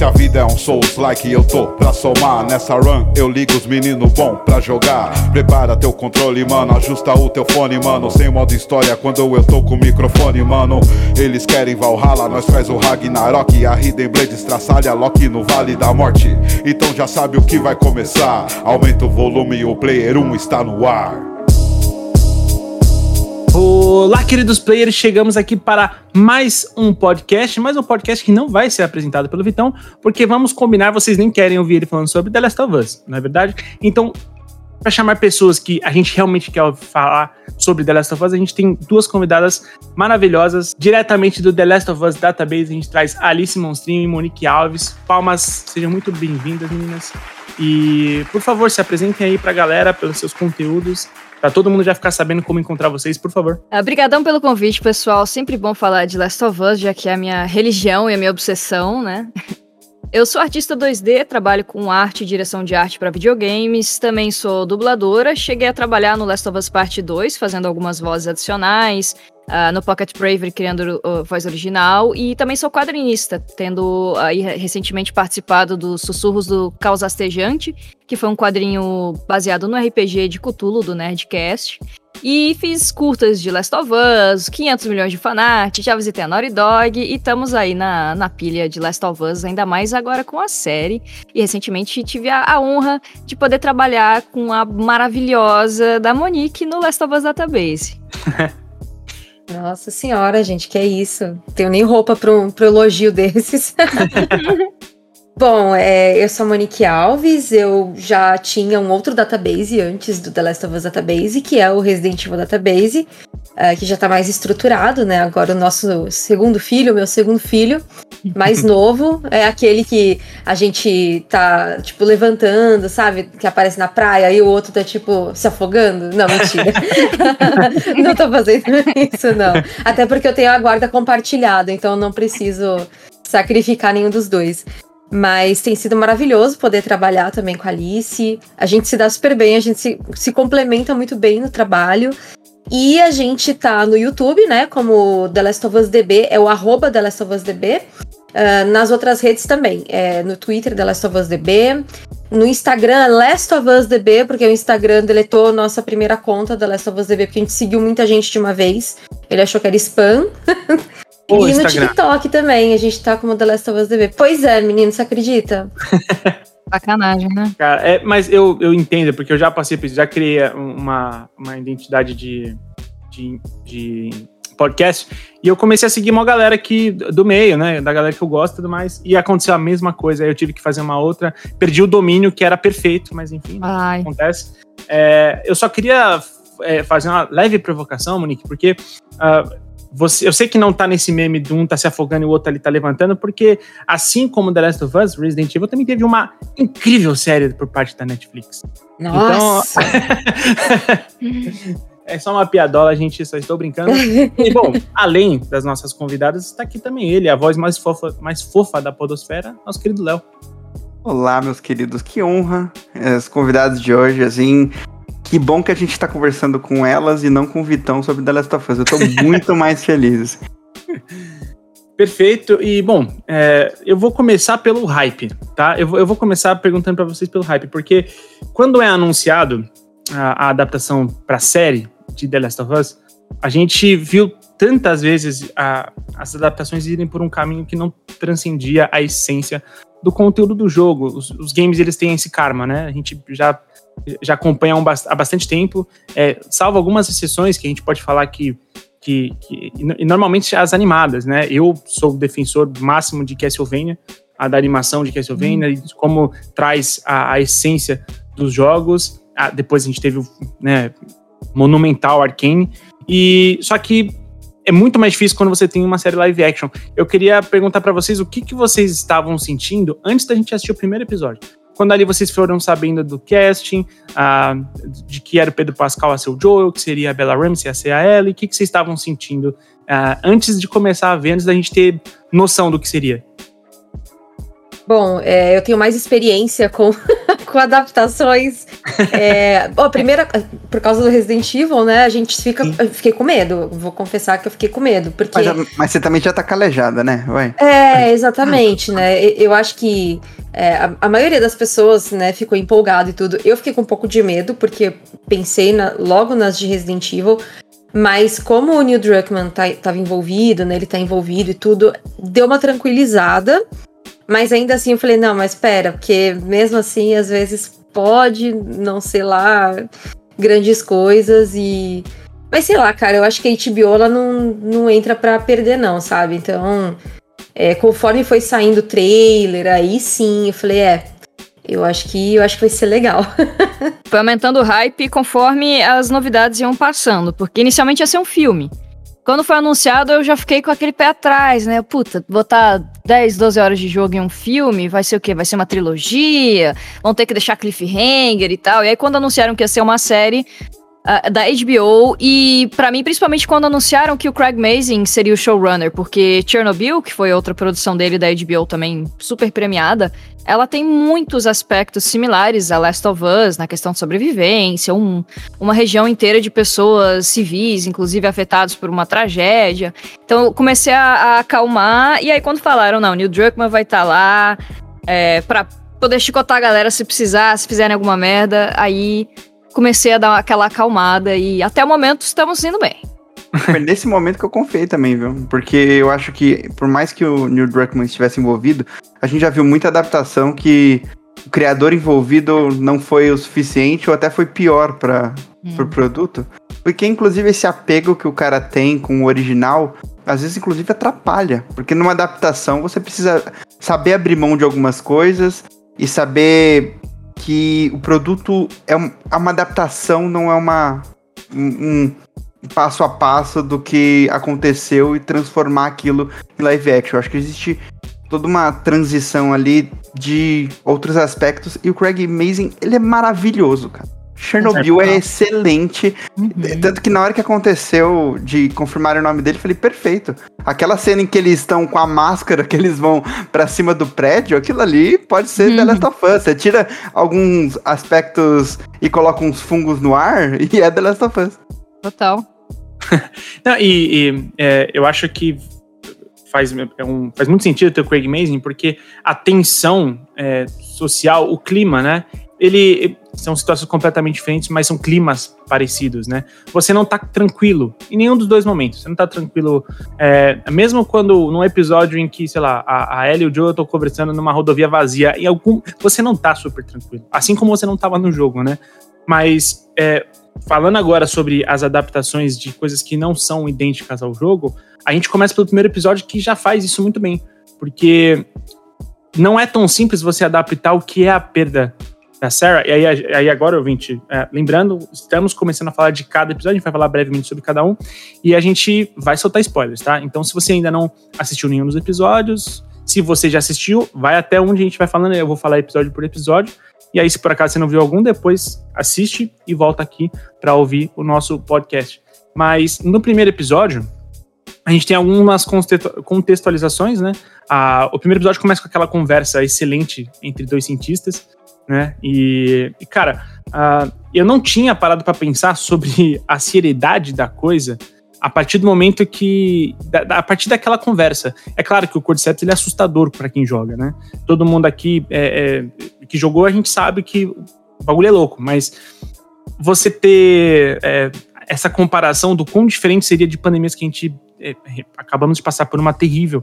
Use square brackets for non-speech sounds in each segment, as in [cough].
Se a vida é um Souls like eu tô pra somar Nessa run eu ligo os meninos bom pra jogar. Prepara teu controle, mano, ajusta o teu fone, mano. Sem modo história quando eu tô com o microfone, mano. Eles querem Valhalla, nós faz o Ragnarok. A Hidden Blade estraçalha Loki no Vale da Morte. Então já sabe o que vai começar. Aumenta o volume, o Player 1 está no ar Olá, queridos players, chegamos aqui para mais um podcast, mais um podcast que não vai ser apresentado pelo Vitão, porque vamos combinar, vocês nem querem ouvir ele falando sobre The Last of Us, não é verdade? Então, para chamar pessoas que a gente realmente quer falar sobre The Last of Us, a gente tem duas convidadas maravilhosas, diretamente do The Last of Us Database, a gente traz Alice Monstrinho e Monique Alves. Palmas, sejam muito bem-vindas, meninas. E, por favor, se apresentem aí para a galera pelos seus conteúdos Pra todo mundo já ficar sabendo como encontrar vocês, por favor. Obrigadão pelo convite, pessoal. Sempre bom falar de Last of Us, já que é a minha religião e a minha obsessão, né? [laughs] Eu sou artista 2D, trabalho com arte e direção de arte para videogames, também sou dubladora, cheguei a trabalhar no Last of Us Part 2, fazendo algumas vozes adicionais, uh, no Pocket Bravery criando uh, voz original, e também sou quadrinista, tendo aí recentemente participado dos Sussurros do Caos Astejante, que foi um quadrinho baseado no RPG de Cthulhu do Nerdcast, e fiz curtas de Last of Us, 500 milhões de fanart, já visitei a Naughty Dog e estamos aí na, na pilha de Last of Us, ainda mais agora com a série. E recentemente tive a, a honra de poder trabalhar com a maravilhosa da Monique no Last of Us Database. [laughs] Nossa senhora, gente, que é isso? Tenho nem roupa para um elogio desses. [laughs] Bom, é, eu sou a Monique Alves, eu já tinha um outro database antes do The Last of Us Database, que é o Resident Evil Database, uh, que já tá mais estruturado, né? Agora o nosso segundo filho, o meu segundo filho, mais [laughs] novo, é aquele que a gente tá, tipo, levantando, sabe? Que aparece na praia e o outro tá, tipo, se afogando. Não, mentira. [laughs] não tô fazendo isso, não. Até porque eu tenho a guarda compartilhada, então eu não preciso sacrificar nenhum dos dois. Mas tem sido maravilhoso poder trabalhar também com a Alice. A gente se dá super bem, a gente se, se complementa muito bem no trabalho. E a gente tá no YouTube, né? Como The Last of Us DB, é o arroba The Last of Us DB. Uh, nas outras redes também. É, no Twitter, The Last of Us DB. No Instagram, Last of Us DB, porque o Instagram deletou nossa primeira conta da Last of Us DB, porque a gente seguiu muita gente de uma vez. Ele achou que era spam. Pô, e Instagram. no TikTok também, a gente tá como The Last of Us DB. Pois é, menino, você acredita? [laughs] Sacanagem, né? Cara, é, mas eu, eu entendo, porque eu já passei por isso, já criei uma, uma identidade de, de, de podcast e eu comecei a seguir uma galera aqui do meio, né? Da galera que eu gosto e tudo mais. E aconteceu a mesma coisa. Aí eu tive que fazer uma outra. Perdi o domínio, que era perfeito, mas enfim, acontece. É, eu só queria é, fazer uma leve provocação, Monique, porque. Uh, você, eu sei que não tá nesse meme de um tá se afogando e o outro ali tá levantando, porque assim como The Last of Us, Resident Evil também teve uma incrível série por parte da Netflix. Nossa! Então, [laughs] é só uma piadola, a gente só estou brincando. E bom, além das nossas convidadas, está aqui também ele, a voz mais fofa, mais fofa da podosfera, nosso querido Léo. Olá, meus queridos, que honra. Os convidados de hoje, assim, que bom que a gente tá conversando com elas e não com o Vitão sobre The Last of Us. Eu tô [laughs] muito mais feliz. Perfeito. E, bom, é, eu vou começar pelo hype, tá? Eu, eu vou começar perguntando para vocês pelo hype, porque quando é anunciado a, a adaptação para série de The Last of Us, a gente viu tantas vezes a, as adaptações irem por um caminho que não transcendia a essência do conteúdo do jogo. Os, os games, eles têm esse karma, né? A gente já já acompanha há bastante tempo, é, salvo algumas exceções que a gente pode falar que, que, que e normalmente as animadas, né? Eu sou defensor máximo de Castlevania, a da animação de Castlevania, hum. como traz a, a, essência dos jogos. Ah, depois a gente teve o né, Monumental Arcane. E só que é muito mais difícil quando você tem uma série live action. Eu queria perguntar para vocês o que, que vocês estavam sentindo antes da gente assistir o primeiro episódio quando ali vocês foram sabendo do casting, de que era o Pedro Pascal a ser o Joel, que seria a Bella Ramsey a ser a Ellie, o que, que vocês estavam sentindo uh, antes de começar a ver, antes da gente ter noção do que seria? Bom, é, eu tenho mais experiência com, com adaptações [laughs] É, ó, primeira, por causa do Resident Evil, né? A gente fica. Eu fiquei com medo. Vou confessar que eu fiquei com medo. Porque... Mas, mas você também já tá calejada, né? Vai. É, exatamente, né? Eu acho que é, a, a, maioria das pessoas, né, ficou empolgado e tudo. Eu fiquei com um pouco de medo, porque pensei na, logo nas de Resident Evil. Mas como o Neil Druckmann tá, tava envolvido, né? Ele tá envolvido e tudo, deu uma tranquilizada. Mas ainda assim eu falei, não, mas espera, porque mesmo assim, às vezes pode não ser lá grandes coisas e. Mas sei lá, cara, eu acho que a HBO ela não, não entra pra perder, não, sabe? Então, é, conforme foi saindo o trailer, aí sim, eu falei, é, eu acho que eu acho que vai ser legal. [laughs] foi aumentando o hype conforme as novidades iam passando, porque inicialmente ia ser um filme. Quando foi anunciado, eu já fiquei com aquele pé atrás, né? Puta, botar 10, 12 horas de jogo em um filme, vai ser o quê? Vai ser uma trilogia? Vão ter que deixar cliffhanger e tal. E aí, quando anunciaram que ia ser uma série, Uh, da HBO e para mim principalmente quando anunciaram que o Craig Mazin seria o showrunner, porque Chernobyl, que foi outra produção dele da HBO também super premiada, ela tem muitos aspectos similares a Last of Us na questão de sobrevivência, um, uma região inteira de pessoas civis, inclusive afetados por uma tragédia. Então eu comecei a, a acalmar e aí quando falaram, não, Neil Druckmann vai estar tá lá é, para poder chicotar a galera se precisar, se fizerem alguma merda, aí comecei a dar aquela acalmada e até o momento estamos indo bem. Foi nesse momento que eu confiei também, viu? Porque eu acho que, por mais que o Neil Druckmann estivesse envolvido, a gente já viu muita adaptação que o criador envolvido não foi o suficiente ou até foi pior para hum. o pro produto. Porque, inclusive, esse apego que o cara tem com o original, às vezes, inclusive, atrapalha. Porque numa adaptação você precisa saber abrir mão de algumas coisas e saber que o produto é, é uma adaptação, não é uma um, um, passo a passo do que aconteceu e transformar aquilo em live action. Eu acho que existe toda uma transição ali de outros aspectos e o Craig Mazin, ele é maravilhoso, cara. Chernobyl é excelente. Uhum. Tanto que na hora que aconteceu de confirmar o nome dele, eu falei, perfeito. Aquela cena em que eles estão com a máscara, que eles vão para cima do prédio, aquilo ali pode ser uhum. The Last of Us. Você tira alguns aspectos e coloca uns fungos no ar [laughs] e é The Last of Us. Total. [laughs] Não, e, e é, eu acho que faz, é um, faz muito sentido ter o Craig Mazin, porque a tensão é, social, o clima, né? Ele são situações completamente diferentes, mas são climas parecidos, né? Você não tá tranquilo em nenhum dos dois momentos. Você não tá tranquilo, é, mesmo quando num episódio em que, sei lá, a, a Ellie e o Joe estão conversando numa rodovia vazia, em algum, você não tá super tranquilo. Assim como você não tava no jogo, né? Mas é, falando agora sobre as adaptações de coisas que não são idênticas ao jogo, a gente começa pelo primeiro episódio que já faz isso muito bem, porque não é tão simples você adaptar o que é a perda da Sarah. E aí, aí agora, ouvinte, é, lembrando, estamos começando a falar de cada episódio, a gente vai falar brevemente sobre cada um, e a gente vai soltar spoilers, tá? Então, se você ainda não assistiu nenhum dos episódios, se você já assistiu, vai até onde a gente vai falando, eu vou falar episódio por episódio. E aí, se por acaso você não viu algum, depois assiste e volta aqui para ouvir o nosso podcast. Mas no primeiro episódio, a gente tem algumas contextualizações, né? O primeiro episódio começa com aquela conversa excelente entre dois cientistas né? E, cara, uh, eu não tinha parado para pensar sobre a seriedade da coisa a partir do momento que. Da, a partir daquela conversa. É claro que o Cordyceps ele é assustador para quem joga, né? Todo mundo aqui é, é, que jogou, a gente sabe que o bagulho é louco, mas você ter é, essa comparação do quão diferente seria de pandemias que a gente é, acabamos de passar por uma terrível.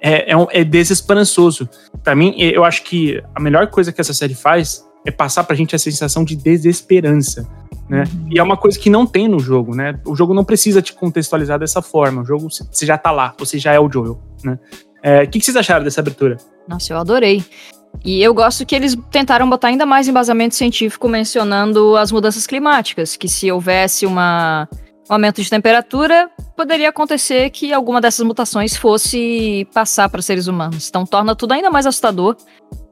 É, é, um, é desesperançoso. Para mim, eu acho que a melhor coisa que essa série faz é passar pra gente a sensação de desesperança. Né? Uhum. E é uma coisa que não tem no jogo, né? O jogo não precisa te contextualizar dessa forma. O jogo, você já tá lá, você já é o Joel, né? É, o é, que, que vocês acharam dessa abertura? Nossa, eu adorei. E eu gosto que eles tentaram botar ainda mais embasamento científico mencionando as mudanças climáticas, que se houvesse uma um aumento de temperatura, poderia acontecer que alguma dessas mutações fosse passar para seres humanos. Então torna tudo ainda mais assustador.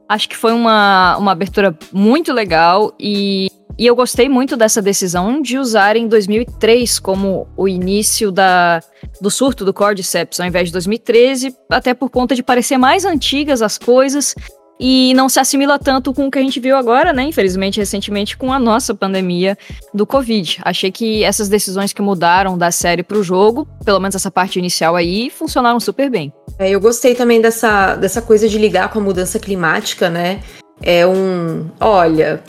Acho que foi uma, uma abertura muito legal e, e eu gostei muito dessa decisão de usar em 2003 como o início da, do surto do Cordyceps, ao invés de 2013, até por conta de parecer mais antigas as coisas e não se assimila tanto com o que a gente viu agora, né? Infelizmente, recentemente, com a nossa pandemia do Covid. Achei que essas decisões que mudaram da série pro jogo, pelo menos essa parte inicial aí, funcionaram super bem. É, eu gostei também dessa, dessa coisa de ligar com a mudança climática, né? É um. Olha,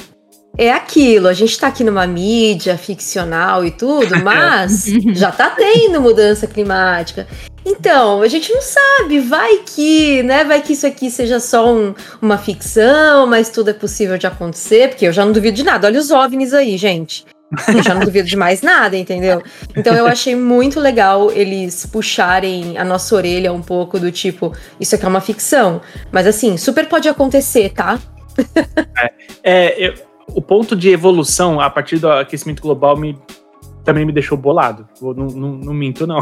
é aquilo, a gente tá aqui numa mídia ficcional e tudo, [laughs] mas já tá tendo mudança climática. Então, a gente não sabe, vai que, né? Vai que isso aqui seja só um, uma ficção, mas tudo é possível de acontecer, porque eu já não duvido de nada. Olha os OVNIs aí, gente. Eu já não duvido de mais nada, entendeu? Então eu achei muito legal eles puxarem a nossa orelha um pouco do tipo, isso aqui é uma ficção. Mas assim, super pode acontecer, tá? é, é eu, o ponto de evolução a partir do aquecimento global me também me deixou bolado. Não, não, não minto, não.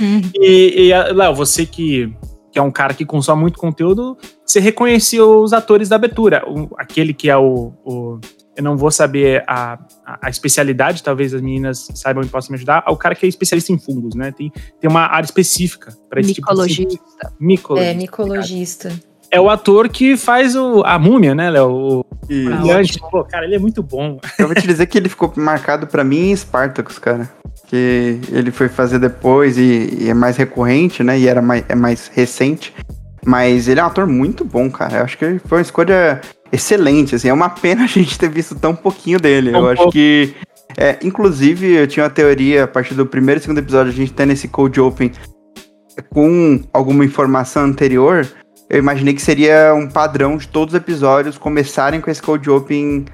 Uhum. e, e Léo, você que, que é um cara que consome muito conteúdo, você reconheceu os atores da abertura. O, aquele que é o, o, Eu não vou saber a, a, a, especialidade, talvez as meninas saibam e possam me ajudar. É o cara que é especialista em fungos, né? Tem, tem uma área específica para esse micologista. tipo de. Micologista. É, micologista é o ator que faz o, a múmia, né, Léo? Brilhante. Pô, cara, ele é muito bom. [laughs] Eu vou te dizer que ele ficou marcado para mim em Spartacus, cara. Que ele foi fazer depois e, e, é mais recorrente, né? E era mais, é mais recente. Mas ele é um ator muito bom, cara. Eu acho que foi uma escolha excelente, assim. É uma pena [laughs] a gente ter visto tão pouquinho dele. Um eu pouco. acho que... É, inclusive, eu tinha uma teoria, a partir do primeiro e segundo episódio, a gente tem nesse Cold Open com alguma informação anterior eu imaginei que seria um padrão de todos os episódios começarem com esse cold open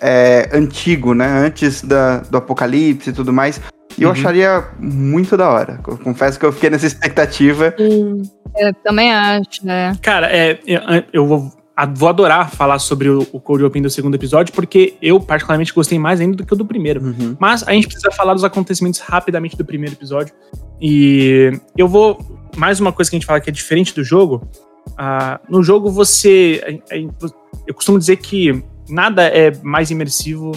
é, antigo, né? Antes da, do apocalipse e tudo mais. E uhum. eu acharia muito da hora. Eu confesso que eu fiquei nessa expectativa. Sim, eu também acho, né? Cara, é, eu, eu vou, vou adorar falar sobre o, o Cold Open do segundo episódio, porque eu particularmente gostei mais ainda do que o do primeiro. Uhum. Mas a gente precisa falar dos acontecimentos rapidamente do primeiro episódio. E eu vou. Mais uma coisa que a gente fala que é diferente do jogo Uh, no jogo você. Eu costumo dizer que nada é mais imersivo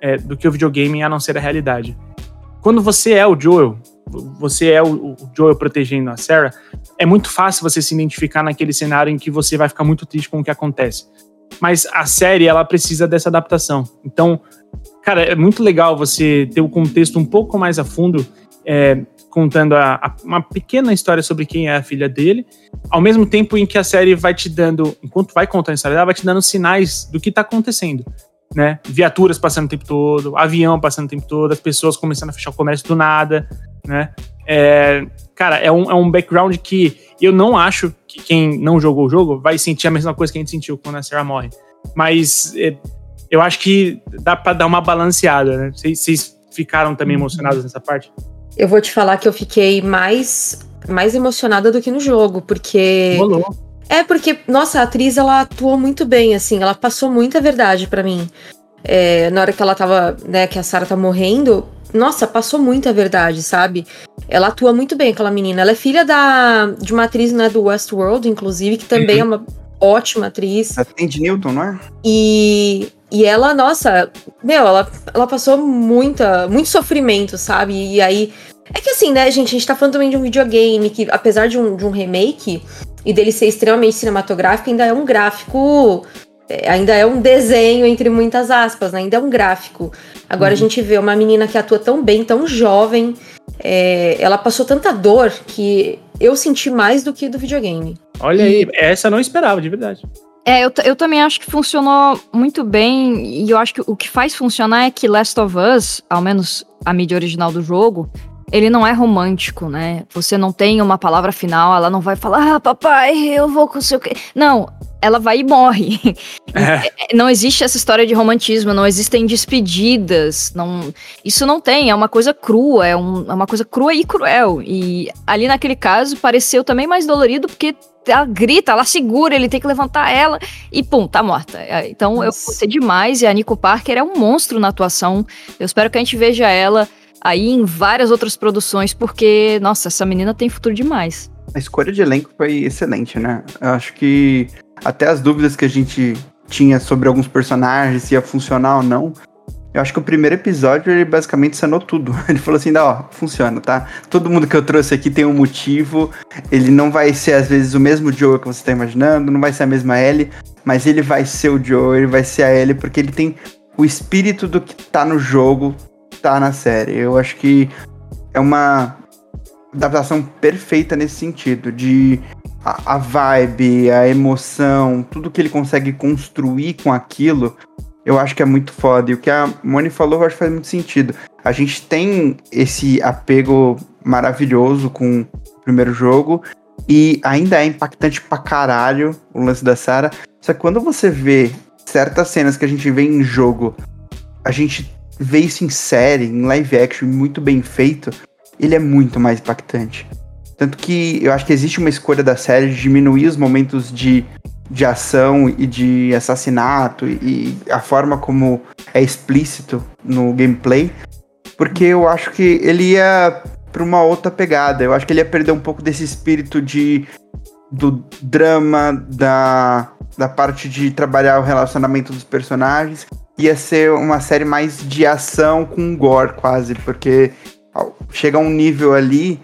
é, do que o videogame a não ser a realidade. Quando você é o Joel, você é o, o Joel protegendo a Sarah, é muito fácil você se identificar naquele cenário em que você vai ficar muito triste com o que acontece. Mas a série, ela precisa dessa adaptação. Então, cara, é muito legal você ter o contexto um pouco mais a fundo é, contando a, a, uma pequena história sobre quem é a filha dele, ao mesmo tempo em que a série vai te dando, enquanto vai contando a história dela, vai te dando sinais do que está acontecendo. Né? Viaturas passando o tempo todo, avião passando o tempo todo, as pessoas começando a fechar o comércio do nada, né? É, cara, é um, é um background que eu não acho que quem não jogou o jogo vai sentir a mesma coisa que a gente sentiu quando a Sarah morre. Mas é, eu acho que dá para dar uma balanceada, né? Vocês ficaram também uhum. emocionados nessa parte? Eu vou te falar que eu fiquei mais, mais emocionada do que no jogo, porque. Rolou. É, porque, nossa, a atriz ela atuou muito bem, assim, ela passou muita verdade para mim. É, na hora que ela tava, né, que a Sarah tá morrendo, nossa, passou muita verdade, sabe? Ela atua muito bem, aquela menina. Ela é filha da, de uma atriz, né, do Westworld, inclusive, que também uhum. é uma ótima atriz. A Newton, não é? E, e ela, nossa, meu, ela, ela passou muita, muito sofrimento, sabe? E aí. É que assim, né, gente, a gente tá falando também de um videogame que, apesar de um, de um remake e dele ser extremamente cinematográfico, ainda é um gráfico. É, ainda é um desenho, entre muitas aspas, né? Ainda é um gráfico. Agora uhum. a gente vê uma menina que atua tão bem, tão jovem. É, ela passou tanta dor que eu senti mais do que do videogame. Olha aí, essa eu não esperava, de verdade. É, eu, eu também acho que funcionou muito bem, e eu acho que o que faz funcionar é que Last of Us, ao menos a mídia original do jogo, ele não é romântico, né? Você não tem uma palavra final, ela não vai falar, ah, papai, eu vou com o seu. Não, ela vai e morre. É. é. Não existe essa história de romantismo, não existem despedidas, não, isso não tem, é uma coisa crua, é, um, é uma coisa crua e cruel. E ali naquele caso pareceu também mais dolorido porque ela grita, ela segura, ele tem que levantar ela e pum, tá morta. É, então Nossa. eu gostei demais e a Nico Parker é um monstro na atuação. Eu espero que a gente veja ela aí em várias outras produções, porque, nossa, essa menina tem futuro demais. A escolha de elenco foi excelente, né? Eu acho que até as dúvidas que a gente tinha sobre alguns personagens, se ia funcionar ou não, Eu acho que o primeiro episódio ele basicamente sanou tudo. [laughs] Ele falou assim: ó, funciona, tá? Todo mundo que eu trouxe aqui tem um motivo. Ele não vai ser, às vezes, o mesmo Joe que você tá imaginando, não vai ser a mesma Ellie, mas ele vai ser o Joe, ele vai ser a Ellie, porque ele tem o espírito do que tá no jogo, tá na série. Eu acho que é uma adaptação perfeita nesse sentido, de a, a vibe, a emoção, tudo que ele consegue construir com aquilo eu acho que é muito foda. E o que a Moni falou, eu acho que faz muito sentido. A gente tem esse apego maravilhoso com o primeiro jogo. E ainda é impactante pra caralho o lance da Sarah. Só que quando você vê certas cenas que a gente vê em jogo, a gente vê isso em série, em live action, muito bem feito, ele é muito mais impactante. Tanto que eu acho que existe uma escolha da série de diminuir os momentos de de ação e de assassinato e a forma como é explícito no gameplay, porque eu acho que ele ia para uma outra pegada. Eu acho que ele ia perder um pouco desse espírito de do drama, da, da parte de trabalhar o relacionamento dos personagens. Ia ser uma série mais de ação com gore, quase, porque chega a um nível ali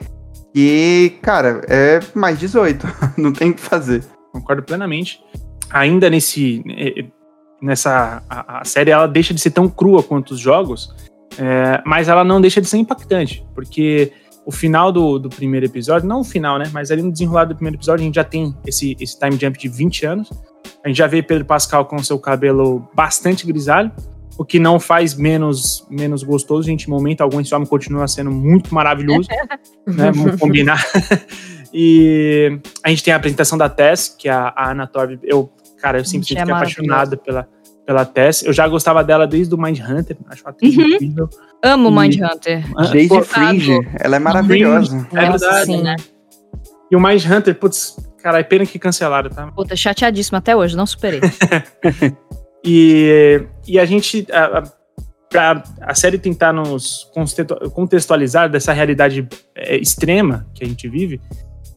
que, cara, é mais 18. [laughs] Não tem o que fazer concordo plenamente. Ainda nesse eh, nessa a, a, série ela deixa de ser tão crua quanto os jogos, é, mas ela não deixa de ser impactante, porque o final do, do primeiro episódio, não o final, né? Mas ali no desenrolar do primeiro episódio a gente já tem esse, esse time jump de 20 anos. A gente já vê Pedro Pascal com seu cabelo bastante grisalho, o que não faz menos, menos gostoso. A gente, em momento algum, esse homem continua sendo muito maravilhoso. [laughs] né? Vamos combinar. [laughs] E a gente tem a apresentação da Tess, que é a, a Anna Torv. Eu, cara, eu sempre fiquei é apaixonado pela, pela Tess. Eu já gostava dela desde o Mind Hunter. Acho uma atriz uhum. incrível. Amo o Mind Hunter. Desde Fringe. Ela é maravilhosa. É verdade. Sim, né? E o Mind Hunter, putz, cara, é pena que cancelaram, tá? Puta, chateadíssimo até hoje, não superei. [laughs] e, e a gente. Para a série tentar nos contextualizar dessa realidade é, extrema que a gente vive,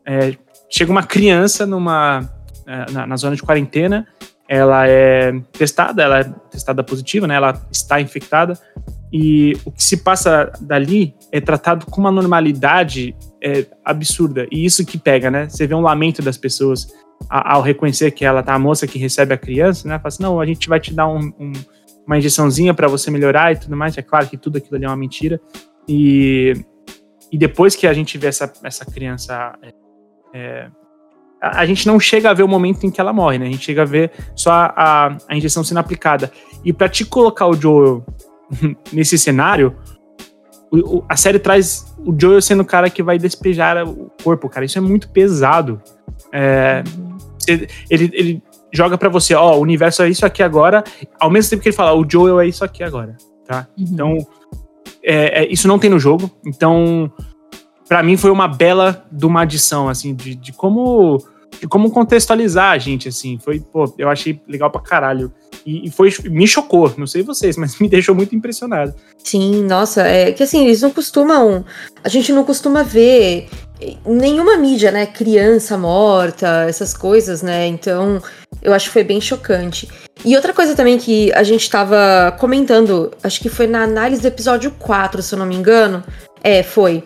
é, chega uma criança numa é, na, na, zona de quarentena, ela é testada, ela é testada positiva, né? Ela está infectada e o que se passa dali é tratado com uma normalidade é, absurda e isso que pega, né? Você vê um lamento das pessoas ao reconhecer que ela tá a moça que recebe a criança, né? Fala assim, não, a gente vai te dar um, um, uma injeçãozinha para você melhorar e tudo mais. É claro que tudo aquilo ali é uma mentira e e depois que a gente vê essa, essa criança é, é, a, a, gente não chega a ver o momento em que ela morre, né? A gente chega a ver só a, a, a injeção sendo aplicada. E para te colocar o Joel [laughs] nesse cenário, o, o, a série traz o Joel sendo o cara que vai despejar o corpo, cara. Isso é muito pesado. É, ele, ele joga para você, ó, o universo é isso aqui agora, ao mesmo tempo que ele fala, o Joel é isso aqui agora, tá? Uhum. Então, é, é, isso não tem no jogo. Então, para mim foi uma bela de uma adição, assim, de, de como de como contextualizar a gente, assim. Foi, pô, eu achei legal pra caralho. E, e, foi, me chocou, não sei vocês, [laughs] mas me deixou muito impressionado. Sim, nossa, é que assim, eles não costumam. A gente não costuma ver nenhuma mídia, né? Criança morta, essas coisas, né? Então, eu acho que foi bem chocante. E outra coisa também que a gente tava comentando, acho que foi na análise do episódio 4, se eu não me engano. É, foi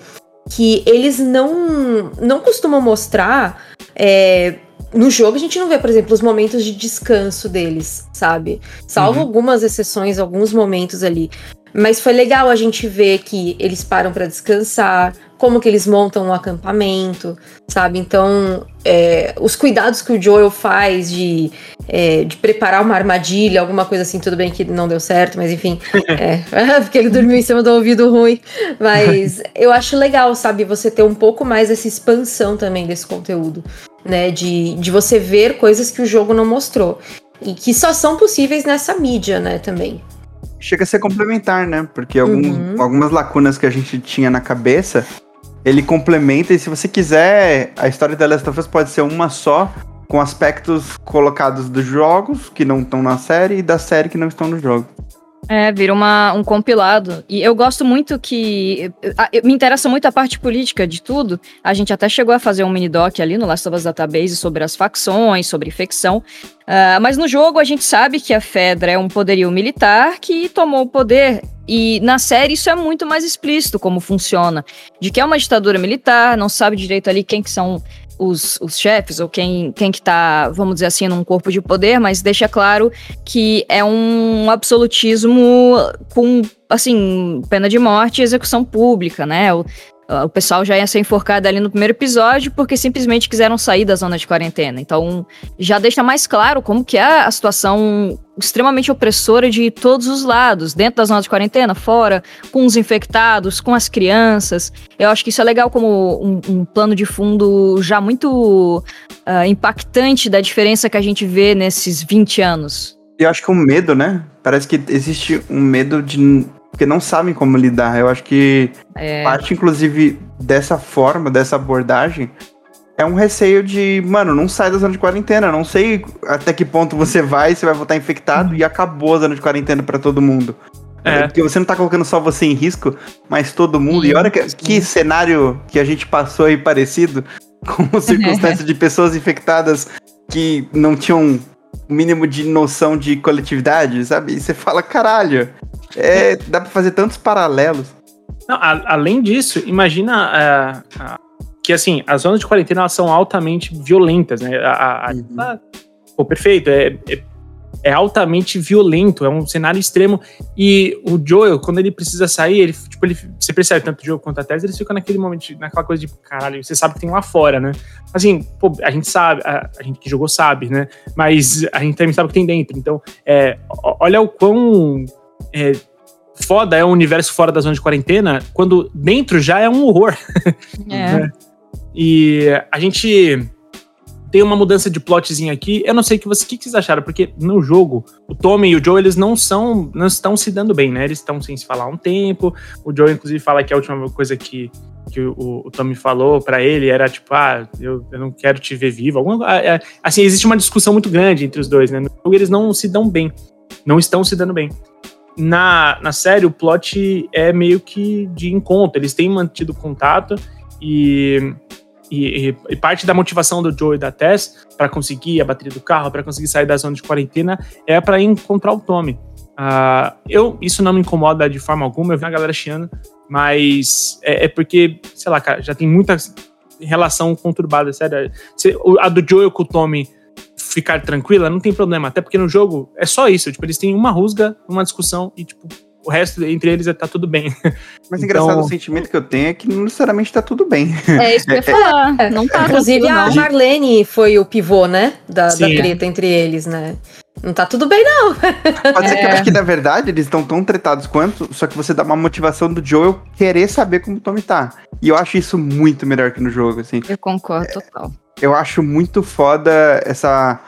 que eles não, não costumam mostrar. É, no jogo a gente não vê, por exemplo, os momentos de descanso deles, sabe? Salvo uhum. algumas exceções, alguns momentos ali. Mas foi legal a gente ver que eles param para descansar, como que eles montam um acampamento, sabe? Então, é, os cuidados que o Joel faz de, é, de preparar uma armadilha, alguma coisa assim, tudo bem que não deu certo, mas enfim, [laughs] é, [laughs] porque ele dormiu em cima do ouvido ruim. Mas [laughs] eu acho legal, sabe? Você ter um pouco mais essa expansão também desse conteúdo, né? De, de você ver coisas que o jogo não mostrou. E que só são possíveis nessa mídia, né, também chega a ser complementar, né? Porque alguns, uhum. algumas lacunas que a gente tinha na cabeça, ele complementa. E se você quiser, a história da Last of Us pode ser uma só, com aspectos colocados dos jogos que não estão na série e da série que não estão no jogo. É, vira uma, um compilado. E eu gosto muito que. a- eu- me interessa muito a parte política de tudo. A gente até chegou a fazer um mini-doc ali no Last of Us Database sobre as facções, sobre infecção. Ah, mas no jogo a gente sabe que a Fedra é um poderio militar que tomou o poder. E na série isso é muito mais explícito como funciona. De que é uma ditadura militar, não sabe direito ali quem que são os, os chefes ou quem, quem que tá, vamos dizer assim, num corpo de poder, mas deixa claro que é um absolutismo com, assim, pena de morte e execução pública, né? O, o pessoal já ia ser enforcado ali no primeiro episódio porque simplesmente quiseram sair da zona de quarentena. Então, já deixa mais claro como que é a situação extremamente opressora de todos os lados, dentro da zona de quarentena, fora, com os infectados, com as crianças. Eu acho que isso é legal como um, um plano de fundo já muito ah, impactante da diferença que a gente vê nesses 20 anos. Eu acho que o medo, né? Parece que existe um medo de. Porque não sabem como lidar. Eu acho que É, parte, inclusive, dessa forma, dessa abordagem, é um receio de, mano, não sai da zona de quarentena. Não sei até que ponto você vai, você vai voltar infectado e acabou a zona de quarentena pra todo mundo. É. Porque você não tá colocando só você em risco, mas todo mundo. E olha que, que cenário que a gente passou aí parecido, [laughs] com [laughs] circunstâncias de pessoas infectadas que não tinham mínimo de noção de coletividade, sabe? E você fala, caralho, é, dá pra fazer tantos paralelos. Não, a- além disso, imagina ah, ah, que assim, as zonas de quarentena são altamente violentas, né? A, a- a- Uhum. ah, pô, perfeito, é, é, é altamente violento, é um cenário extremo. E o Joel, quando ele precisa sair, ele, tipo, ele, você percebe tanto o Joel quanto a Tess, eles ficam naquele momento, naquela coisa de caralho, você sabe que tem lá fora, né? Assim, pô, a gente sabe, a, a gente que jogou sabe, né? Mas a gente também sabe o que tem dentro. Então, é, olha o quão é, foda é o universo fora da zona de quarentena, quando dentro já é um horror. é. [laughs] E a gente tem uma mudança de plotzinho aqui. Eu não sei o que, o que vocês acharam, porque no jogo, o Tommy e o Joe, eles não são, não estão se dando bem, né? Eles estão sem se falar há um tempo. O Joe, inclusive, fala que a última coisa que, que o, o Tommy falou pra ele era tipo, ah, eu, eu não quero te ver vivo. Alguma, assim, existe uma discussão muito grande entre os dois, né? No jogo, eles não se dão bem. Não estão se dando bem. Na, na série, o plot é meio que de encontro. Eles têm mantido contato e e, e- parte da motivação do Joe e da Tess para conseguir a bateria do carro, para conseguir sair da zona de quarentena, é para encontrar o Tommy. Ah, eu, isso não me incomoda de forma alguma, eu vi a galera chiando, mas é, é porque, sei lá, cara, já tem muita relação conturbada, sério. Se- a do Joel com o Tommy ficar tranquila, não tem problema, até porque no jogo é só isso, tipo, eles têm uma rusga, uma discussão e, tipo, o resto entre eles tá tudo bem. [laughs] Mas Então- engraçado, o sentimento que eu tenho é que não necessariamente tá tudo bem. É isso que eu ia [laughs] falar. É. Não tá Inclusive, tranquilo, a. Marlene foi o pivô, né? Da, da treta entre eles, né? Não tá tudo bem, não. [laughs] Pode ser que eu É. acho que, na verdade, eles estão tão tretados quanto, só que você dá uma motivação do Joel querer saber como o Tommy tá. E eu acho isso muito melhor que no jogo, assim. Eu concordo total. Eu acho muito foda essa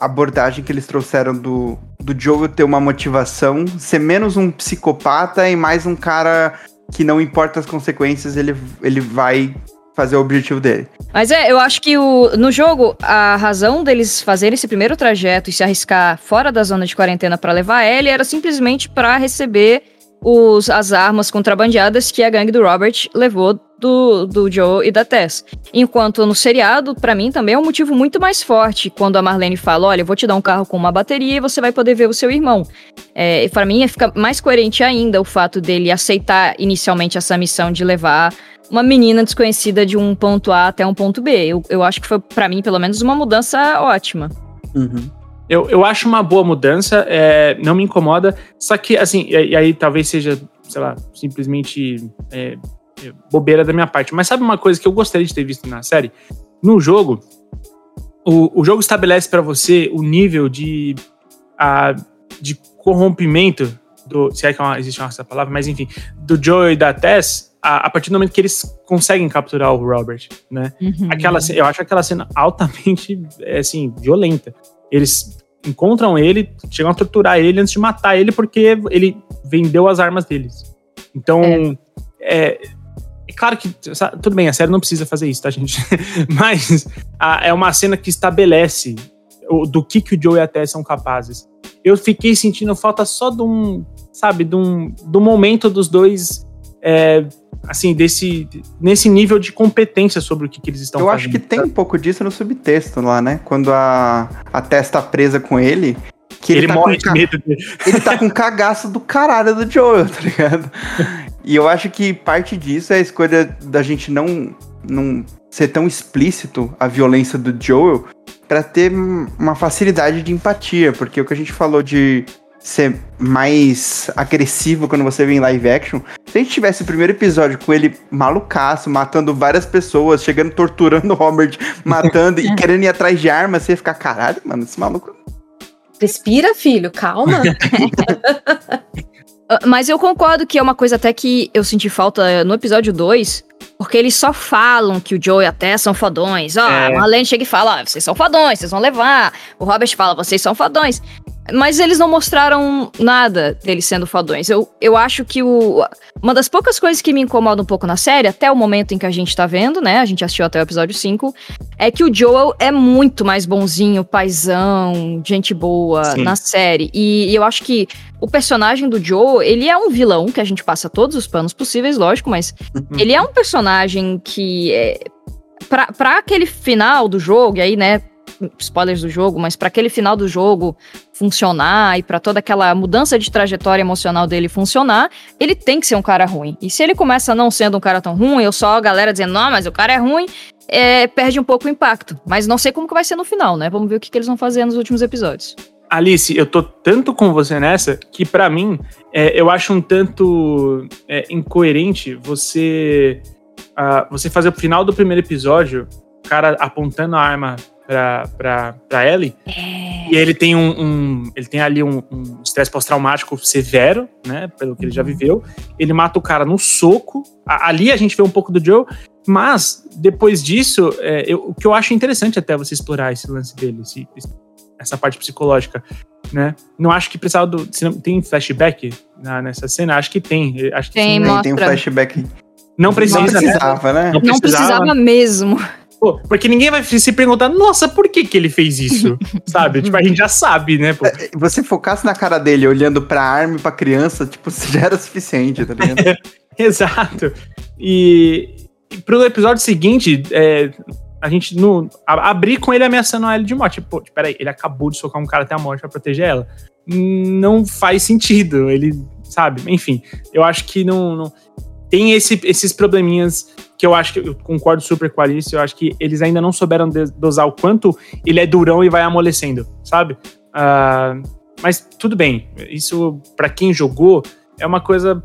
abordagem que eles trouxeram do, do Joel ter uma motivação, ser menos um psicopata e mais um cara que não importa as consequências, ele, ele vai fazer o objetivo dele. Mas é, eu acho que o, no jogo, a razão deles fazerem esse primeiro trajeto e se arriscar fora da zona de quarentena pra levar ele era simplesmente pra receber os, as armas contrabandeadas que a gangue do Robert levou do, do Joe e da Tess. Enquanto no seriado, pra mim também é um motivo muito mais forte quando a Marlene fala: olha, eu vou te dar um carro com uma bateria e você vai poder ver o seu irmão. É, para mim fica mais coerente ainda o fato dele aceitar inicialmente essa missão de levar uma menina desconhecida de um ponto A até um ponto B. Eu, eu acho que foi, pra mim, pelo menos, uma mudança ótima. Eu, eu acho uma boa mudança, é, não me incomoda. Só que, assim, e, aí talvez seja, sei lá, simplesmente é, é, bobeira da minha parte. Mas sabe uma coisa que eu gostaria de ter visto na série? No jogo, o, o jogo estabelece pra você o nível de, a, de corrompimento, do, se é que é uma- existe essa palavra, mas enfim, do Joe e da Tess, a, a partir do momento que eles conseguem capturar o Robert, né? Aquela, ce- eu acho aquela cena altamente, é, assim, violenta. Eles encontram ele, chegam a torturar ele antes de matar ele porque ele vendeu as armas deles. Então, é, é claro que, tudo bem, a série não precisa fazer isso, tá, gente? [laughs] Mas a- é uma cena que estabelece o- do que, que o Joe e a Tess são capazes. eu fiquei sentindo falta só de um, sabe, de um, do momento dos dois, é, assim, desse, nesse nível de competência sobre o que, que eles estão Eu fazendo. acho que tem um pouco disso no subtexto lá, né? Quando a, a Tess tá presa com ele. Que ele, ele, tá morre com de medo dele. ele tá [laughs] com cagaço do caralho do Joel, tá ligado? E eu acho que parte disso é a escolha da gente não, não ser tão explícito a violência do Joel pra ter uma facilidade de empatia, porque o que a gente falou de ser mais agressivo quando você vê em live action, se a gente tivesse o primeiro episódio com ele malucaço, matando várias pessoas, chegando torturando o Robert, [laughs] matando e [laughs] querendo ir atrás de armas, você ia ficar, caralho, mano, esse maluco Respira, filho, calma. [laughs] Ah, Mas eu concordo que é uma coisa até que eu senti falta no episódio 2, porque eles só falam que o Joe e a Tess são fodões. Ó, É. a Marlene chega e fala, ó, vocês são fodões, vocês vão levar. O Robert fala, vocês são fodões. Mas eles não mostraram nada deles sendo fodões. Eu, eu acho que o, uma das poucas coisas que me incomoda um pouco na série, até o momento em que a gente tá vendo, né? A gente assistiu até o episódio 5, é que o Joel é muito mais bonzinho, paizão, gente boa Sim. na série. E, eu acho que o personagem do Joe, ele é um vilão, que a gente passa todos os panos possíveis, lógico, mas ele é um personagem que é. Pra, pra aquele final do jogo, e aí, né? Spoilers do jogo, mas pra aquele final do jogo funcionar e pra toda aquela mudança de trajetória emocional dele funcionar, ele tem que ser um cara ruim. E se ele começa não sendo um cara tão ruim, eu só a galera dizendo, não, mas o cara é ruim, é, perde um pouco o impacto. Mas não sei como que vai ser no final, né? Vamos ver o que, que eles vão fazer nos últimos episódios. Alice, eu tô tanto com você nessa que pra mim é, eu acho um tanto é, incoerente você ah, você fazer o final do primeiro episódio, o cara apontando a arma pra, pra, pra Ellie, e ele tem um, um- ele tem ali um um estresse pós-traumático severo, né, pelo que ele já viveu. Ele mata o cara no soco. A- ali a gente vê um pouco do Joe, mas depois disso, é, eu- o que eu acho interessante até você explorar esse lance dele, esse- esse- essa parte psicológica, né? Não acho que precisava do. não- tem flashback na- nessa cena? Acho que tem. Acho que Tem, sim, né? mostra. tem um flashback. Não precisa, Não né? precisava, né? Não Não precisava mesmo. Pô, porque ninguém vai se perguntar, nossa, por que, que ele fez isso? [laughs] sabe? Tipo, a gente já sabe, né? Pô? Você focasse na cara dele olhando pra arma e pra criança, tipo, [laughs] já era suficiente, tá ligado? [laughs] Exato. E, e pro episódio seguinte, é, a gente no, a- abrir com ele ameaçando a Ellie de morte. Pô, tipo, peraí, ele acabou de socar um cara até a morte pra proteger ela. Não faz sentido. Ele, sabe? Enfim, eu acho que não. não- tem esse- esses probleminhas que eu acho que eu concordo super com a Alice. Eu acho que eles ainda não souberam dosar o quanto ele é durão e vai amolecendo, sabe? Ah, mas tudo bem. Isso, pra quem jogou, é uma coisa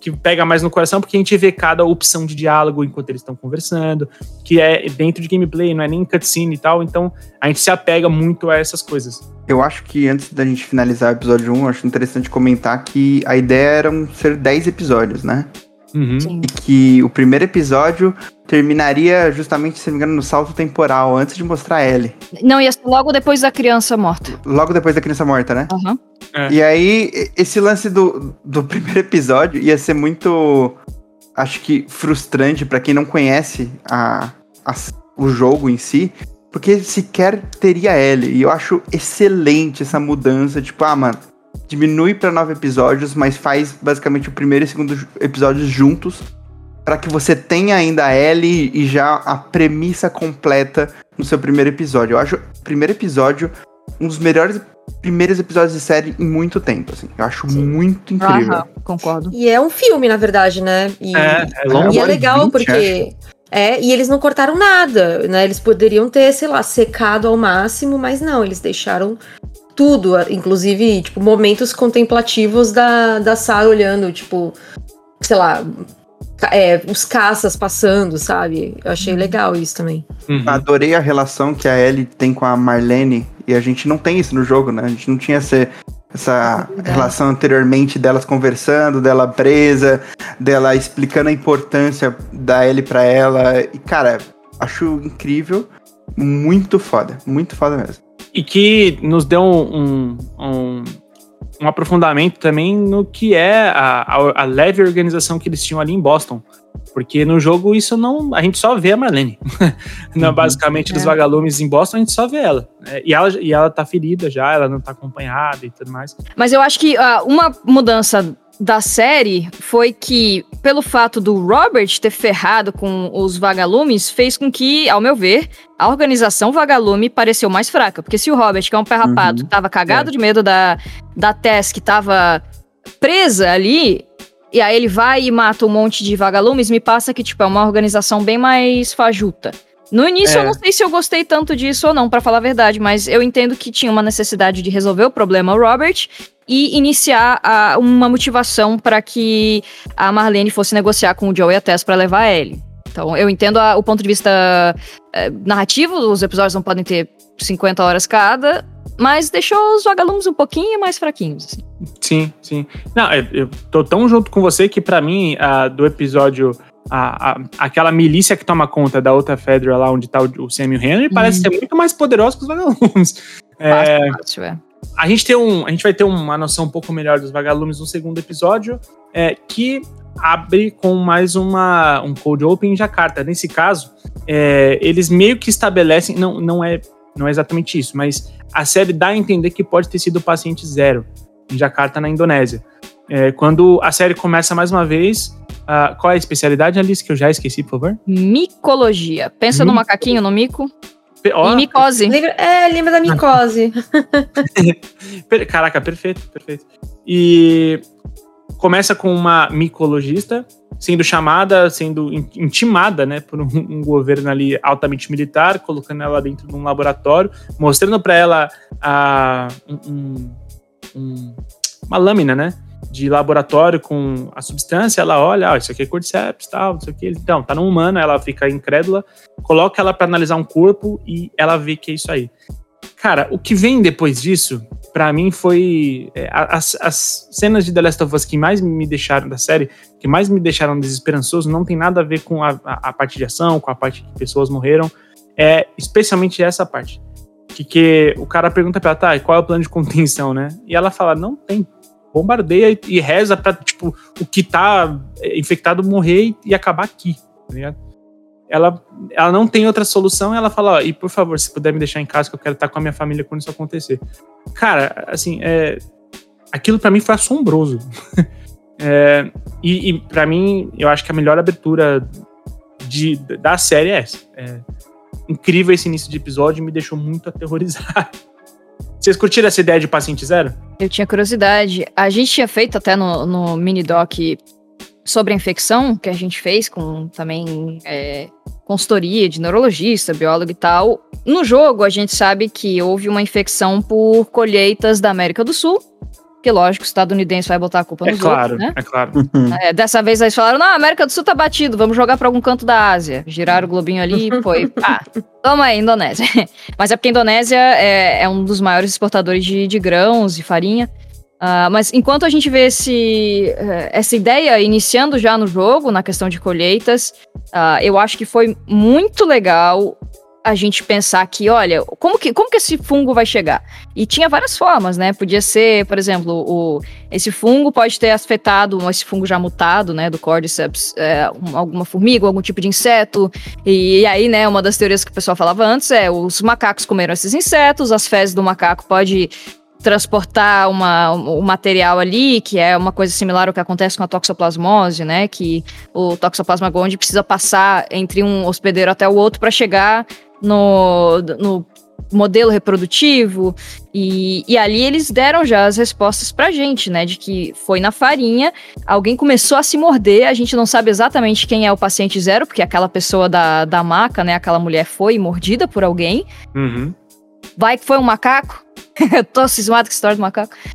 que pega mais no coração, porque a gente vê cada opção de diálogo enquanto eles estão conversando, que é dentro de gameplay, não é nem cutscene e tal, então a gente se apega muito a essas coisas. Eu acho que antes da gente finalizar o episódio 1, eu acho interessante comentar que a ideia era ser 10 episódios, né? Uhum. E que o primeiro episódio terminaria justamente, se não me engano, no salto temporal, antes de mostrar a Ellie. Não, ia ser logo depois da criança morta. Logo depois da criança morta, né? Aham. É. E aí, esse lance do, do [laughs] primeiro episódio ia ser muito, acho que, frustrante pra quem não conhece a, a- o jogo em si, porque sequer teria Ellie. E eu acho excelente essa mudança, tipo, ah, mano, diminui pra nove episódios, mas faz basicamente o primeiro e segundo ju- episódios juntos, pra que você tenha ainda a Ellie e já a premissa completa no seu primeiro episódio. Eu acho o primeiro episódio um dos melhores primeiros episódios de série em muito tempo, assim. Eu acho Sim. muito incrível. Aham, concordo. E é um filme, na verdade, né? E, É, é longo. e é e legal vinte, porque. É, e eles não cortaram nada, né? Eles poderiam ter, sei lá, secado ao máximo, mas não, eles deixaram tudo, inclusive, tipo, momentos contemplativos da, da Sarah olhando, tipo, sei lá, é, os caças passando, sabe? Eu achei legal isso também. Uhum. Adorei a relação que a Ellie tem com a Marlene, e a gente não tem isso no jogo, né? A gente não tinha essa, essa Verdade. relação anteriormente delas conversando, dela presa, dela explicando a importância da Ellie pra ela. E, cara, acho incrível, muito foda, muito foda mesmo. E que nos deu um, um, um aprofundamento também no que é a, a, a leve organização que eles tinham ali em Boston. Porque no jogo isso não. A gente só vê a Marlene. [laughs] não, basicamente, dos É. vagalumes em Boston, a gente só vê ela. né? E ela. E ela tá ferida já, ela não tá acompanhada e tudo mais. Mas eu acho que ah, uma mudança da série foi que, pelo fato do Robert ter ferrado com os vagalumes, fez com que, ao meu ver, a organização vagalume pareceu mais fraca. Porque se o Robert, que é um pé rapado, Uhum. tava cagado de medo da, da Tess, que tava presa ali, e aí ele vai e mata um monte de vagalumes, me passa que, tipo, é uma organização bem mais fajuta. No início É. eu não sei se eu gostei tanto disso ou não, pra falar a verdade, mas eu entendo que tinha uma necessidade de resolver o problema Robert e iniciar a- uma motivação para que a Marlene fosse negociar com o Joe e a Tess pra levar a Ellie. Então eu entendo a- o ponto de vista eh, narrativo, os episódios não podem ter 50 horas cada, mas deixou os vagalumes um pouquinho mais fraquinhos. assim. Sim, sim. Não, eu, eu tô tão junto com você que, pra mim, a- do episódio. A, a- aquela milícia que toma conta da outra Fedra lá onde tá o, o Sam o Henry parece ser muito mais poderoso que os vagalumes. É, Fácil, fácil, é. A gente tem um, a gente vai ter uma noção um pouco melhor dos vagalumes no segundo episódio, é, que abre com mais uma um cold open em Jakarta. Nesse caso, é, eles meio que estabelecem, não, não é não é exatamente isso, mas a série dá a entender que pode ter sido o paciente zero em Jakarta, na Indonésia. É, quando a série começa mais uma vez, ah, qual é a especialidade, Alice, que eu já esqueci, por favor? Micologia. Pensa no Mico. macaquinho, no mico. Ó, E micose. Lembra, é, lembra da micose. [laughs] Caraca, perfeito, perfeito. E começa com uma micologista sendo chamada, sendo in- intimada, né, por um, um governo ali altamente militar, colocando ela dentro de um laboratório, mostrando para ela a, um- um- uma lâmina, né, de laboratório com a substância. Ela olha, ah, isso aqui é cordyceps, tal, não sei o que. Então, tá no humano, ela fica incrédula, coloca ela para analisar um corpo e ela vê que é isso aí. Cara, o que vem depois disso, pra mim, foi. é, as, as cenas de The Last of Us que mais me deixaram da série, que mais me deixaram desesperançoso, não tem nada a ver com a, a- a parte de ação, com a parte que pessoas morreram. É especialmente essa parte. Que, que o cara pergunta pra ela, tá, e qual é o plano de contenção, né? E ela fala, não tem. Bombardeia e, e reza pra, tipo, o que tá é, infectado morrer e, e acabar aqui, tá ligado? ela, ela não tem outra solução, ela fala, ó, e por favor, se puder me deixar em casa, que eu quero estar com a minha família quando isso acontecer. Cara, assim, é, aquilo pra mim foi assombroso. [laughs] É, e e para mim, eu acho que a melhor abertura de, da série é essa. É, incrível esse início de episódio, me deixou muito [laughs] aterrorizado. Vocês curtiram essa ideia de paciente zero? Eu tinha curiosidade. A gente tinha feito até no, no mini doc sobre a infecção, que a gente fez com também é, consultoria de neurologista, biólogo e tal. No jogo, a gente sabe que houve uma infecção por colheitas da América do Sul. Que lógico, o estadunidense vai botar a culpa É nos claro, outros, né? é claro. É, dessa vez eles falaram, não, a América do Sul tá batido, vamos jogar pra algum canto da Ásia. Giraram o globinho ali e [laughs] foi, ah, toma aí, Indonésia. [laughs] Mas é porque a Indonésia é, é um dos maiores exportadores de, de grãos e farinha. Ah, mas enquanto a gente vê esse, eh, essa ideia iniciando já no jogo, na questão de colheitas, ah, eu acho que foi muito legal a gente pensar que, olha, como que, como que esse fungo vai chegar? E tinha várias formas, né? Podia ser, por exemplo, o, esse fungo pode ter afetado, esse fungo já mutado, né, do Cordyceps, é, um- alguma formiga, algum tipo de inseto. E, aí, né, uma das teorias que o pessoal falava antes é os macacos comeram esses insetos, as fezes do macaco pode transportar uma, um material ali, que é uma coisa similar ao que acontece com a toxoplasmose, né, que o Toxoplasma gondii precisa passar entre um hospedeiro até o outro para chegar no, no modelo reprodutivo, e, e ali eles deram já as respostas pra gente, né? De que foi na farinha, alguém começou a se morder, a gente não sabe exatamente quem é o paciente zero, porque aquela pessoa da, da maca, né? Aquela mulher foi mordida por alguém. Uhum. Vai que foi um macaco. [laughs] Eu tô cismado com a história do macaco. [laughs]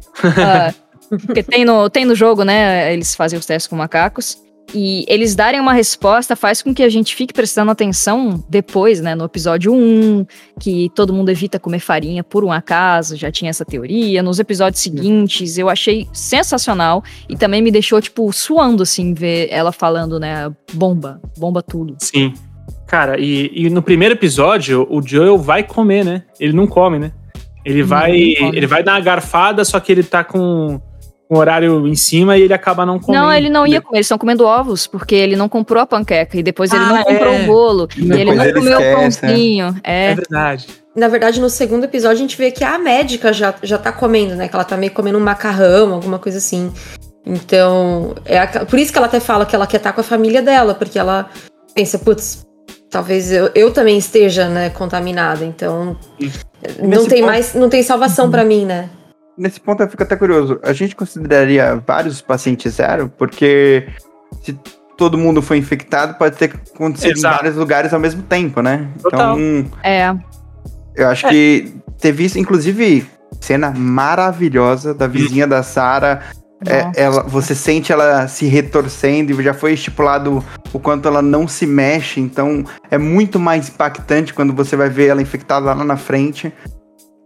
Ah, porque tem no, tem no jogo, né? Eles fazem os testes com macacos. E eles darem uma resposta faz com que a gente fique prestando atenção depois, né? No episódio 1, que todo mundo evita comer farinha por um acaso, já tinha essa teoria. Nos episódios seguintes, eu achei sensacional. E também me deixou, tipo, suando, assim, ver ela falando, né? Bomba, bomba tudo. Sim. Cara, e, e no primeiro episódio, o Joel vai comer, né? Ele não come, né? Ele vai, ele vai dar uma garfada, só que ele tá com o horário em cima e ele acaba não comendo. Não, ele não ia comer, eles estão comendo ovos, porque ele não comprou a panqueca e depois ele Ah, não comprou é. o bolo. E ele não ele comeu o esquece, né? pãozinho. É É. verdade. Na verdade, no segundo episódio, a gente vê que a médica já, já tá comendo, né? Que ela tá meio comendo um macarrão, alguma coisa assim. Então, é a- por isso que ela até fala que ela quer estar com a família dela, porque ela pensa, putz, talvez eu, eu também esteja, né, contaminada. Então, não Nesse tem ponto- mais, não tem salvação pra mim, né? Nesse ponto eu fico até curioso. A gente consideraria vários pacientes zero? Porque se todo mundo foi infectado, pode ter acontecido Exato. em vários lugares ao mesmo tempo, né? Total. Então, É. eu acho que teve isso, inclusive, cena maravilhosa da vizinha da Sarah. É, ela, você sente ela se retorcendo e já foi estipulado o quanto ela não se mexe, então é muito mais impactante quando você vai ver ela infectada lá na frente.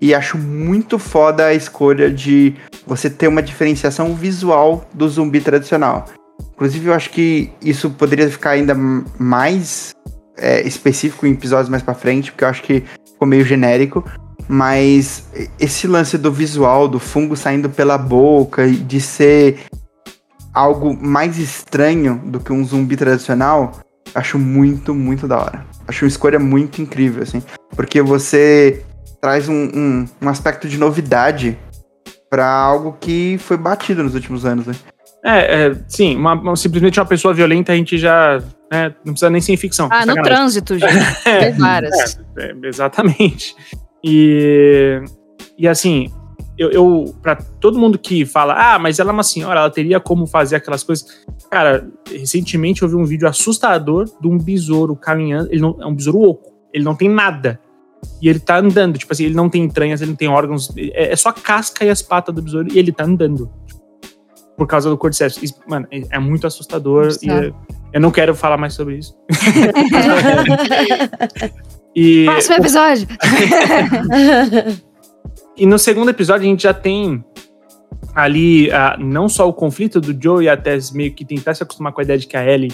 E acho muito foda a escolha de você ter uma diferenciação visual do zumbi tradicional. Inclusive, eu acho que isso poderia ficar ainda mais é, específico em episódios mais pra frente, porque eu acho que ficou meio genérico. Mas esse lance do visual, do fungo saindo pela boca e de ser algo mais estranho do que um zumbi tradicional, acho muito, muito da hora. Acho uma escolha muito incrível, assim. Porque você traz um, um, um aspecto de novidade pra algo que foi batido nos últimos anos, né? É, é, sim, uma- uma- simplesmente uma pessoa violenta a gente já né, não precisa nem ser em ficção. Ah, no sacanagem. trânsito, [laughs] gente. Tem várias. É, exatamente. E, e assim, eu, eu para todo mundo que fala, ah, mas ela é uma senhora, ela teria como fazer aquelas coisas. Cara, recentemente eu vi um vídeo assustador de um besouro caminhando. Ele não, é um besouro oco. Ele não tem nada. E ele tá andando. Tipo assim, ele não tem entranhas, ele não tem órgãos. É, é só a casca e as patas do besouro e ele tá andando. Por causa do cordyceps. Isso, Mano, é, é muito assustador. E é- eu não quero falar mais sobre isso. [laughs] e, Próximo episódio. [laughs] E no segundo episódio a gente já tem ali ah, não só o conflito do Joe e a Tess meio que tentar se acostumar com a ideia de que a Ellie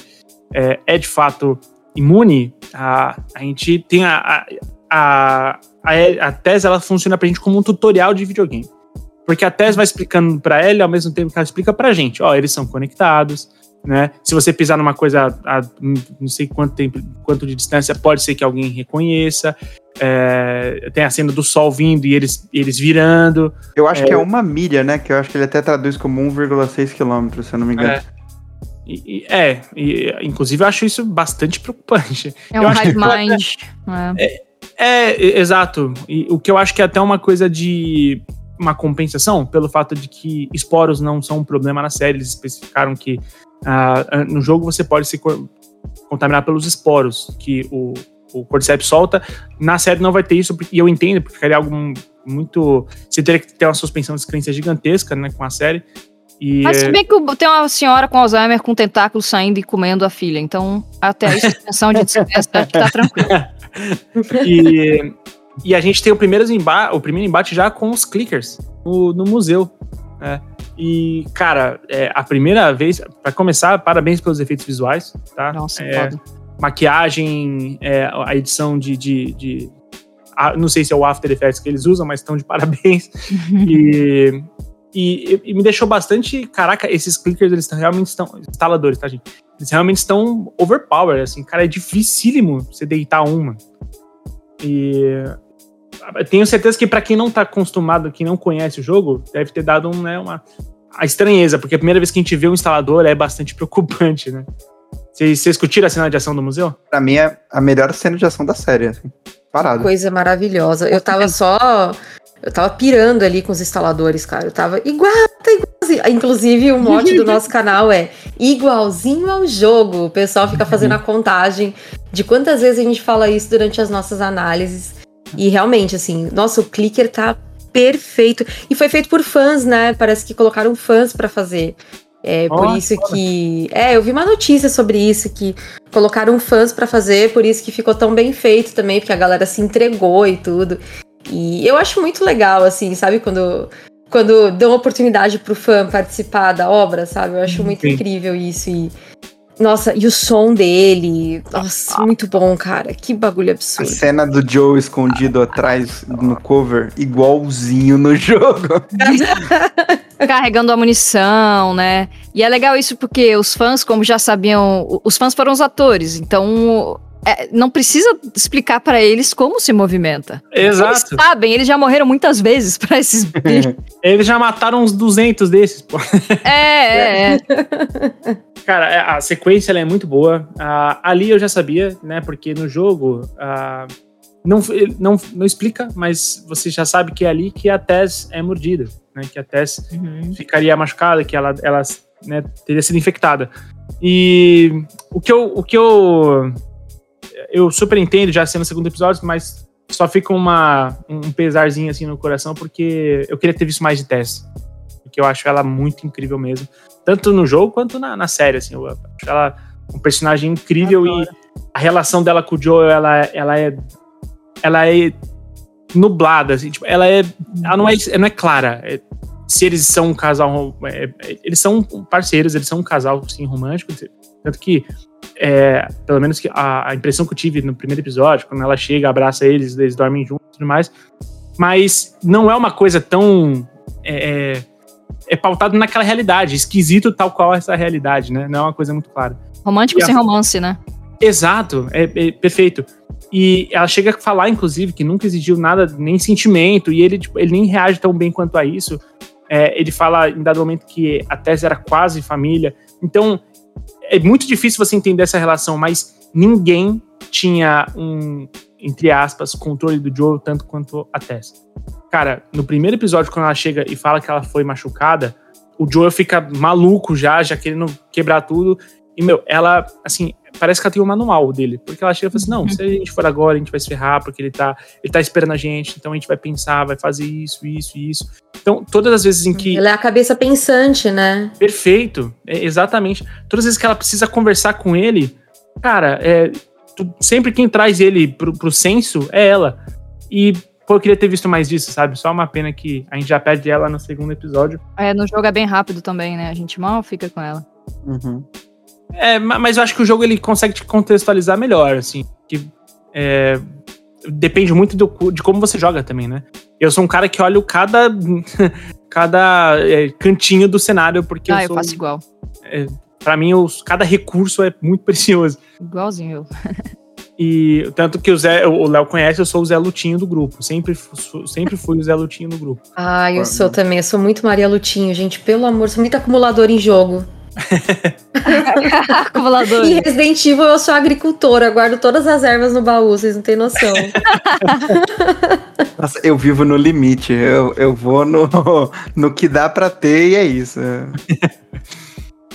é, é de fato imune, a, a gente tem a, a, a, a, a ela funciona pra gente como um tutorial de videogame. Porque a Tess vai explicando pra Ellie ao mesmo tempo que ela explica pra gente, ó, eles são conectados, né? Se você pisar numa coisa a, não sei quanto tempo, quanto de distância, pode ser que alguém reconheça. É, tem a cena do sol vindo e eles, eles virando. Eu acho É. que é uma milha, né? Que eu acho que ele até traduz como 1,6 km, se eu não me engano. É. E, e- é, e, inclusive eu acho isso bastante preocupante. É um hive mind. É. É, exato. E o que eu acho que é até uma coisa de uma compensação, pelo fato de que esporos não são um problema na série. Eles especificaram que ah, no jogo você pode se co- contaminar pelos esporos que o, o Cordyceps solta. Na série não vai ter isso, porque- e eu entendo, porque ficaria algo mu- muito. Você teria que ter uma suspensão de descrença gigantesca né, com a série. E, Mas se é, bem que tem uma senhora com Alzheimer com tentáculos saindo e comendo a filha. Então, até a suspensão de descrença acho que tá tranquilo. [laughs] E, e a gente tem o primeiro, emba o primeiro embate já com os clickers no, no museu. né? E, cara, é, a primeira vez, para começar, parabéns pelos efeitos visuais, tá? Nossa, É, foda. maquiagem, é, a edição de. de, de- a- não sei se é o After Effects que eles usam, mas estão de parabéns. [laughs] e, e, e me deixou bastante. Caraca, esses clickers, eles realmente estão. Instaladores, tá, gente? Eles realmente estão overpowered, assim. Cara, é dificílimo você deitar uma. E. eu Tenho certeza que pra quem não tá acostumado, quem não conhece o jogo, deve ter dado um, né, uma a estranheza, porque a primeira vez que a gente vê um instalador é bastante [laughs] preocupante, né? Vocês vocês curtiram a cena de ação do museu? Pra mim é a melhor cena de ação da série, assim. Parado. Coisa maravilhosa. Eu tava só. Eu tava pirando ali com os instaladores, cara. Eu tava igual, tá igualzinho. Inclusive, o mote do nosso canal é igualzinho ao jogo. O pessoal fica fazendo a contagem de quantas vezes a gente fala isso durante as nossas análises. E realmente, assim, nossa, o clicker tá perfeito. E foi feito por fãs, né? Parece que colocaram fãs pra fazer. É por Ó, isso que. É, eu vi uma notícia sobre isso, que colocaram fãs pra fazer, por isso que ficou tão bem feito também, porque a galera se entregou e tudo. E eu acho muito legal, assim, sabe, quando, quando dão oportunidade pro fã participar da obra, sabe? Eu acho muito Sim. incrível isso. E, nossa, e o som dele, nossa, muito bom, cara. Que bagulho A absurdo. cena do Joe escondido atrás no cover, igualzinho no [laughs] jogo. [laughs] carregando a munição, né? E é legal isso porque os fãs, como já sabiam, os fãs foram os atores, então é, não precisa explicar para eles como se movimenta. Exato. Eles sabem, eles já morreram muitas vezes pra esses [laughs] bichos. Eles já mataram uns 200 desses, pô. é, é, é. [laughs] Cara, é, a sequência é muito boa. Ah, ali eu já sabia, né? Porque no jogo ah, não, não, não explica, mas você já sabe que é ali que a Tess é mordida, né? Que a Tess Uhum. ficaria machucada, que ela, ela né, teria sido infectada. E o que eu, o que eu, eu super entendo já sendo o segundo episódio, mas só fica uma, um pesarzinho assim no coração, porque eu queria ter visto mais de Tess. Porque eu acho ela muito incrível mesmo. Tanto no jogo quanto na, na série, assim. Eu acho ela um personagem incrível e a relação dela com o Joel, ela, ela é. Ela é nublada, assim, tipo, ela é. Ela não é, não é clara. É- se eles são um casal. é, é, eles são parceiros, eles são um casal sim, romântico. Tanto que, é, pelo menos que a, a impressão que eu tive no primeiro episódio, quando ela chega, abraça eles, eles dormem juntos e tudo mais. Mas não é uma coisa tão. É, é, é pautado naquela realidade, esquisito tal qual essa realidade, né? Não é uma coisa muito clara. Romântico E a- sem romance, né? Exato, é, é perfeito. E ela chega a falar, inclusive, que nunca exigiu nada, nem sentimento, e ele, tipo, ele nem reage tão bem quanto a isso. É, ele fala em dado momento que a Tess era quase família. Então, é muito difícil você entender essa relação, mas ninguém tinha um, entre aspas, controle do Joe tanto quanto a Tess. Cara, no primeiro episódio, quando ela chega e fala que ela foi machucada, o Joel fica maluco já, já querendo quebrar tudo. E, meu, ela, assim, parece que ela tem o manual dele. Porque ela chega e fala assim: não, se a gente for agora, a gente vai se ferrar, porque ele tá, ele tá esperando a gente, então a gente vai pensar, vai fazer isso, isso e isso. Então, todas as vezes em que. Ela é a cabeça pensante, né? Perfeito, é, exatamente. Todas as vezes que ela precisa conversar com ele, cara, é, tu- sempre quem traz ele pro, pro senso é ela. E, pô, eu queria ter visto mais disso, sabe? Só uma pena que a gente já perde ela no segundo episódio. É, no jogo é bem rápido também, né? A gente mal fica com ela. Uhum. É, ma- mas eu acho que o jogo ele consegue te contextualizar melhor, assim. Que, é, depende muito do, de como você joga também, né? Eu sou um cara que olha cada, [laughs] cada é, cantinho do cenário, porque ah, eu eu sou. faço igual. Pra mim, os- cada recurso é muito [laughs] precioso. Igualzinho eu. [laughs] E tanto que o Zé, o Léo conhece, eu sou o Zé Lutinho do grupo. Sempre, sempre fui o Zé Lutinho do grupo. Ah, eu sou também. Eu sou muito Maria Lutinho, gente. Pelo amor, sou muito acumulador em jogo. [laughs] Acumulador. Em Resident Evil eu sou agricultora, guardo todas as ervas no baú, vocês não têm noção. [laughs] Nossa, eu vivo no limite. Eu, eu vou no, [laughs] no que dá pra ter e é isso.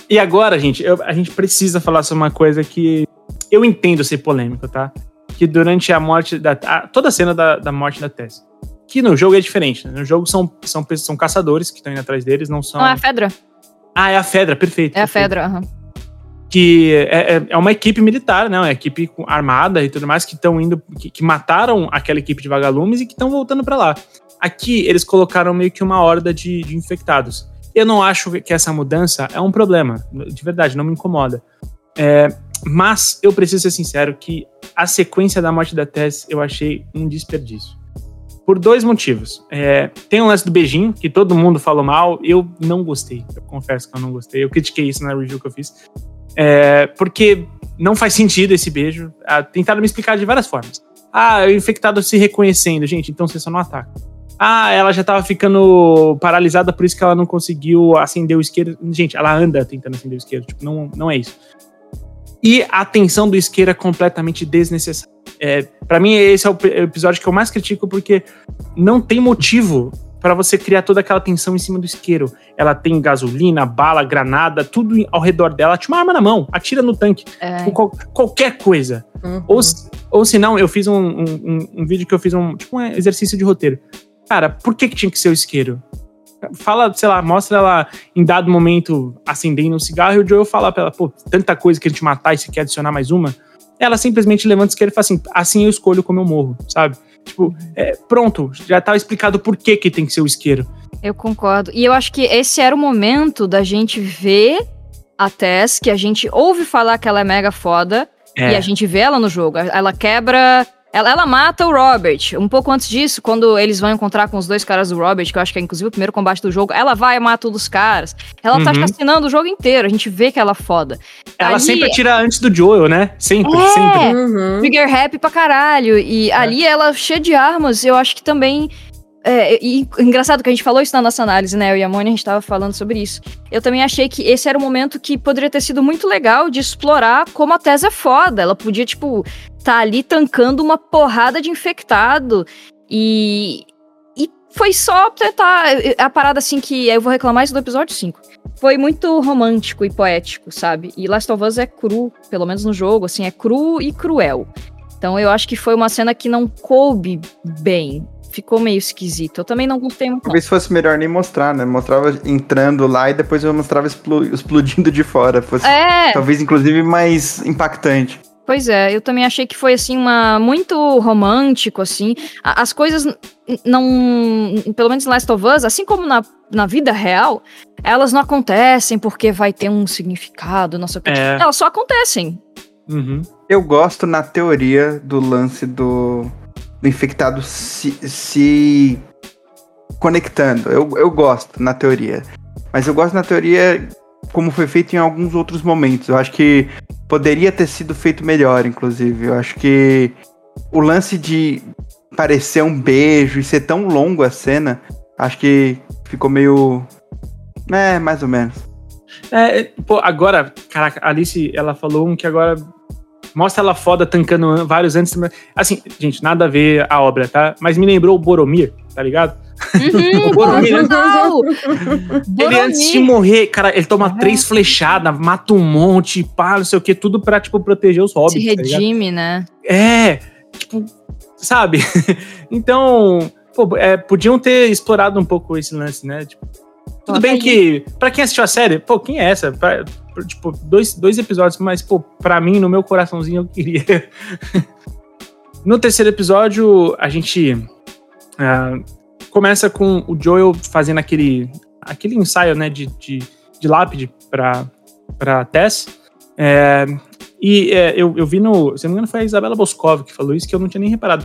E agora, gente, eu- a gente precisa falar sobre uma coisa que eu entendo ser polêmico, tá? Que durante a morte da. a- toda a cena da, da morte da Tess. Que no jogo é diferente. Né? No jogo são, são, pessoas- são caçadores que estão indo atrás deles, não são. Não, é a Fedra. Ah, é a Fedra, perfeito. É a perfeito. Fedra, aham. que é, é- é uma equipe militar, né? Uma equipe armada e tudo mais que estão indo, que, que mataram aquela equipe de vagalumes e que estão voltando pra lá. Aqui eles colocaram meio que uma horda de, de infectados. Eu não acho que essa mudança é um problema, de verdade, não me incomoda. É, mas eu preciso ser sincero que a sequência da morte da Tess eu achei um desperdício. Por dois motivos. É, tem um lance do beijinho, que todo mundo falou mal, eu não gostei. Eu confesso que eu não gostei. Eu critiquei isso na review que eu fiz. É, porque não faz sentido esse beijo. Ah, tentaram me explicar de várias formas. Ah, o infectado se reconhecendo. Gente, então você só não ataca. Ah, ela já tava ficando paralisada, por isso que ela não conseguiu acender o isqueiro. Gente, ela anda tentando acender o isqueiro. Tipo, não, não é isso. E a tensão do isqueiro é completamente desnecessária. É, para mim, esse é o episódio que eu mais critico, porque não tem motivo para você criar toda aquela tensão em cima do isqueiro. Ela tem gasolina, bala, granada, tudo ao redor dela. Tinha uma arma na mão, atira no tanque. É, Tipo, qual- qualquer coisa. Uhum. Ou, se- ou se não, eu fiz um, um, um- vídeo que eu fiz um, tipo um exercício de roteiro. Cara, por que, que tinha que ser o isqueiro? Fala, sei lá, mostra ela em dado momento acendendo um cigarro e o Joel fala pra ela, pô, tanta coisa que a gente matar e você quer adicionar mais uma. Ela simplesmente levanta o isqueiro e fala assim, assim eu escolho como eu morro, sabe? Tipo, é, pronto, já tá explicado por que, que tem que ser o isqueiro. eu concordo. E eu acho que esse era o momento da gente ver a Tess, que a gente ouve falar que ela é mega foda, É, e a gente vê ela no jogo. Ela quebra Ela, ela mata o Robert. Um pouco antes disso, quando eles vão encontrar com os dois caras do Robert, que eu acho que é inclusive o primeiro combate do jogo, ela vai e mata um dos caras. Ela tá Uhum. assassinando o jogo inteiro. A gente vê que ela é foda. Ela Ali- sempre atira antes do Joel, né? Sempre, É. sempre. Uhum. Trigger happy pra caralho. E ali ela cheia de armas, eu acho que também. É, e engraçado que a gente falou isso na nossa análise, né? Eu e a Mônica, a gente tava falando sobre isso. Eu também achei que esse era um momento que poderia ter sido muito legal de explorar como a Tess é foda. Ela podia, tipo, tá ali tancando uma porrada de infectado. E. E foi só tentar. A parada assim que eu vou reclamar isso do episódio 5. Foi muito romântico e poético, sabe? E Last of Us é cru, pelo menos no jogo, assim, é cru e cruel. Então eu acho que foi uma cena que não coube bem. Ficou meio esquisito. Eu também não gostei muito. Talvez fosse melhor nem mostrar, né? Mostrava entrando lá e depois eu mostrava explo- explodindo de fora. Fosse É, talvez inclusive mais impactante. pois é. Eu também achei que foi assim uma muito romântico assim. As coisas não, pelo menos em Last of Us, assim como na, na vida real, elas não acontecem porque vai ter um significado, não sei o quê. É. Elas só acontecem. Uhum. Eu gosto na teoria do lance do, do infectado se, se conectando. Eu, eu gosto na teoria. Mas eu gosto na teoria como foi feito em alguns outros momentos. Eu acho que poderia ter sido feito melhor, inclusive. Eu acho que o lance de parecer um beijo e ser tão longo a cena, acho que ficou meio. É, mais ou menos. É, pô, agora, caraca, a Alice, ela falou um que agora mostra ela foda tancando an- vários antes. Assim, gente, nada a ver a obra, tá? Mas me lembrou o Boromir, tá ligado? Uhum, [laughs] O Boromir, né? total. Ele antes de Boromir. morrer, cara, ele toma três flechadas, mata um monte, pá, não sei o que, tudo pra, tipo, proteger os se hobbits, tá ligado? redime, né? É, tipo, sabe? [laughs] então, pô, é, podiam ter explorado um pouco esse lance, né? Tipo, tudo bem que, pra quem assistiu a série, pô, quem é essa? Pra- tipo, dois, dois episódios, mas, pô, pra mim, no meu coraçãozinho, eu queria. [laughs] no terceiro episódio, a gente ah, começa com o Joel fazendo aquele, aquele ensaio, né, de, de, de lápide pra, pra Tess. É, e é, eu, eu vi no. Se não me engano, foi a Isabela Boscov que falou isso, que eu não tinha nem reparado.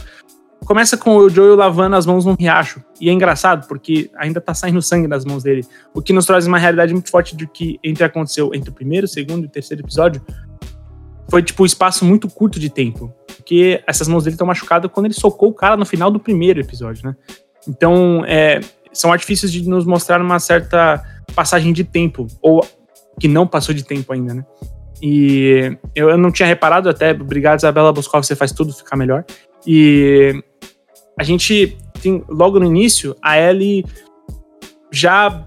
Começa com o Joel lavando as mãos num riacho. E é engraçado, porque ainda tá saindo sangue das mãos dele. O que nos traz uma realidade muito forte de que entre aconteceu entre o primeiro, o segundo e o terceiro episódio. Foi, tipo, um espaço muito curto de tempo. Porque essas mãos dele estão machucadas quando ele socou o cara no final do primeiro episódio, né? Então, é, são artifícios de nos mostrar uma certa passagem de tempo. Ou que não passou de tempo ainda, né? E eu, eu não tinha reparado até. Obrigado, Isabela Boscov, você faz tudo ficar melhor. E a gente tem, logo no início, a Ellie já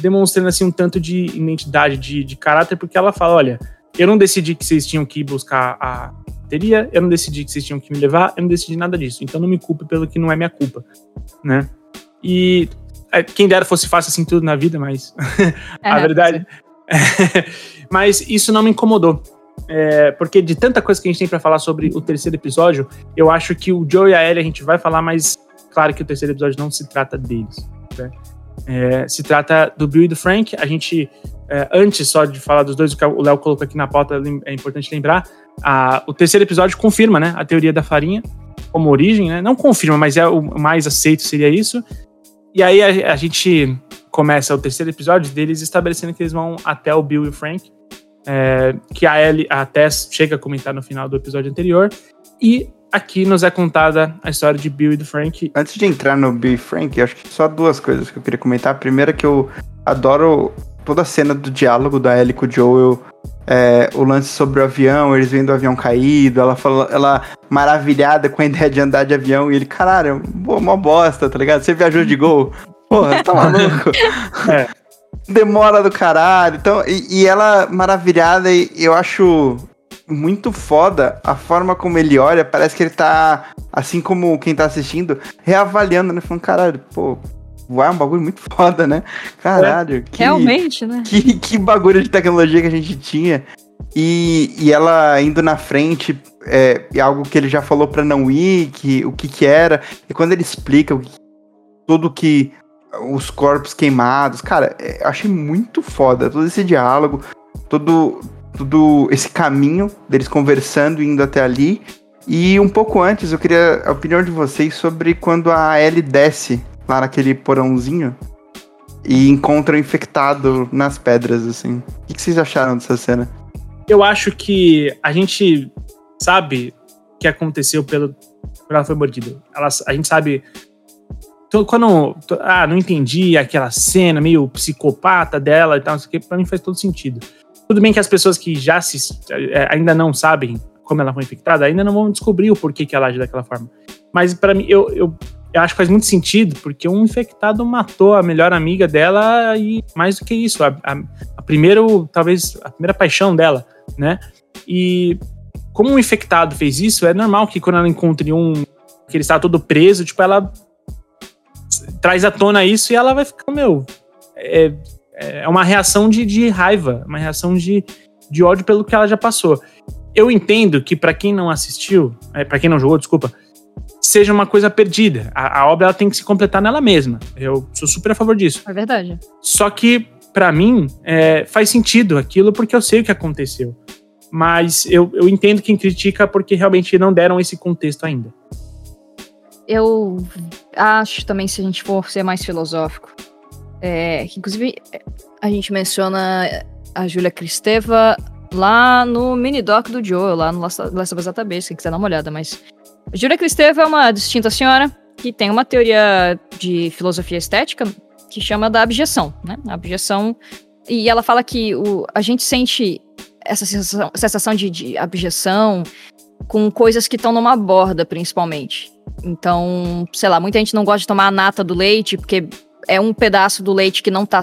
demonstrando assim um tanto de identidade, de, de caráter, porque ela fala: olha, eu não decidi que vocês tinham que ir buscar a bateria, eu não decidi que vocês tinham que me levar, eu não decidi nada disso. Então não me culpe pelo que não é minha culpa, né? E é, quem dera fosse fácil assim tudo na vida, mas [laughs] a É, verdade. [laughs] Mas isso não me incomodou. É, porque de tanta coisa que a gente tem pra falar sobre o terceiro episódio, eu acho que o Joe e a Ellie a gente vai falar, mas claro que o terceiro episódio não se trata deles. né? É, se trata do Bill e do Frank. A gente, é, antes só de falar dos dois, o que o Léo colocou aqui na pauta, é importante lembrar. a- o terceiro episódio confirma né, a teoria da farinha como origem, né? Não confirma, mas é o mais aceito seria isso. E aí a, a gente começa o terceiro episódio deles estabelecendo que eles vão até o Bill e o Frank. É, que a Ellie, a Tess chega a comentar no final do episódio anterior. E aqui nos é contada a história de Bill e do Frank. Antes de entrar no Bill e Frank, acho que só duas coisas que eu queria comentar. A primeira é que eu adoro toda a cena do diálogo da Ellie com o Joel. é, o lance sobre o avião, eles vendo o avião caído, ela fala, ela maravilhada com a [laughs] ideia de andar de avião, e ele, caralho, pô, mó bosta, tá ligado? Você viajou de gol? Porra, tá [laughs] maluco? É. Demora do caralho. Então, e, e ela maravilhada, e eu acho muito foda a forma como ele olha. Parece que ele tá, assim como quem tá assistindo, reavaliando, né? Falando, caralho, pô, voar é um bagulho muito foda, né? Caralho. que- Realmente, né? que, que bagulho de tecnologia que a gente tinha. E, e ela indo na frente, é, é algo que ele já falou pra não ir, que, o que que era. E quando ele explica o que- tudo que. Os corpos queimados, cara, é, eu achei muito foda todo esse diálogo, todo, todo esse caminho deles conversando indo até ali. E um pouco antes, eu queria a opinião de vocês sobre quando a Ellie desce lá naquele porãozinho e encontra o infectado nas pedras, assim. O que vocês acharam dessa cena? Eu acho que a gente sabe o que aconteceu pelo, quando ela foi mordida. Ela, a gente sabe. Quando. Ah, não entendi aquela cena meio psicopata dela e tal, isso aqui, pra mim faz todo sentido. Tudo bem que as pessoas que já se, é, ainda não sabem como ela foi infectada, ainda não vão descobrir o porquê que ela age daquela forma. Mas para mim, eu, eu, eu acho que faz muito sentido, porque um infectado matou a melhor amiga dela e mais do que isso, a, a, a primeiro, talvez, a primeira paixão dela, né? E como um infectado fez isso, é normal que quando ela encontre um que ele está todo preso, tipo, ela traz à tona isso e ela vai ficar, meu, é, é uma reação de, de raiva, uma reação de, de ódio pelo que ela já passou eu entendo que para quem não assistiu, é, para quem não jogou, desculpa, seja uma coisa perdida. A, a, obra ela tem que se completar nela mesma. Eu sou super a favor disso. É verdade. Só que para mim é, faz sentido aquilo porque eu sei o que aconteceu. Mas eu, eu entendo quem critica porque realmente não deram esse contexto ainda. Eu acho também, se a gente for ser mais filosófico, é, que inclusive a gente menciona a Júlia Cristeva lá no mini doc do Joe, lá no Last of Us Database, quem quiser dar uma olhada, mas... Júlia Cristeva é uma distinta senhora que tem uma teoria de filosofia estética que chama da abjeção, né? A abjeção... E ela fala que o, a gente sente essa sensação, sensação de, de abjeção com coisas que estão numa borda, principalmente. Então, sei lá, muita gente não gosta de tomar a nata do leite, porque é um pedaço do leite que não tá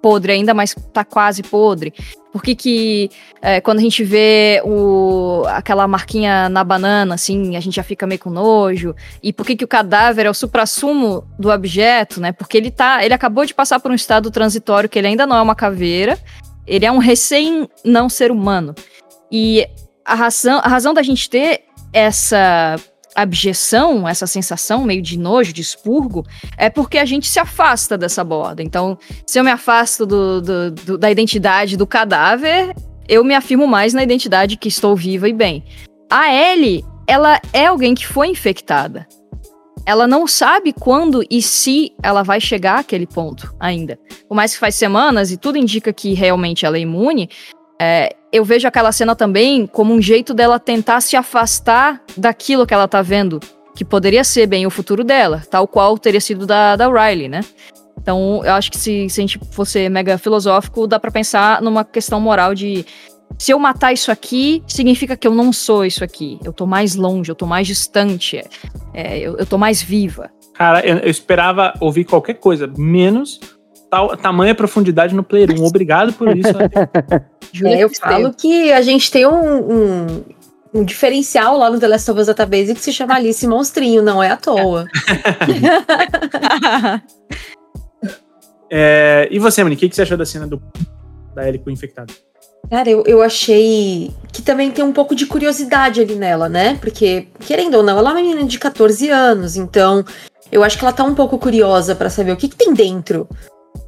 podre ainda, mas tá quase podre. Por que, que é, quando a gente vê o, aquela marquinha na banana, assim, a gente já fica meio com nojo? E por que, que o cadáver é o suprassumo do objeto, né? Porque ele tá. Ele acabou de passar por um estado transitório que ele ainda não é uma caveira, ele é um recém não ser humano. E a razão, a razão da gente ter essa abjeção, essa sensação meio de nojo, de expurgo, é porque a gente se afasta dessa borda. Então, se eu me afasto do, do, do, da identidade do cadáver, eu me afirmo mais na identidade que estou viva e bem. A Ellie, ela é alguém que foi infectada. Ela não sabe quando e se ela vai chegar àquele ponto ainda. Por mais que faz semanas e tudo indica que realmente ela é imune, é, eu vejo aquela cena também como um jeito dela tentar se afastar daquilo que ela tá vendo, que poderia ser bem o futuro dela, tal qual teria sido da, da Riley, né? Então, eu acho que se, se a gente fosse mega filosófico, dá para pensar numa questão moral de se eu matar isso aqui, significa que eu não sou isso aqui. Eu tô mais longe, eu tô mais distante, é, eu, eu tô mais viva. Cara, eu, eu esperava ouvir qualquer coisa, menos tal, tamanha profundidade no Player 1. Obrigado por isso. [laughs] é, eu falo que a gente tem um, um, um, diferencial lá no The Last of Us Database que se chama Alice Monstrinho, não é à toa. [laughs] é, e você, Mani, o que, que você achou da cena do, da Ellie com o infectado? Cara, eu, eu achei que também tem um pouco de curiosidade ali nela, né? Porque, querendo ou não, ela é uma menina de 14 anos, então eu acho que ela tá um pouco curiosa para saber o que, que tem dentro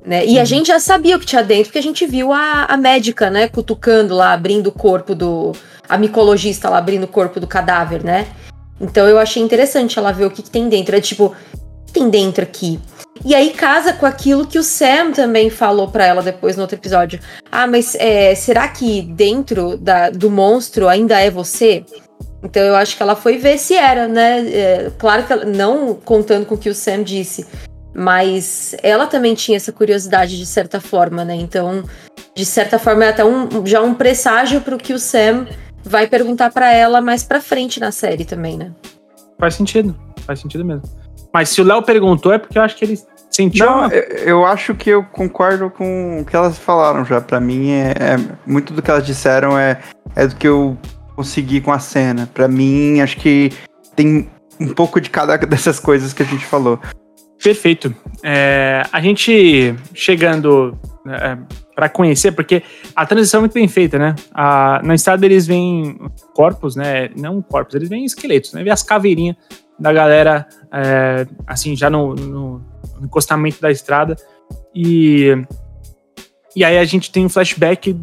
né? E a uhum. gente já sabia o que tinha dentro, porque a gente viu a, a médica, né, cutucando lá, abrindo o corpo do. A micologista lá abrindo o corpo do cadáver, né? Então eu achei interessante ela ver o que, que tem dentro. É tipo, o que tem dentro aqui? E aí casa com aquilo que o Sam também falou para ela depois no outro episódio. Ah, mas é, será que dentro da, do monstro ainda é você? Então eu acho que ela foi ver se era, né? É, claro que ela, não contando com o que o Sam disse, mas ela também tinha essa curiosidade de certa forma, né? Então, de certa forma, é até um, já um presságio para o que o Sam vai perguntar para ela mais para frente na série também, né? Faz sentido, faz sentido mesmo. Mas se o Léo perguntou é porque eu acho que ele sentiu. Não, uma... eu acho que eu concordo com o que elas falaram já. Para mim, é, é, muito do que elas disseram é, é do que eu consegui com a cena. Para mim, acho que tem um pouco de cada [laughs] dessas coisas que a gente falou. Perfeito. É, a gente chegando é, para conhecer, porque a transição é muito bem feita, né? A, na estrada eles veem corpos, né? Não corpos, eles veem esqueletos, né? Vê as caveirinhas da galera, é, assim, já no, no, no, encostamento da estrada. E, e aí a gente tem um flashback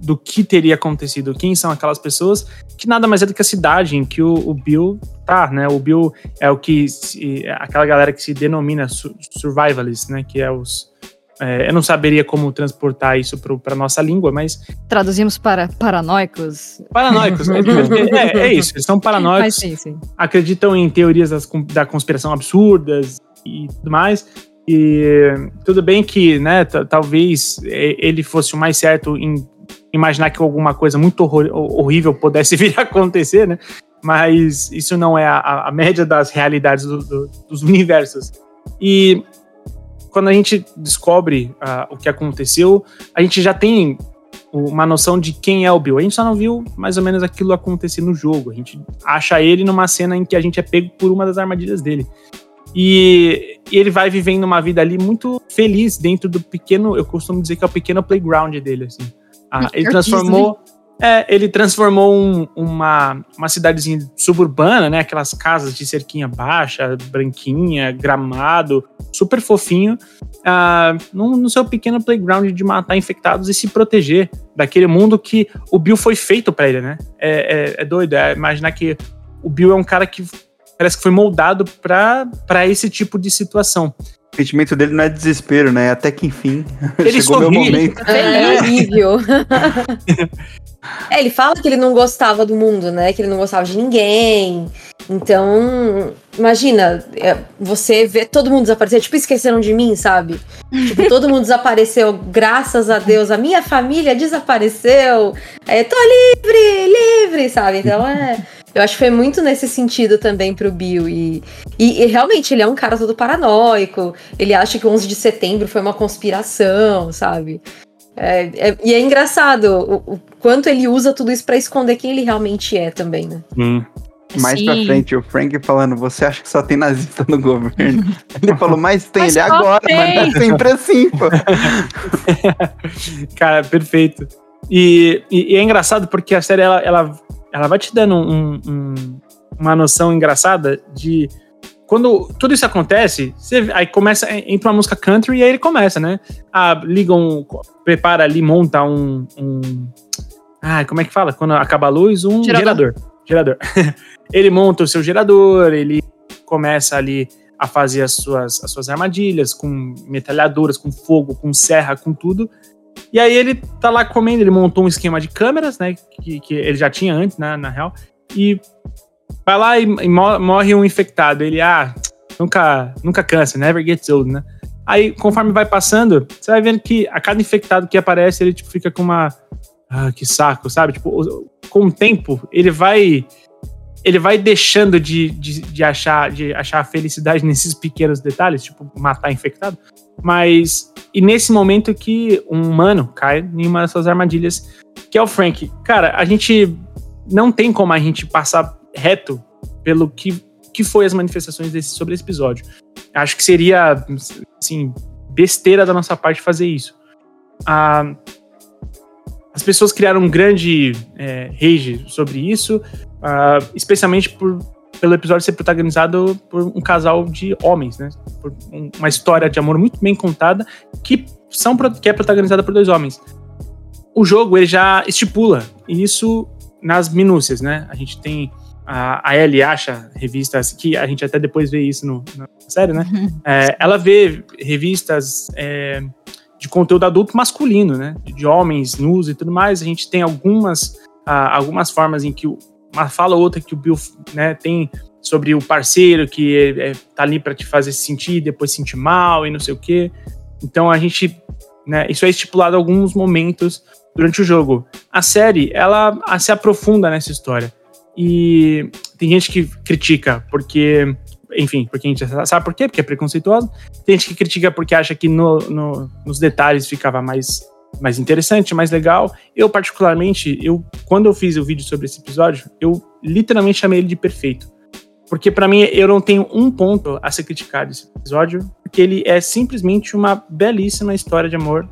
do que teria acontecido, quem são aquelas pessoas, que nada mais é do que a cidade em que o, o Bill tá, né? O Bill é o que se, é aquela galera que se denomina su, survivalists, né? Que é os é, eu não saberia como transportar isso para nossa língua, mas. Traduzimos para paranoicos. Paranoicos, né? [laughs] é, é isso, eles são paranoicos. Sim, sim. Acreditam em teorias das, da conspiração absurdas e tudo mais. E tudo bem que, né, talvez ele fosse o mais certo em imaginar que alguma coisa muito horrível pudesse [laughs] vir a acontecer, né? Mas isso não é a, a média das realidades do, do, dos universos. E quando a gente descobre uh, o que aconteceu, a gente já tem uma noção de quem é o Bill. A gente só não viu mais ou menos aquilo acontecer no jogo. A gente acha ele numa cena em que a gente é pego por uma das armadilhas dele. E, e ele vai vivendo uma vida ali muito feliz dentro do pequeno, eu costumo dizer que é o pequeno playground dele, assim. Ah, ele transformou é, ele transformou um, uma, uma cidadezinha suburbana, né? Aquelas casas de cerquinha baixa, branquinha, gramado, super fofinho, uh, no, no, seu pequeno playground de matar infectados e se proteger daquele mundo que o Bill foi feito para ele, né? É, é, é doido, é imaginar que o Bill é um cara que parece que foi moldado para esse tipo de situação. O sentimento dele não é desespero, né? Até que enfim [laughs] ele chegou sorri, meu momento. É, é horrível. [laughs] É, ele fala que ele não gostava do mundo, né? Que ele não gostava de ninguém. Então, imagina, é, você vê todo mundo desaparecer, tipo, esqueceram de mim, sabe? Tipo, todo mundo desapareceu, graças a Deus, a minha família desapareceu. É, tô livre, livre, sabe? Então é. Eu acho que foi muito nesse sentido também pro Bill. E, e, e, realmente, ele é um cara todo paranoico. Ele acha que o 11 de setembro foi uma conspiração, sabe? É, é, e é engraçado o, o, quanto ele usa tudo isso para esconder quem ele realmente é também, né? Hum. Mais Sim. pra frente, o Frank falando, você acha que só tem nazista no governo? [laughs] Ele falou, mas tem mas ele agora, tem. mas é sempre assim, pô. [laughs] Cara, perfeito. E, e, e, é engraçado porque a série, ela, ela, ela vai te dando um, um, uma noção engraçada de quando tudo isso acontece, você, aí começa, entra uma música country e aí ele começa, né? Ah, ligam, prepara ali, monta um, um. Ah, como é que fala? Quando acaba a luz, um gerador. Gerador. gerador. [laughs] ele monta o seu gerador, ele começa ali a fazer as suas, as suas armadilhas com metralhadoras, com fogo, com serra, com tudo. E aí ele tá lá comendo, ele montou um esquema de câmeras, né? Que, que ele já tinha antes, né, na real. E Vai lá e, e morre um infectado. Ele, ah, nunca, nunca cansa, never gets old, né? Aí, conforme vai passando, você vai vendo que a cada infectado que aparece, ele tipo, fica com uma. Ah, que saco, sabe? Tipo, com o tempo, ele vai. Ele vai deixando de, de, de, achar, de achar felicidade nesses pequenos detalhes, tipo, matar infectado. Mas. E nesse momento que um humano cai em uma dessas armadilhas, que é o Frank. Cara, a gente. Não tem como a gente passar reto pelo que, que foi as manifestações desse, sobre esse episódio. Acho que seria, assim, besteira da nossa parte fazer isso. Ah, as pessoas criaram um grande é, rage sobre isso, ah, especialmente por, pelo episódio ser protagonizado por um casal de homens, né? Por uma história de amor muito bem contada que, são, que é protagonizada por dois homens. O jogo ele já estipula isso nas minúcias, né? A gente tem a, a Ellie acha revistas, que a gente até depois vê isso no, na série, né? Uhum. É, ela vê revistas é, de conteúdo adulto masculino, né? De homens nus e tudo mais. A gente tem algumas, algumas formas em que uma fala ou outra que o Bill né, tem sobre o parceiro que é, é tá ali para te fazer sentir, depois sentir mal e não sei o quê. Então a gente, né, isso é estipulado alguns momentos durante o jogo. A série, ela se aprofunda nessa história. E tem gente que critica porque, enfim, porque a gente sabe por quê, porque é preconceituoso. Tem gente que critica porque acha que no, no, nos detalhes ficava mais, mais interessante, mais legal. Eu, particularmente, eu quando eu fiz o vídeo sobre esse episódio, eu literalmente chamei ele de perfeito. Porque para mim eu não tenho um ponto a ser criticado desse episódio, porque ele é simplesmente uma belíssima história de amor.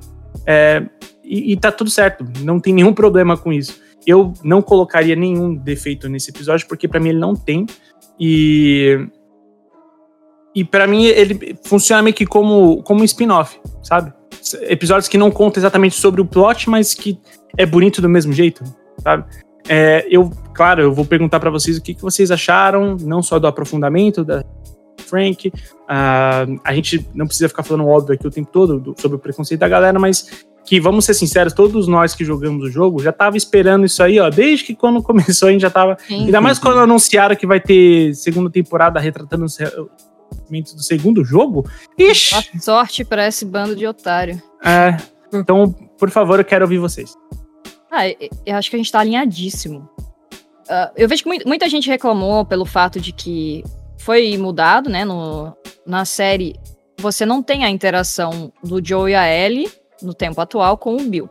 É, e, e tá tudo certo, não tem nenhum problema com isso eu não colocaria nenhum defeito nesse episódio, porque para mim ele não tem. E. E para mim ele funciona meio que como, como um spin-off, sabe? Episódios que não contam exatamente sobre o plot, mas que é bonito do mesmo jeito, sabe? É, eu, claro, eu vou perguntar para vocês o que, que vocês acharam, não só do aprofundamento da Frank. Uh, a gente não precisa ficar falando óbvio aqui o tempo todo do, sobre o preconceito da galera, mas que, vamos ser sinceros, todos nós que jogamos o jogo já tava esperando isso aí, ó, desde que quando [laughs] começou a gente já tava. Sim. Ainda mais quando anunciaram que vai ter segunda temporada retratando os do segundo jogo. Ixi! Boa sorte para esse bando de otário. É. Então, por favor, eu quero ouvir vocês. Ah, eu acho que a gente tá alinhadíssimo. Uh, eu vejo que muita gente reclamou pelo fato de que foi mudado, né? No, na série, você não tem a interação do Joe e a Ellie no tempo atual com o Bill.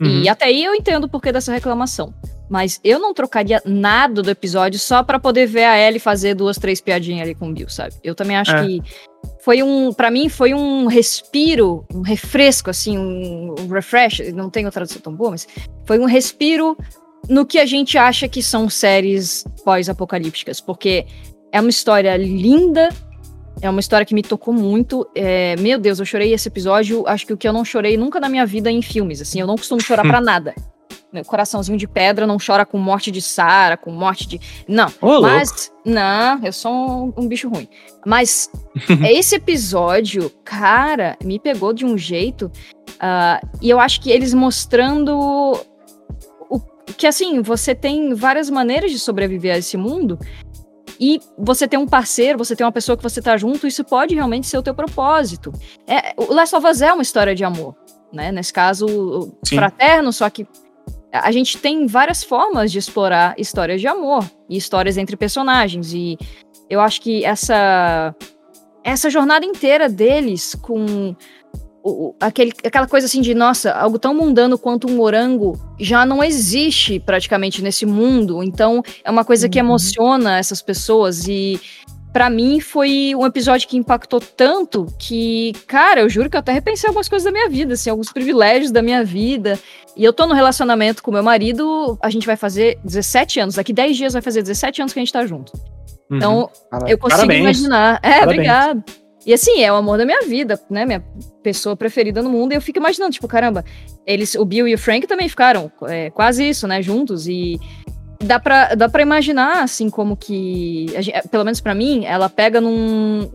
Uhum. E até aí eu entendo o porquê dessa reclamação. Mas eu não trocaria nada do episódio só para poder ver a Ellie fazer duas, três piadinhas ali com o Bill, sabe? Eu também acho é. que foi um, para mim foi um respiro, um refresco assim, um, um refresh, não tenho tradução tão boa, mas foi um respiro no que a gente acha que são séries pós-apocalípticas, porque é uma história linda, é uma história que me tocou muito. É, meu Deus, eu chorei esse episódio. Acho que o que eu não chorei nunca na minha vida em filmes. Assim, eu não costumo chorar para [laughs] nada. Meu coraçãozinho de pedra não chora com morte de Sara, com morte de. Não. Ô, mas. Não, eu sou um, um bicho ruim. Mas [laughs] esse episódio, cara, me pegou de um jeito. Uh, e eu acho que eles mostrando o, que assim, você tem várias maneiras de sobreviver a esse mundo e você ter um parceiro, você ter uma pessoa que você tá junto, isso pode realmente ser o teu propósito. É, o Last of Us é uma história de amor, né? Nesse caso, Sim. fraterno, só que a gente tem várias formas de explorar histórias de amor e histórias entre personagens. E eu acho que essa, essa jornada inteira deles com o, aquele, aquela coisa assim de, nossa, algo tão mundano quanto um morango já não existe praticamente nesse mundo. Então, é uma coisa que uhum. emociona essas pessoas e para mim foi um episódio que impactou tanto que, cara, eu juro que eu até repensei algumas coisas da minha vida, assim, alguns privilégios da minha vida. E eu tô no relacionamento com meu marido, a gente vai fazer 17 anos, daqui 10 dias vai fazer 17 anos que a gente tá junto. Uhum. Então, eu consigo Parabéns. imaginar. É, Parabéns. obrigado. E assim, é o amor da minha vida, né? Minha pessoa preferida no mundo. E eu fico imaginando, tipo, caramba, eles, o Bill e o Frank também ficaram é, quase isso, né? Juntos. E dá pra, dá pra imaginar, assim, como que. Gente, pelo menos para mim, ela pega num,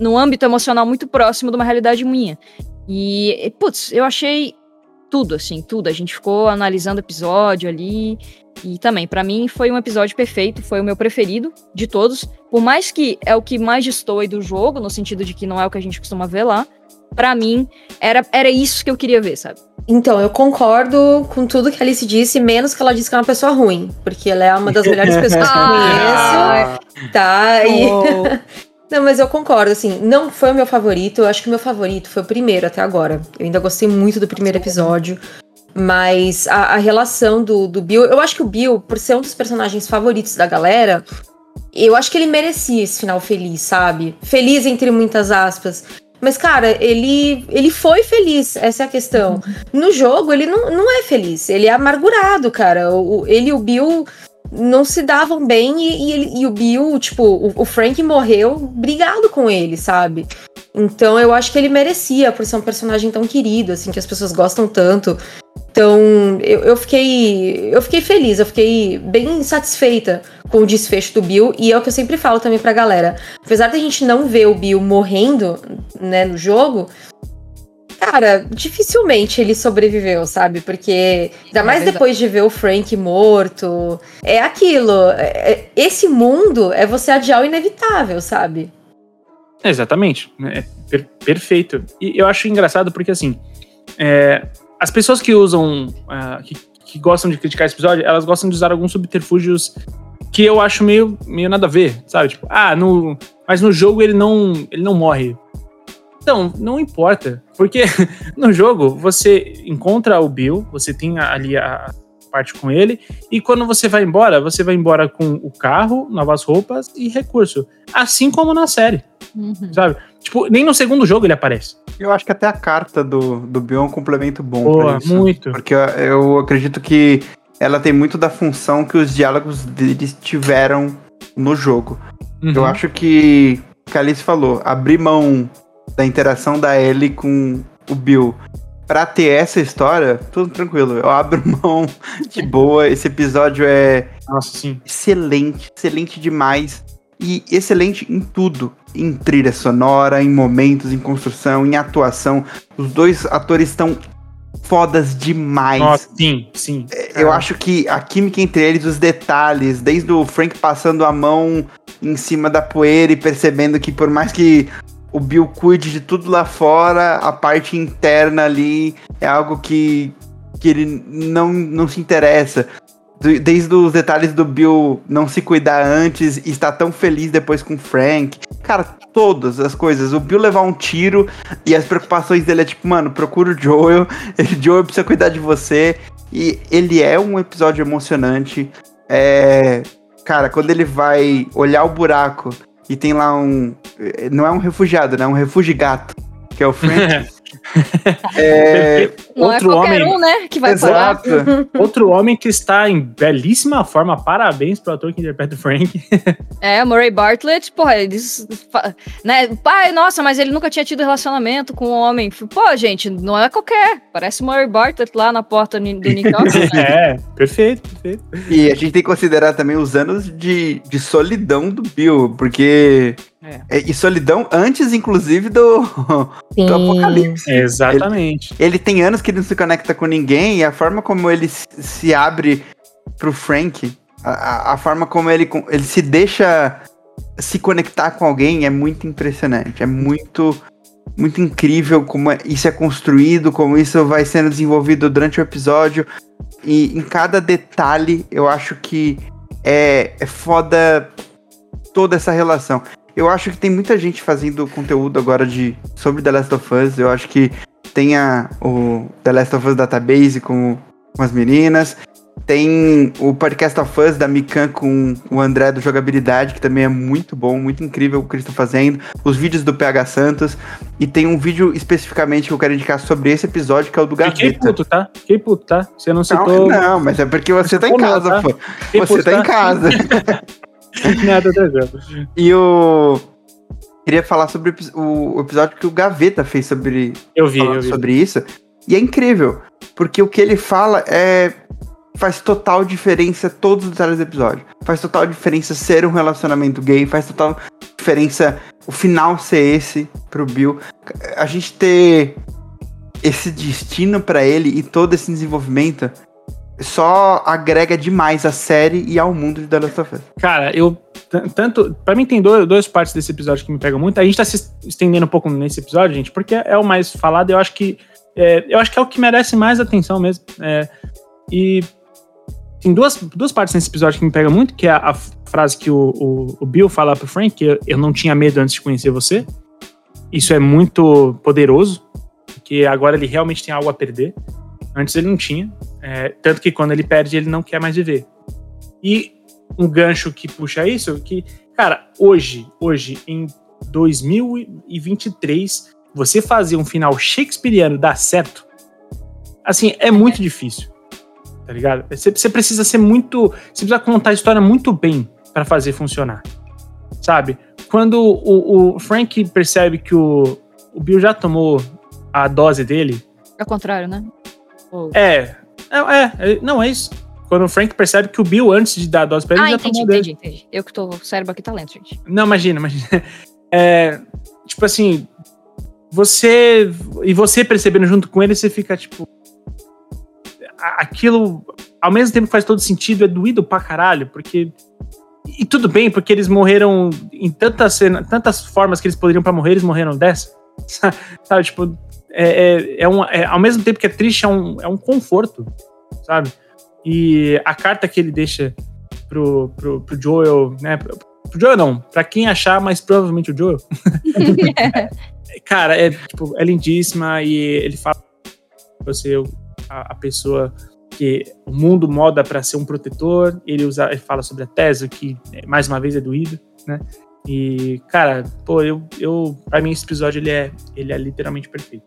num âmbito emocional muito próximo de uma realidade minha. E, putz, eu achei tudo, assim, tudo. A gente ficou analisando o episódio ali. E também, para mim, foi um episódio perfeito, foi o meu preferido de todos. Por mais que é o que mais destoe do jogo, no sentido de que não é o que a gente costuma ver lá, para mim, era, era isso que eu queria ver, sabe? Então, eu concordo com tudo que a Alice disse, menos que ela disse que é uma pessoa ruim, porque ela é uma das melhores pessoas que eu [laughs] conheço, tá? E... Oh. [laughs] Não, mas eu concordo, assim, não foi o meu favorito, eu acho que o meu favorito foi o primeiro até agora. Eu ainda gostei muito do primeiro episódio. Mas a, a, relação do, do Bill. Eu acho que o Bill, por ser um dos personagens favoritos da galera, eu acho que ele merecia esse final feliz, sabe? Feliz entre muitas aspas. Mas, cara, ele, ele foi feliz, essa é a questão. No jogo, ele não, não é feliz, ele é amargurado, cara. O, ele e o Bill não se davam bem e, e, ele, e o Bill, tipo, o, o, Frank morreu brigado com ele, sabe? Então eu acho que ele merecia, por ser um personagem tão querido, assim, que as pessoas gostam tanto. Então, eu, eu, fiquei. Eu fiquei feliz, eu fiquei bem satisfeita com o desfecho do Bill. E é o que eu sempre falo também pra galera. Apesar da gente não ver o Bill morrendo, né, no jogo, cara, dificilmente ele sobreviveu, sabe? Porque, ainda é mais depois de ver o Frank morto, é aquilo. É, é, esse mundo é você adiar o inevitável, sabe? Exatamente. É per perfeito. E eu acho engraçado porque, assim, é, as pessoas que usam, uh, que, que, gostam de criticar esse episódio, elas gostam de usar alguns subterfúgios que eu acho meio, meio nada a ver, sabe? Tipo, ah, no, mas no jogo ele não, ele não morre. Então, não importa, porque [laughs] no jogo você encontra o Bill, você tem ali a parte com ele, e quando você vai embora, você vai embora com o carro, novas roupas e recurso. Assim como na série, uhum. sabe? Tipo, nem no segundo jogo ele aparece. Eu acho que até a carta do, do Bill é um complemento bom Boa, isso. muito. Porque eu, eu acredito que ela tem muito da função que os diálogos deles tiveram no jogo. Uhum. Eu acho que, que a Alice falou, abrir mão da interação da Ellie com o Bill pra ter essa história, tudo tranquilo. Eu abro [laughs] mão de boa. Esse episódio é Nossa, excelente, excelente demais. E excelente em tudo. Em trilha sonora, em momentos, em construção, em atuação. Os dois atores estão fodas demais. Nossa, sim, sim. Eu acho que a química entre eles, os detalhes, desde o Frank passando a mão em cima da poeira e percebendo que por mais que o Bill cuide de tudo lá fora, a parte interna ali é algo que, que ele não, não se interessa. Desde os detalhes do Bill não se cuidar antes e estar tão feliz depois com o Frank. Cara, todas as coisas. O Bill levar um tiro e as preocupações dele é tipo, mano, procura o Joel. [laughs] O Joel precisa cuidar de você. E ele é um episódio emocionante. É. Cara, quando ele vai olhar o buraco e tem lá um. Não é um refugiado, né? É um refúgio gato. Que é o Frank. [laughs] é, Não Outro é qualquer homem- um, né, que vai falar. exato. [laughs] Outro homem que está em belíssima forma. Parabéns pro ator que interpreta o Frank. É, o Murray Bartlett, porra, eles. fa- Né, pai, nossa, mas ele nunca tinha tido relacionamento com um homem. Pô, gente, não é qualquer. Parece o Murray Bartlett lá na porta do Nick [laughs] né? é, perfeito, perfeito. E a gente tem que considerar também os anos de, de solidão do Bill, porque. É. é, E solidão antes, inclusive, do, [laughs] Sim. do apocalipse. Exatamente. Ele tem anos que ele não se conecta com ninguém e a forma como ele se- abre pro Frank, a, a- forma como ele, ele se deixa se conectar com alguém é muito impressionante. É muito, muito incrível como é- isso é construído, como isso vai sendo desenvolvido durante o episódio. E em cada detalhe, eu acho que é, é foda toda essa relação. Eu acho que tem muita gente fazendo conteúdo agora de sobre The Last of Us. Eu acho que tem a, o The Last of Us Database com, com as meninas. Tem o Podcast of Us da Mikan com o André do Jogabilidade, que também é muito bom, muito incrível o que eles estão fazendo. Os vídeos do PH Santos. E tem um vídeo especificamente que eu quero indicar sobre esse episódio, que é o do Fiquei Gaveta. puto, tá? Fiquei puto, tá? Você não Não, citou. não, mas é porque você tá em não, casa, tá? pô. Fiquei Você puto, tá em casa. [laughs] Nada, tranquilo. E o. Queria falar sobre o epi- o, o episódio que o Gaveta fez sobre, Eu vi, eu vi. sobre isso. E é incrível, porque o que ele fala é. Faz total diferença todos os detalhes do episódio. Faz total diferença ser um relacionamento gay, faz total diferença o final ser esse pro Bill. A gente ter esse destino pra ele e todo esse desenvolvimento só agrega demais à série e ao mundo de The Last of Us. Cara, eu. Tanto. Pra mim, tem duas partes desse episódio que me pegam muito. A gente tá se estendendo um pouco nesse episódio, gente, porque é o mais falado. Eu acho que. é, eu acho que é o que merece mais atenção mesmo. É, e. Tem duas, duas partes nesse episódio que me pegam muito, que é a, a frase que o, o, o Bill fala pro Frank, que eu, eu não tinha medo antes de conhecer você. Isso é muito poderoso, porque agora ele realmente tem algo a perder. Antes ele não tinha. É, tanto que quando ele perde, ele não quer mais viver. E um gancho que puxa isso, que, cara, hoje, hoje, em 2023, você fazer um final shakespeariano dar certo, assim, é muito difícil. Tá ligado? Você, você precisa ser muito. Você precisa contar a história muito bem para fazer funcionar. Sabe? Quando o, o Frank percebe que o, o Bill já tomou a dose dele, É o contrário, né? Ou- é, é, é, é- não é isso. Quando o Frank percebe que o Bill, antes de dar a dose pra ele, Ah, já entendi, tomou dele. entendi, entendi. Eu que tô. O cérebro aqui tá lento, gente. Não, imagina, imagina. [laughs] É, tipo assim, você. E você percebendo junto com ele, você fica tipo. Aquilo, ao mesmo tempo que faz todo sentido, é doído pra caralho, porque. E tudo bem, porque eles morreram em tantas, tantas formas que eles poderiam pra morrer, eles morreram dessa. [laughs] Sabe, tipo, é, é, é um, é- ao mesmo tempo que é triste, é um, é um conforto, sabe? E a carta que ele deixa pro, pro, pro Joel, né? Pro, pro Joel não, pra quem achar, mas provavelmente o Joel. [laughs] Cara, é, tipo, é lindíssima e ele fala você a, a pessoa que o mundo moda pra ser um protetor. Ele, usa, ele fala sobre a tese, que é, mais uma vez é doído, né? E, cara, pô, eu, eu pra mim esse episódio ele é, ele é literalmente perfeito.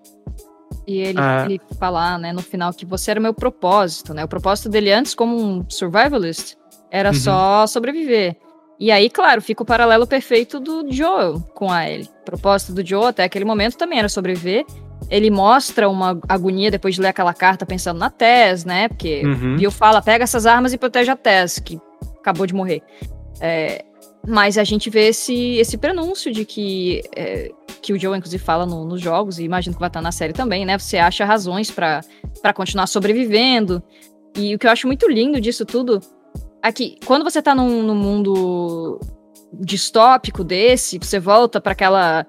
E ele, Ah. ele falar, né, no final, que você era o meu propósito, né? O propósito dele antes, como um survivalist, era Uhum. só sobreviver. E aí, claro, fica o paralelo perfeito do Joel com a Ellie. O propósito do Joel até aquele momento também era sobreviver. ele mostra uma agonia depois de ler aquela carta pensando na Tess, né? Porque Uhum. Bill fala, pega essas armas e protege a Tess, que acabou de morrer. É, mas a gente vê esse, esse prenúncio de que, é, que o Joe, inclusive, fala no- nos jogos, e imagino que vai estar na série também, né? Você acha razões pra continuar sobrevivendo. E o que eu acho muito lindo disso tudo é que quando você tá num, num mundo distópico desse, você volta pra aquela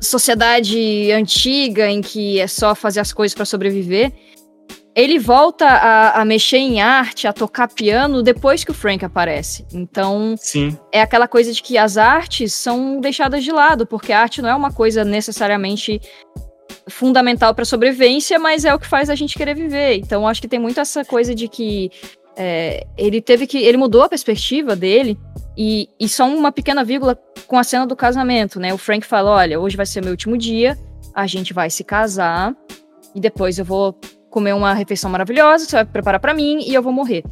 sociedade antiga em que é só fazer as coisas pra sobreviver. Ele volta a, a mexer em arte, a tocar piano depois que o Frank aparece. Então, Sim. é aquela coisa de que as artes são deixadas de lado, porque a arte não é uma coisa necessariamente fundamental para sobrevivência, mas é o que faz a gente querer viver. Então acho que tem muito essa coisa de que é, ele teve que ele mudou a perspectiva dele e, e só uma pequena vírgula com a cena do casamento, né? O Frank fala, olha, hoje vai ser meu último dia, a gente vai se casar e depois eu vou comer uma refeição maravilhosa, você vai preparar para mim e eu vou morrer.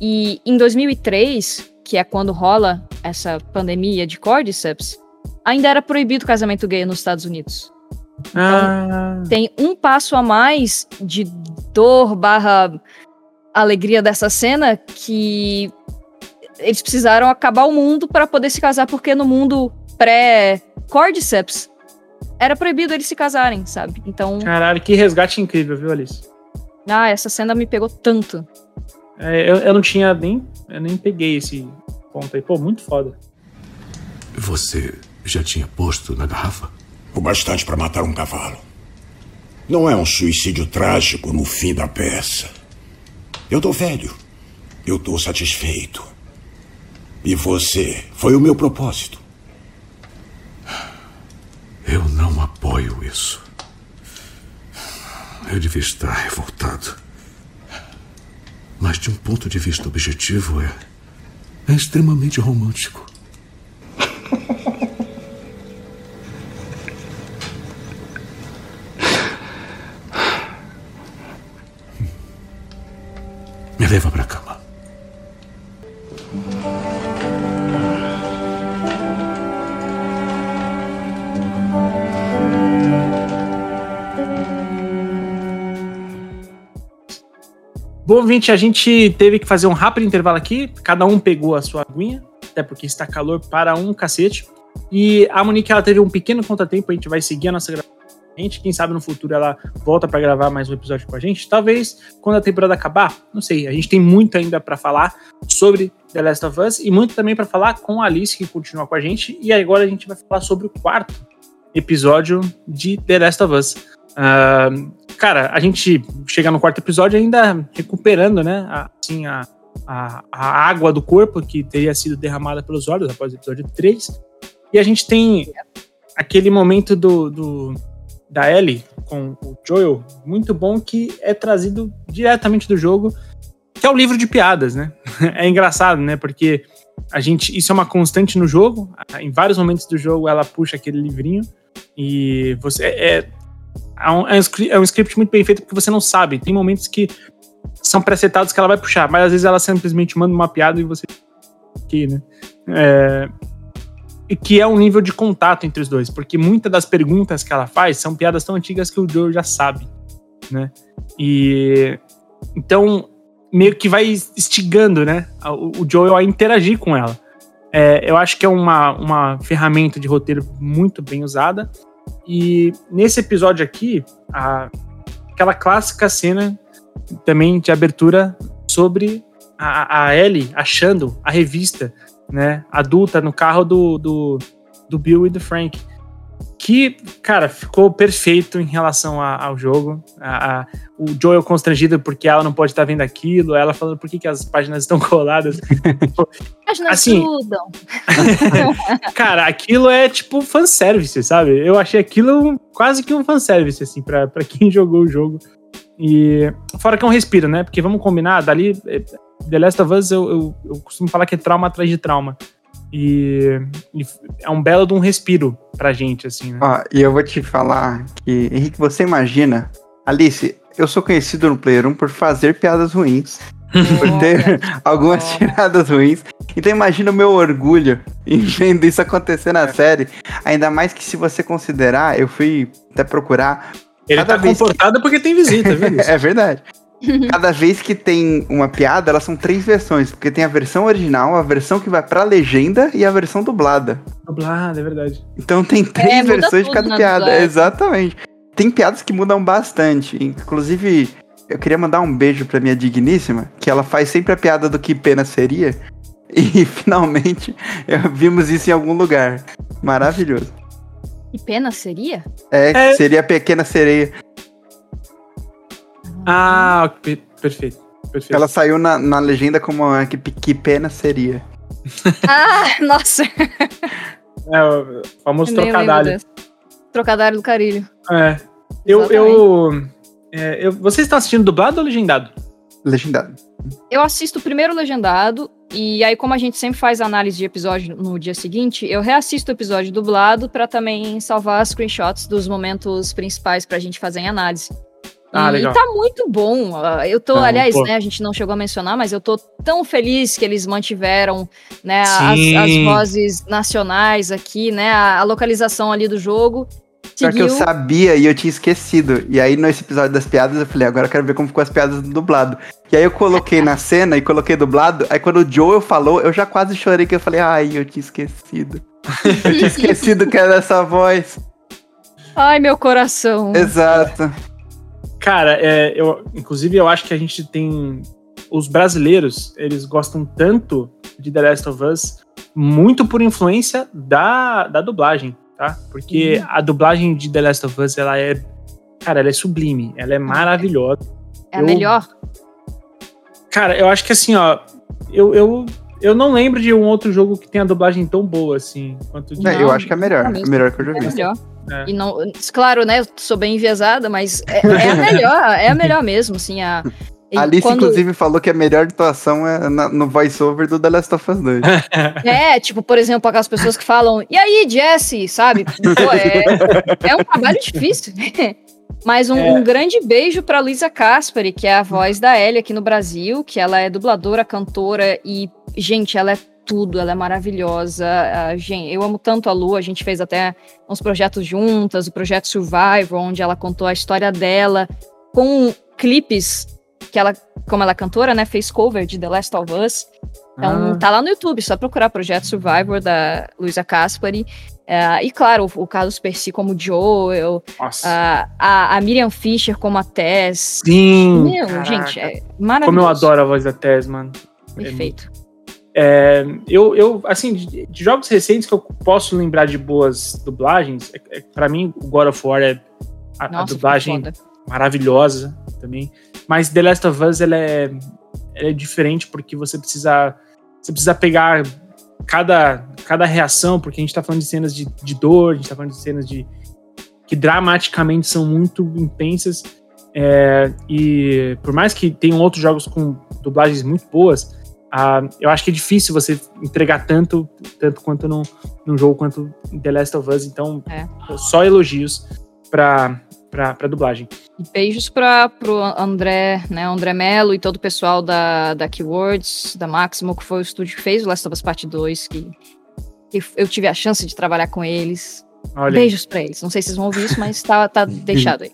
E em 2003, que é quando rola essa pandemia de Cordyceps, ainda era proibido o casamento gay nos Estados Unidos. Ah, Tem um passo a mais de dor barra alegria dessa cena que eles precisaram acabar o mundo para poder se casar, porque no mundo pré-Cordyceps era proibido eles se casarem, sabe? Então, caralho, que resgate incrível, viu, Alice? Ah, essa cena me pegou tanto. É, eu, eu não tinha nem. Eu nem peguei esse ponto aí. Pô, muito foda. Você já tinha posto na garrafa? O bastante para matar um cavalo. Não é um suicídio trágico no fim da peça. Eu tô velho. Eu tô satisfeito. E você foi o meu propósito. Eu não apoio isso. Eu devia estar revoltado. Mas de um ponto de vista objetivo é. é extremamente romântico. [laughs] Me leva pra ouvinte, a gente teve que fazer um rápido intervalo aqui. Cada um pegou a sua aguinha, até porque está calor para um cacete. E a Monique, ela teve um pequeno contratempo, a gente vai seguir a nossa gravação. Quem sabe no futuro ela volta para gravar mais um episódio com a gente. Talvez quando a temporada acabar, não sei. A gente tem muito ainda para falar sobre The Last of Us e muito também para falar com a Alice, que continua com a gente. E agora a gente vai falar sobre o quarto episódio de The Last of Us. Ah, cara, a gente chega no quarto episódio ainda recuperando, né? Assim, a, a, a água do corpo que teria sido derramada pelos olhos após o episódio 3. E a gente tem aquele momento do, do- da Ellie com o Joel, muito bom, que é trazido diretamente do jogo, que é o livro de piadas, né? [laughs] É engraçado, né? Porque a gente. Isso é uma constante no jogo. Em vários momentos do jogo ela puxa aquele livrinho. E você. É, é, um, é é um script muito bem feito porque você não sabe. Tem momentos que são presetados que ela vai puxar, mas às vezes ela simplesmente manda uma piada e você. Aqui, né? É, e que é um nível de contato entre os dois, porque muitas das perguntas que ela faz são piadas tão antigas que o Joe já sabe, né? E então meio que vai instigando, né, o, o Joel a interagir com ela. É, eu acho que é uma, uma ferramenta de roteiro muito bem usada. E nesse episódio aqui, a- aquela clássica cena também de abertura sobre a, a Ellie achando a revista, né, adulta no carro do, do, do Bill e do Frank. Que, cara, ficou perfeito em relação a- ao jogo. A- a- o Joel constrangido porque ela não pode estar vendo aquilo, ela falando por que, que as páginas estão [laughs] coladas. As não Assim, estudam. [laughs] Cara, aquilo é tipo fanservice, sabe? Eu achei aquilo quase que um fanservice, assim, pra, pra quem [laughs] jogou o jogo. E fora que é um respiro, né? Porque vamos combinar, dali, eh, The Last of Us, eu, eu, eu costumo falar que é trauma atrás de trauma. E, e é um belo de um respiro pra gente, assim, né? Ó, e eu vou te falar que, Henrique, você imagina. Alice, eu sou conhecido no Player 1 por fazer piadas ruins. [laughs] por ter algumas tiradas ruins. Então imagina o meu orgulho [laughs] em vendo isso acontecer na série. Ainda mais que se você considerar, eu fui até procurar Ele Cada tá vez que- comportado porque tem visita, viu? [laughs] É verdade. [laughs] Cada vez que tem uma piada, elas são três versões. Porque tem a versão original, a versão que vai pra legenda e a versão dublada. Dublado, é verdade. Então tem três É, versões de cada piada. dublagem. Exatamente. Tem piadas que mudam bastante. Inclusive, eu queria mandar um beijo pra minha digníssima, que ela faz sempre a piada do que pena seria. E [laughs] finalmente eu- vimos isso em algum lugar. Maravilhoso. Que pena seria? É, É. seria a pequena sereia. Ah, pe- perfeito. Perfeito. Ela saiu na, na legenda como que, que pena seria. [laughs] Ah, nossa. [laughs] É, o famoso trocadilho. Trocadilho do carilho. É. Eu, eu, é, eu- Vocês estão assistindo dublado ou legendado? Legendado. Eu assisto primeiro legendado, e aí, como a gente sempre faz análise de episódio no dia seguinte, eu reassisto o episódio dublado pra também salvar screenshots dos momentos principais pra gente fazer em análise. Ah, e, legal. tá muito bom. Eu tô, Ah, aliás, pô. né, a gente não chegou a mencionar, mas eu tô tão feliz que eles mantiveram, né, as, as vozes nacionais aqui, né, a, a localização ali do jogo. Pior que eu sabia e eu tinha esquecido. E aí, nesse episódio das piadas, eu falei, agora eu quero ver como ficou as piadas do dublado. E aí eu coloquei na cena e coloquei dublado. Aí quando o Joel falou, eu já quase chorei, que eu falei, ai, eu tinha esquecido. [laughs] eu tinha esquecido que era essa voz. Ai, meu coração. Exato. Cara, é, eu, inclusive eu acho que a gente tem. Os brasileiros, eles gostam tanto de The Last of Us, muito por influência da, da dublagem, tá? Porque a dublagem de The Last of Us, ela é. Cara, ela é sublime, ela é maravilhosa. É a eu- melhor. Cara, eu acho que assim, ó. Eu, eu, eu não lembro de um outro jogo que tenha dublagem tão boa assim quanto de. É, eu acho que é melhor. não É melhor que eu já É vi. melhor. É. E não, claro, né? Eu sou bem enviesada, mas é, é a melhor, é a melhor mesmo, assim. A, A Alice, quando- inclusive, falou que a melhor atuação é na- no voice-over do The Last of Us 2. [laughs] É, tipo, por exemplo, aquelas pessoas que falam, e aí, Jesse, sabe? Pô, é, é um trabalho difícil. [laughs] Mas um, É. um grande beijo pra Luísa Caspari, que é a voz da Ellie aqui no Brasil, que ela é dubladora, cantora e, gente, ela é tudo, ela é maravilhosa. A gente, eu amo tanto a Lu, a gente fez até uns projetos juntas, o projeto Survivor, onde ela contou a história dela com clipes que ela, como ela é cantora, né, fez cover de The Last of Us. Então, Ah. tá lá no YouTube, só procurar Projeto Survivor da Luísa Caspari. É, e claro, o, o Carlos Percy como Joel, Nossa. a, a, Miriam Fisher como a Tess. Sim. Meu, gente, é maravilhoso. Como eu adoro a voz da Tess, mano. Perfeito. É, eu, eu, assim, de, de jogos recentes que eu posso lembrar de boas dublagens, é, é, para mim, o God of War é a, a Nossa, dublagem foi foda. maravilhosa também. Mas The Last of Us, ela é, ela é diferente porque você precisa, você precisa pegar cada, cada reação, porque a gente tá falando de cenas de, de dor, a gente tá falando de cenas de que dramaticamente são muito intensas. é, e por mais que tenham outros jogos com dublagens muito boas, ah, eu acho que é difícil você entregar tanto, tanto quanto num, num jogo quanto em The Last of Us. Então, É. só elogios pra, pra, pra dublagem. E Beijos para pro André, né, André Melo e todo o pessoal da, da Keywords, da Maximo, que foi o estúdio que fez o Last of Us Part 2, que, que eu tive a chance de trabalhar com eles. Olha. Beijos pra eles. Não sei se vocês vão ouvir isso, mas tá, tá [laughs] deixado aí.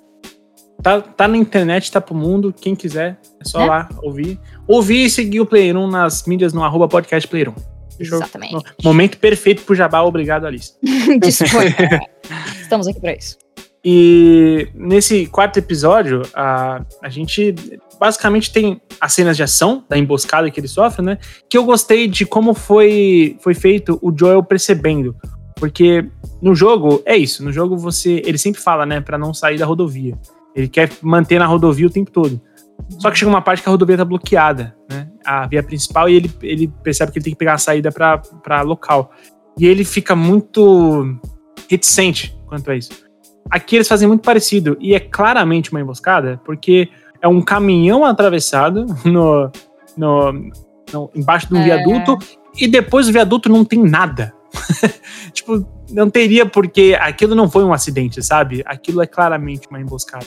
Tá, tá na internet, tá pro mundo. Quem quiser, é só Né? lá ouvir. Ouvir e seguir o Player 1 nas mídias no arroba podcast Player 1. Fechou? Exatamente. Momento perfeito pro Jabá. Obrigado, Alice. [laughs] Disponha. Estamos aqui pra isso. E nesse quarto episódio, a, a gente basicamente tem as cenas de ação da emboscada que ele sofre, né? Que eu gostei de como foi, foi feito o Joel percebendo. Porque no jogo, é isso, no jogo você. Ele sempre fala, né, Pra não sair da rodovia. Ele quer manter na rodovia o tempo todo. Só que chega uma parte que a rodovia tá bloqueada, né? A via principal, e ele, ele percebe que ele tem que pegar a saída pra, pra local. E ele fica muito reticente quanto a isso. Aqui eles fazem muito parecido, e é claramente uma emboscada, porque é um caminhão atravessado no, no, no- embaixo de um É. viaduto, e depois do viaduto não tem nada. [laughs] tipo, não teria porque aquilo não foi um acidente, sabe? Aquilo é claramente uma emboscada.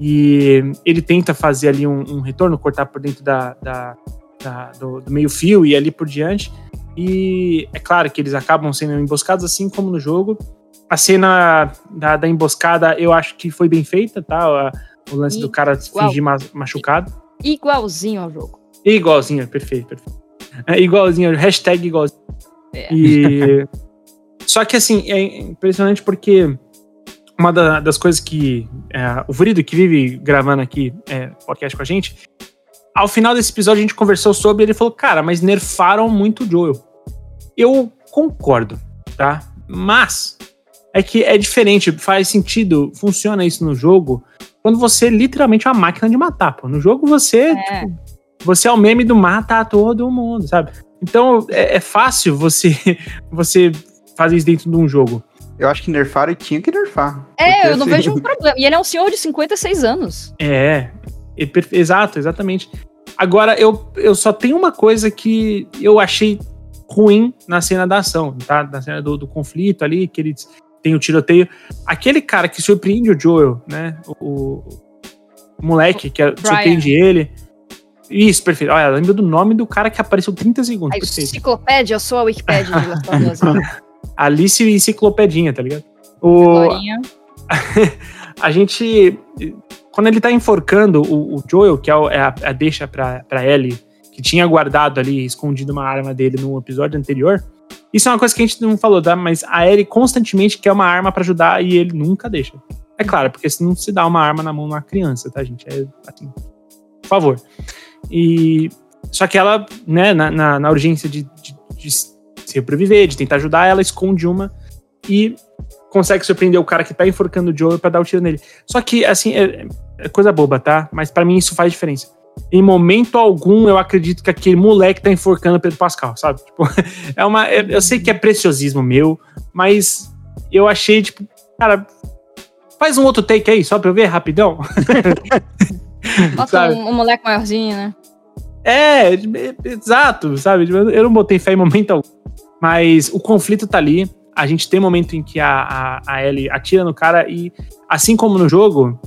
E ele tenta fazer ali um, um retorno, cortar por dentro da, da- da- do, do meio-fio e ali por diante. E é claro que eles acabam sendo emboscados, assim como no jogo. a cena da, da emboscada eu acho que foi bem feita, tá? O lance E- do cara igual. fingir ma- machucado. Igualzinho ao jogo. Igualzinho, perfeito, perfeito. É igualzinho, hashtag igualzinho. É. E... [laughs] Só que assim, é impressionante porque uma da- das coisas que é, o Vrido, que vive gravando aqui é, podcast com a gente, ao final desse episódio a gente conversou sobre ele falou, cara, mas nerfaram muito o Joel. Eu concordo, tá? Mas é que é diferente, faz sentido, funciona isso no jogo quando você literalmente é uma máquina de matar, pô. No jogo você, É. tipo, você é o meme do mata todo mundo, sabe? Então é, é fácil você [laughs] você fazer isso dentro de um jogo. Eu acho que nerfaram e tinha que nerfar. É, eu não assim, vejo [laughs] um problema. E ele é um senhor de 56 anos. É, é exato, exatamente. Agora, eu, eu só tenho uma coisa que eu achei ruim na cena da ação, tá? Na cena do, do conflito ali, que eles tem o tiroteio. Aquele cara que surpreende o Joel, né? O, o moleque que Brian. surpreende ele. Isso, perfeito. Olha, lembro do nome do cara que apareceu 30 segundos. A enciclopédia, eu sou a Wikipédia de Last [laughs] Alice Enciclopedinha, tá ligado? O, [laughs] a gente. Quando ele tá enforcando o, o Joel, que é, é a, a deixa pra, pra Ellie, que tinha guardado ali, escondido uma arma dele no episódio anterior. Isso é uma coisa que a gente não falou, tá? Mas a Ellie constantemente quer uma arma pra ajudar e ele nunca deixa. É claro, porque se não se dá uma arma na mão de uma criança, tá, gente? É assim. Por favor. E. Só que ela, né, na, na, na urgência de, de, de sobreviver, de tentar ajudar, ela esconde uma e consegue surpreender o cara que tá enforcando o Joel pra dar o tiro nele. Só que, assim, é, é coisa boba, tá? Mas pra mim isso faz diferença. Em momento algum, eu acredito que aquele moleque tá enforcando o Pedro Pascal, sabe? [laughs] Tipo, é uma. é- eu sei que é preciosismo meu, mas eu achei, tipo, cara, faz um outro take aí, só pra eu ver rapidão. [laughs] Bota um, um moleque maiorzinho, né? É, é, exato, sabe? Tipo, Eu não botei fé em momento algum. Mas o conflito tá ali. A gente tem momento em que a, a, a Ellie atira no cara e, assim como no jogo,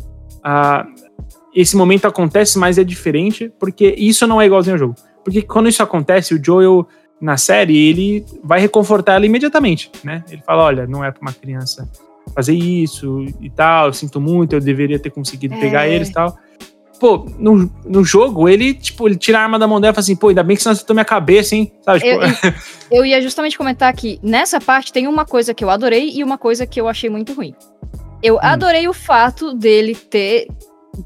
esse momento acontece, mas é diferente, porque isso não é igualzinho ao jogo. Porque quando isso acontece, o Joel, na série, ele vai reconfortar ela imediatamente, né? Ele fala, olha, não é pra uma criança fazer isso e tal, eu sinto muito, eu deveria ter conseguido É. pegar eles e tal. Pô, no, no jogo, ele, tipo, ele tira a arma da mão dela e fala assim, pô, ainda bem que você não acertou minha cabeça, hein? Sabe, tipo, Eu, [laughs] eu ia justamente comentar que nessa parte tem uma coisa que eu adorei e uma coisa que eu achei muito ruim. Eu adorei o fato dele ter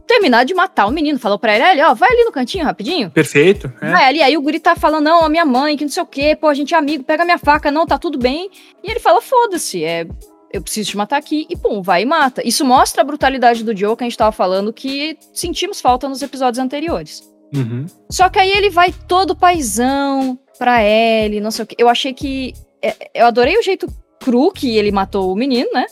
terminado de matar o menino. Falou pra ele, ele, ó, vai ali no cantinho rapidinho. perfeito. é. Vai ali, aí o guri tá falando, não, a minha mãe, que não sei o quê, pô, a gente é amigo, pega minha faca, não, tá tudo bem. E ele fala, foda-se, é, eu preciso te matar aqui, e pum, vai e mata. Isso mostra a brutalidade do Joe que a gente tava falando, que sentimos falta nos episódios anteriores. Uhum. Só que aí ele vai todo paizão pra Ellie, não sei o quê. Eu achei que. é, Eu adorei o jeito cru que ele matou o menino, né?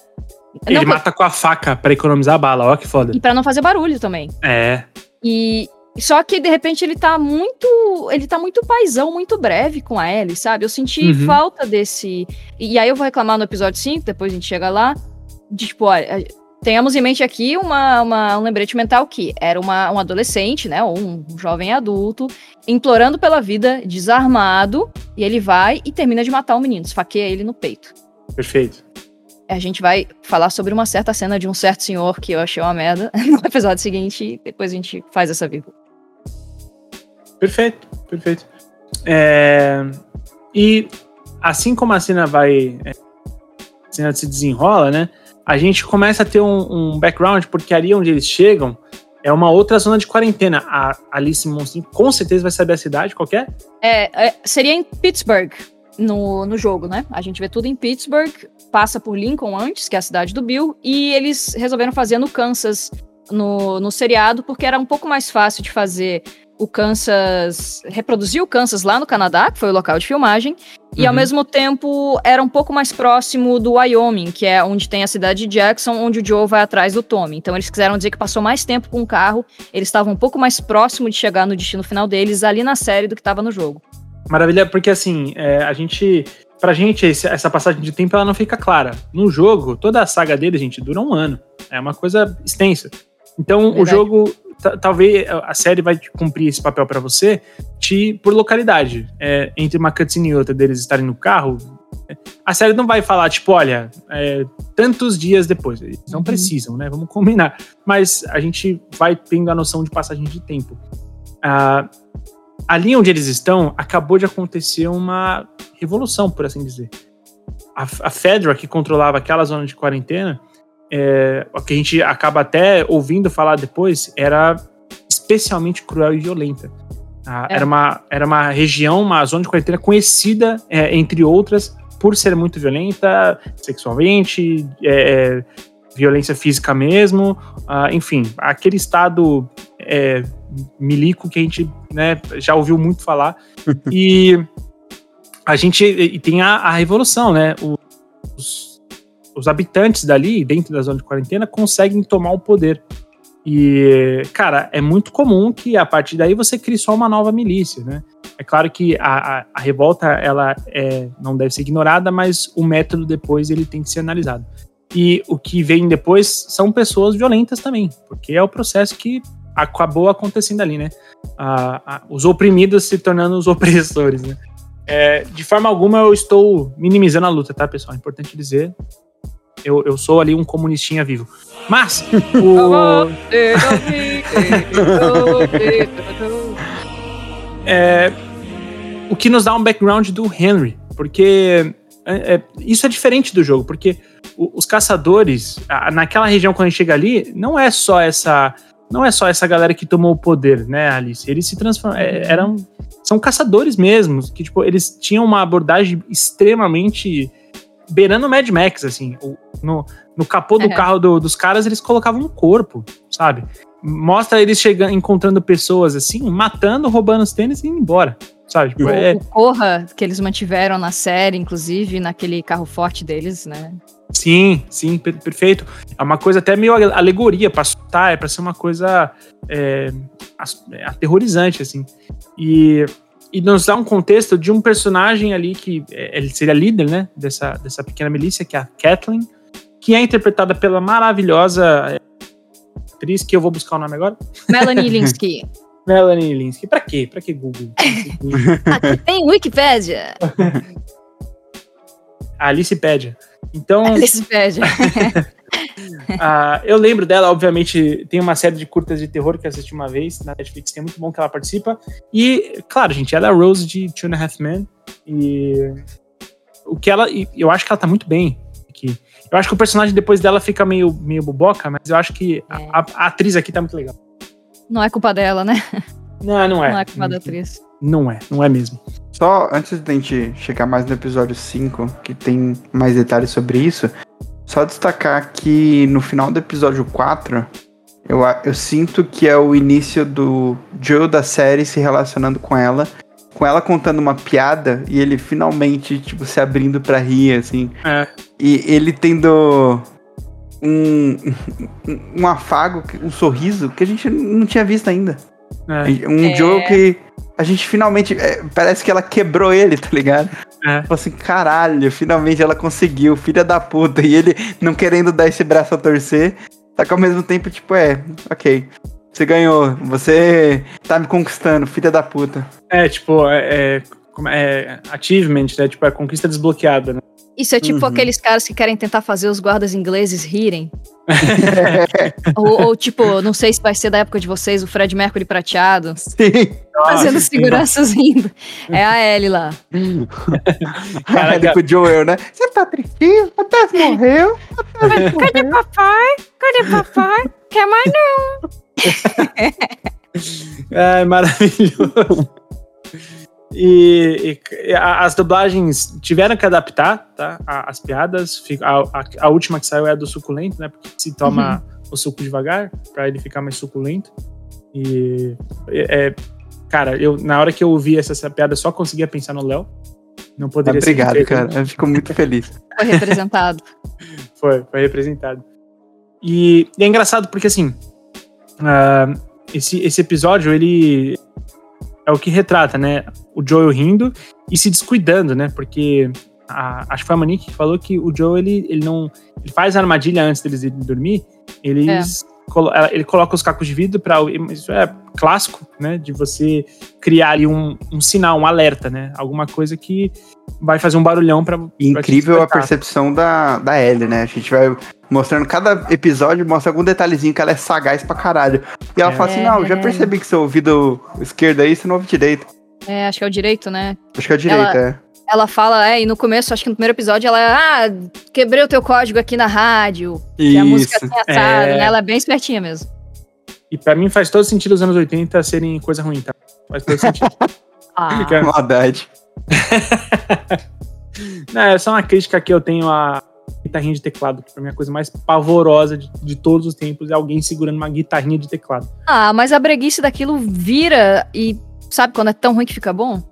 Ele Não, mata com a faca pra economizar a bala, ó que foda. E pra não fazer barulho também. É. E só que de repente ele tá muito, ele tá muito paizão, muito breve com a Ellie, sabe? Eu senti Uhum. falta desse. E aí eu vou reclamar no episódio 5, depois a gente chega lá, de tipo, olha, tenhamos em mente aqui uma, uma- um lembrete mental que era uma, um adolescente, né, ou um jovem adulto, implorando pela vida, desarmado, e ele vai e termina de matar o menino, esfaqueia ele no peito. Perfeito. A gente vai falar sobre uma certa cena de um certo senhor que eu achei uma merda [laughs] no episódio seguinte, e depois a gente faz essa vírgula. Perfeito, perfeito. É, E assim como a cena vai. é, A cena se desenrola, né? A gente começa a ter um, um background, porque ali onde eles chegam é uma outra zona de quarentena. A Alice Monstrinho com certeza vai saber a cidade, qualquer. É, é, seria em Pittsburgh no, no jogo, né? A gente vê tudo em Pittsburgh, passa por Lincoln antes, que é a cidade do Bill, e eles resolveram fazer no Kansas no, no seriado, porque era um pouco mais fácil de fazer o Kansas, reproduzir o Kansas lá no Canadá, que foi o local de filmagem, e ao Uhum. mesmo tempo era um pouco mais próximo do Wyoming, que é onde tem a cidade de Jackson, onde o Joe vai atrás do Tommy. Então eles quiseram dizer que passou mais tempo com o carro, eles estavam um pouco mais próximo de chegar no destino final deles ali na série do que estava no jogo. Maravilha, porque assim, é, a gente. Pra gente, esse- essa passagem de tempo ela não fica clara. No jogo, toda a saga dele, gente, dura um ano. É uma coisa extensa. Então, o Verdade. jogo, ta- talvez a série vai cumprir esse papel pra você te, por localidade. É, entre uma cutscene e outra deles estarem no carro, A série não vai falar, tipo, olha, é, tantos dias depois. Eles não Uhum. precisam, né? Vamos combinar. Mas a gente vai tendo a noção de passagem de tempo. Ah, ali onde eles estão, acabou de acontecer uma revolução, por assim dizer. A, a Fedra, que controlava aquela zona de quarentena, é, o que a gente acaba até ouvindo falar depois, era especialmente cruel e violenta. Ah, É. era, uma, era uma região, uma zona de quarentena conhecida, é, entre outras, por ser muito violenta, sexualmente, é, é, violência física mesmo, ah, enfim, aquele estado é, milico que a gente né, já ouviu muito falar. [laughs] e a gente e tem a, a revolução, né? Os, os habitantes dali, dentro da zona de quarentena, conseguem tomar o poder. E, cara, é muito comum que a partir daí você crie só uma nova milícia, né? É claro que a, a, a revolta ela é, não deve ser ignorada, mas o método depois ele tem que ser analisado. E o que vem depois são pessoas violentas também, porque é o processo que acabou acontecendo ali, né? A- os oprimidos se tornando os [laughs] opressores, né? É, de forma alguma eu estou minimizando a luta, tá, pessoal? É importante dizer. Eu, eu sou ali um comunistinha vivo. Mas, o, [laughs] é, o que nos dá um background do Henry, porque é, é, isso é diferente do jogo, porque os caçadores, a- naquela região quando a gente chega ali, não é só essa, não é só essa galera que tomou o poder, né, Alice? Eles se transformam, é, eram, são caçadores mesmos, que tipo eles tinham uma abordagem extremamente beirando Mad Max, assim, no, no capô do É. carro do- dos caras eles colocavam um corpo, sabe? Mostra eles chegando, encontrando pessoas assim, matando, roubando os tênis e indo embora. Sabe? Tipo, O, é, o Corra, que eles mantiveram na série, inclusive, naquele carro forte deles, né? sim, sim, per- perfeito. É uma coisa até meio ale- alegoria pra assustar, é pra ser uma coisa é, é, aterrorizante, assim. E, e nos dá um contexto de um personagem ali que é, ele seria líder, né? Dessa, dessa pequena milícia, que é a Kathleen, que é interpretada pela maravilhosa é, atriz, que eu vou buscar o nome agora. Melanie [laughs] Linsky. Melanie Linsky. Pra quê? Pra [laughs] que Google? Aqui tem Wikipédia. [laughs] A Alicipédia. Então, Wikipédia. [laughs] ah, eu lembro dela, obviamente, tem uma série de curtas de terror que eu assisti uma vez na Netflix, que é muito bom que ela participa. E, claro, gente, ela é a Rose de Two and a Half Men. E o que ela. Eu acho que ela tá muito bem aqui. Eu acho que o personagem depois dela fica meio, meio boboca, mas eu acho que a, É. a- a atriz aqui tá muito legal. Não é culpa dela, né? Não, não é. Não é culpa da atriz. Não é, não é mesmo. Só antes da gente chegar mais no episódio 5, que tem mais detalhes sobre isso, só destacar que no final do episódio 4, eu, eu sinto que é o início do Joe da série se relacionando com ela, com ela contando uma piada e ele finalmente, tipo, se abrindo pra rir, assim. É. E ele tendo um, um, um afago, um sorriso que a gente não tinha visto ainda. É, Um É. Joe que a gente finalmente. é, parece que ela quebrou ele, tá ligado? É. Tipo assim, caralho, finalmente ela conseguiu, filha da puta. E ele não querendo dar esse braço a torcer. Só que ao mesmo tempo, tipo, é, ok. Você ganhou, você tá me conquistando, filha da puta. é tipo, é, é, é, achievement, né? Tipo, é conquista desbloqueada, né? Isso é tipo Uhum. aqueles caras que querem tentar fazer os guardas ingleses rirem. [laughs] ou, ou, tipo, não sei se vai ser da época de vocês, o Fred Mercury prateado, Sim. fazendo Nossa, seguranças rindo. É a Ellie lá. [laughs] Caraca. Com o Joel, né? Você tá tristinho? O Tess morreu? [laughs] Cadê papai? Cadê papai? Quer mais não? É maravilhoso. E, e a- as dublagens tiveram que adaptar, tá? a- As piadas. A, a- a última que saiu é a do suculento, né? Porque se toma o suco devagar, pra ele ficar mais suculento. E. é, cara, eu, na hora que eu ouvi essa, essa piada, eu só conseguia pensar no Léo. Não poderia ser Obrigado, diferente. cara. Eu fico muito feliz. [laughs] Foi representado. [laughs] Foi, foi representado. E, e é engraçado porque, assim, ah, esse, esse episódio, ele é o que retrata, né? O Joel rindo e se descuidando, né? Porque a- acho que foi a Monique que falou que o Joel, ele, ele não... Ele faz a armadilha antes deles irem dormir, eles ela- ele coloca os cacos de vidro para isso é clássico, né? De você criar ali um, um sinal, um alerta, né? Alguma coisa que vai fazer um barulhão para incrível a percepção da, da Ellie, né? A gente vai mostrando cada episódio, mostra algum detalhezinho que ela é sagaz pra caralho. E ela É. fala assim: Não, já percebi que seu ouvido esquerdo aí, você não ouve direito. É, acho que é o direito, né? Acho que é o direito, Ela- é. Ela fala, é, e no começo, acho que no primeiro episódio, ela, ah, quebrei o teu código aqui na rádio. Que a música assim assado, É. né? Ela é bem espertinha mesmo. E para mim faz todo sentido os anos 80 serem coisa ruim, tá? Faz todo sentido. [laughs] Ah, Maldade. [laughs] Não, é só uma crítica que eu tenho a guitarrinha de teclado, que pra mim é a coisa mais pavorosa de, de todos os tempos, é alguém segurando uma guitarrinha de teclado. ah, mas a breguice daquilo vira e sabe quando é tão ruim que fica bom?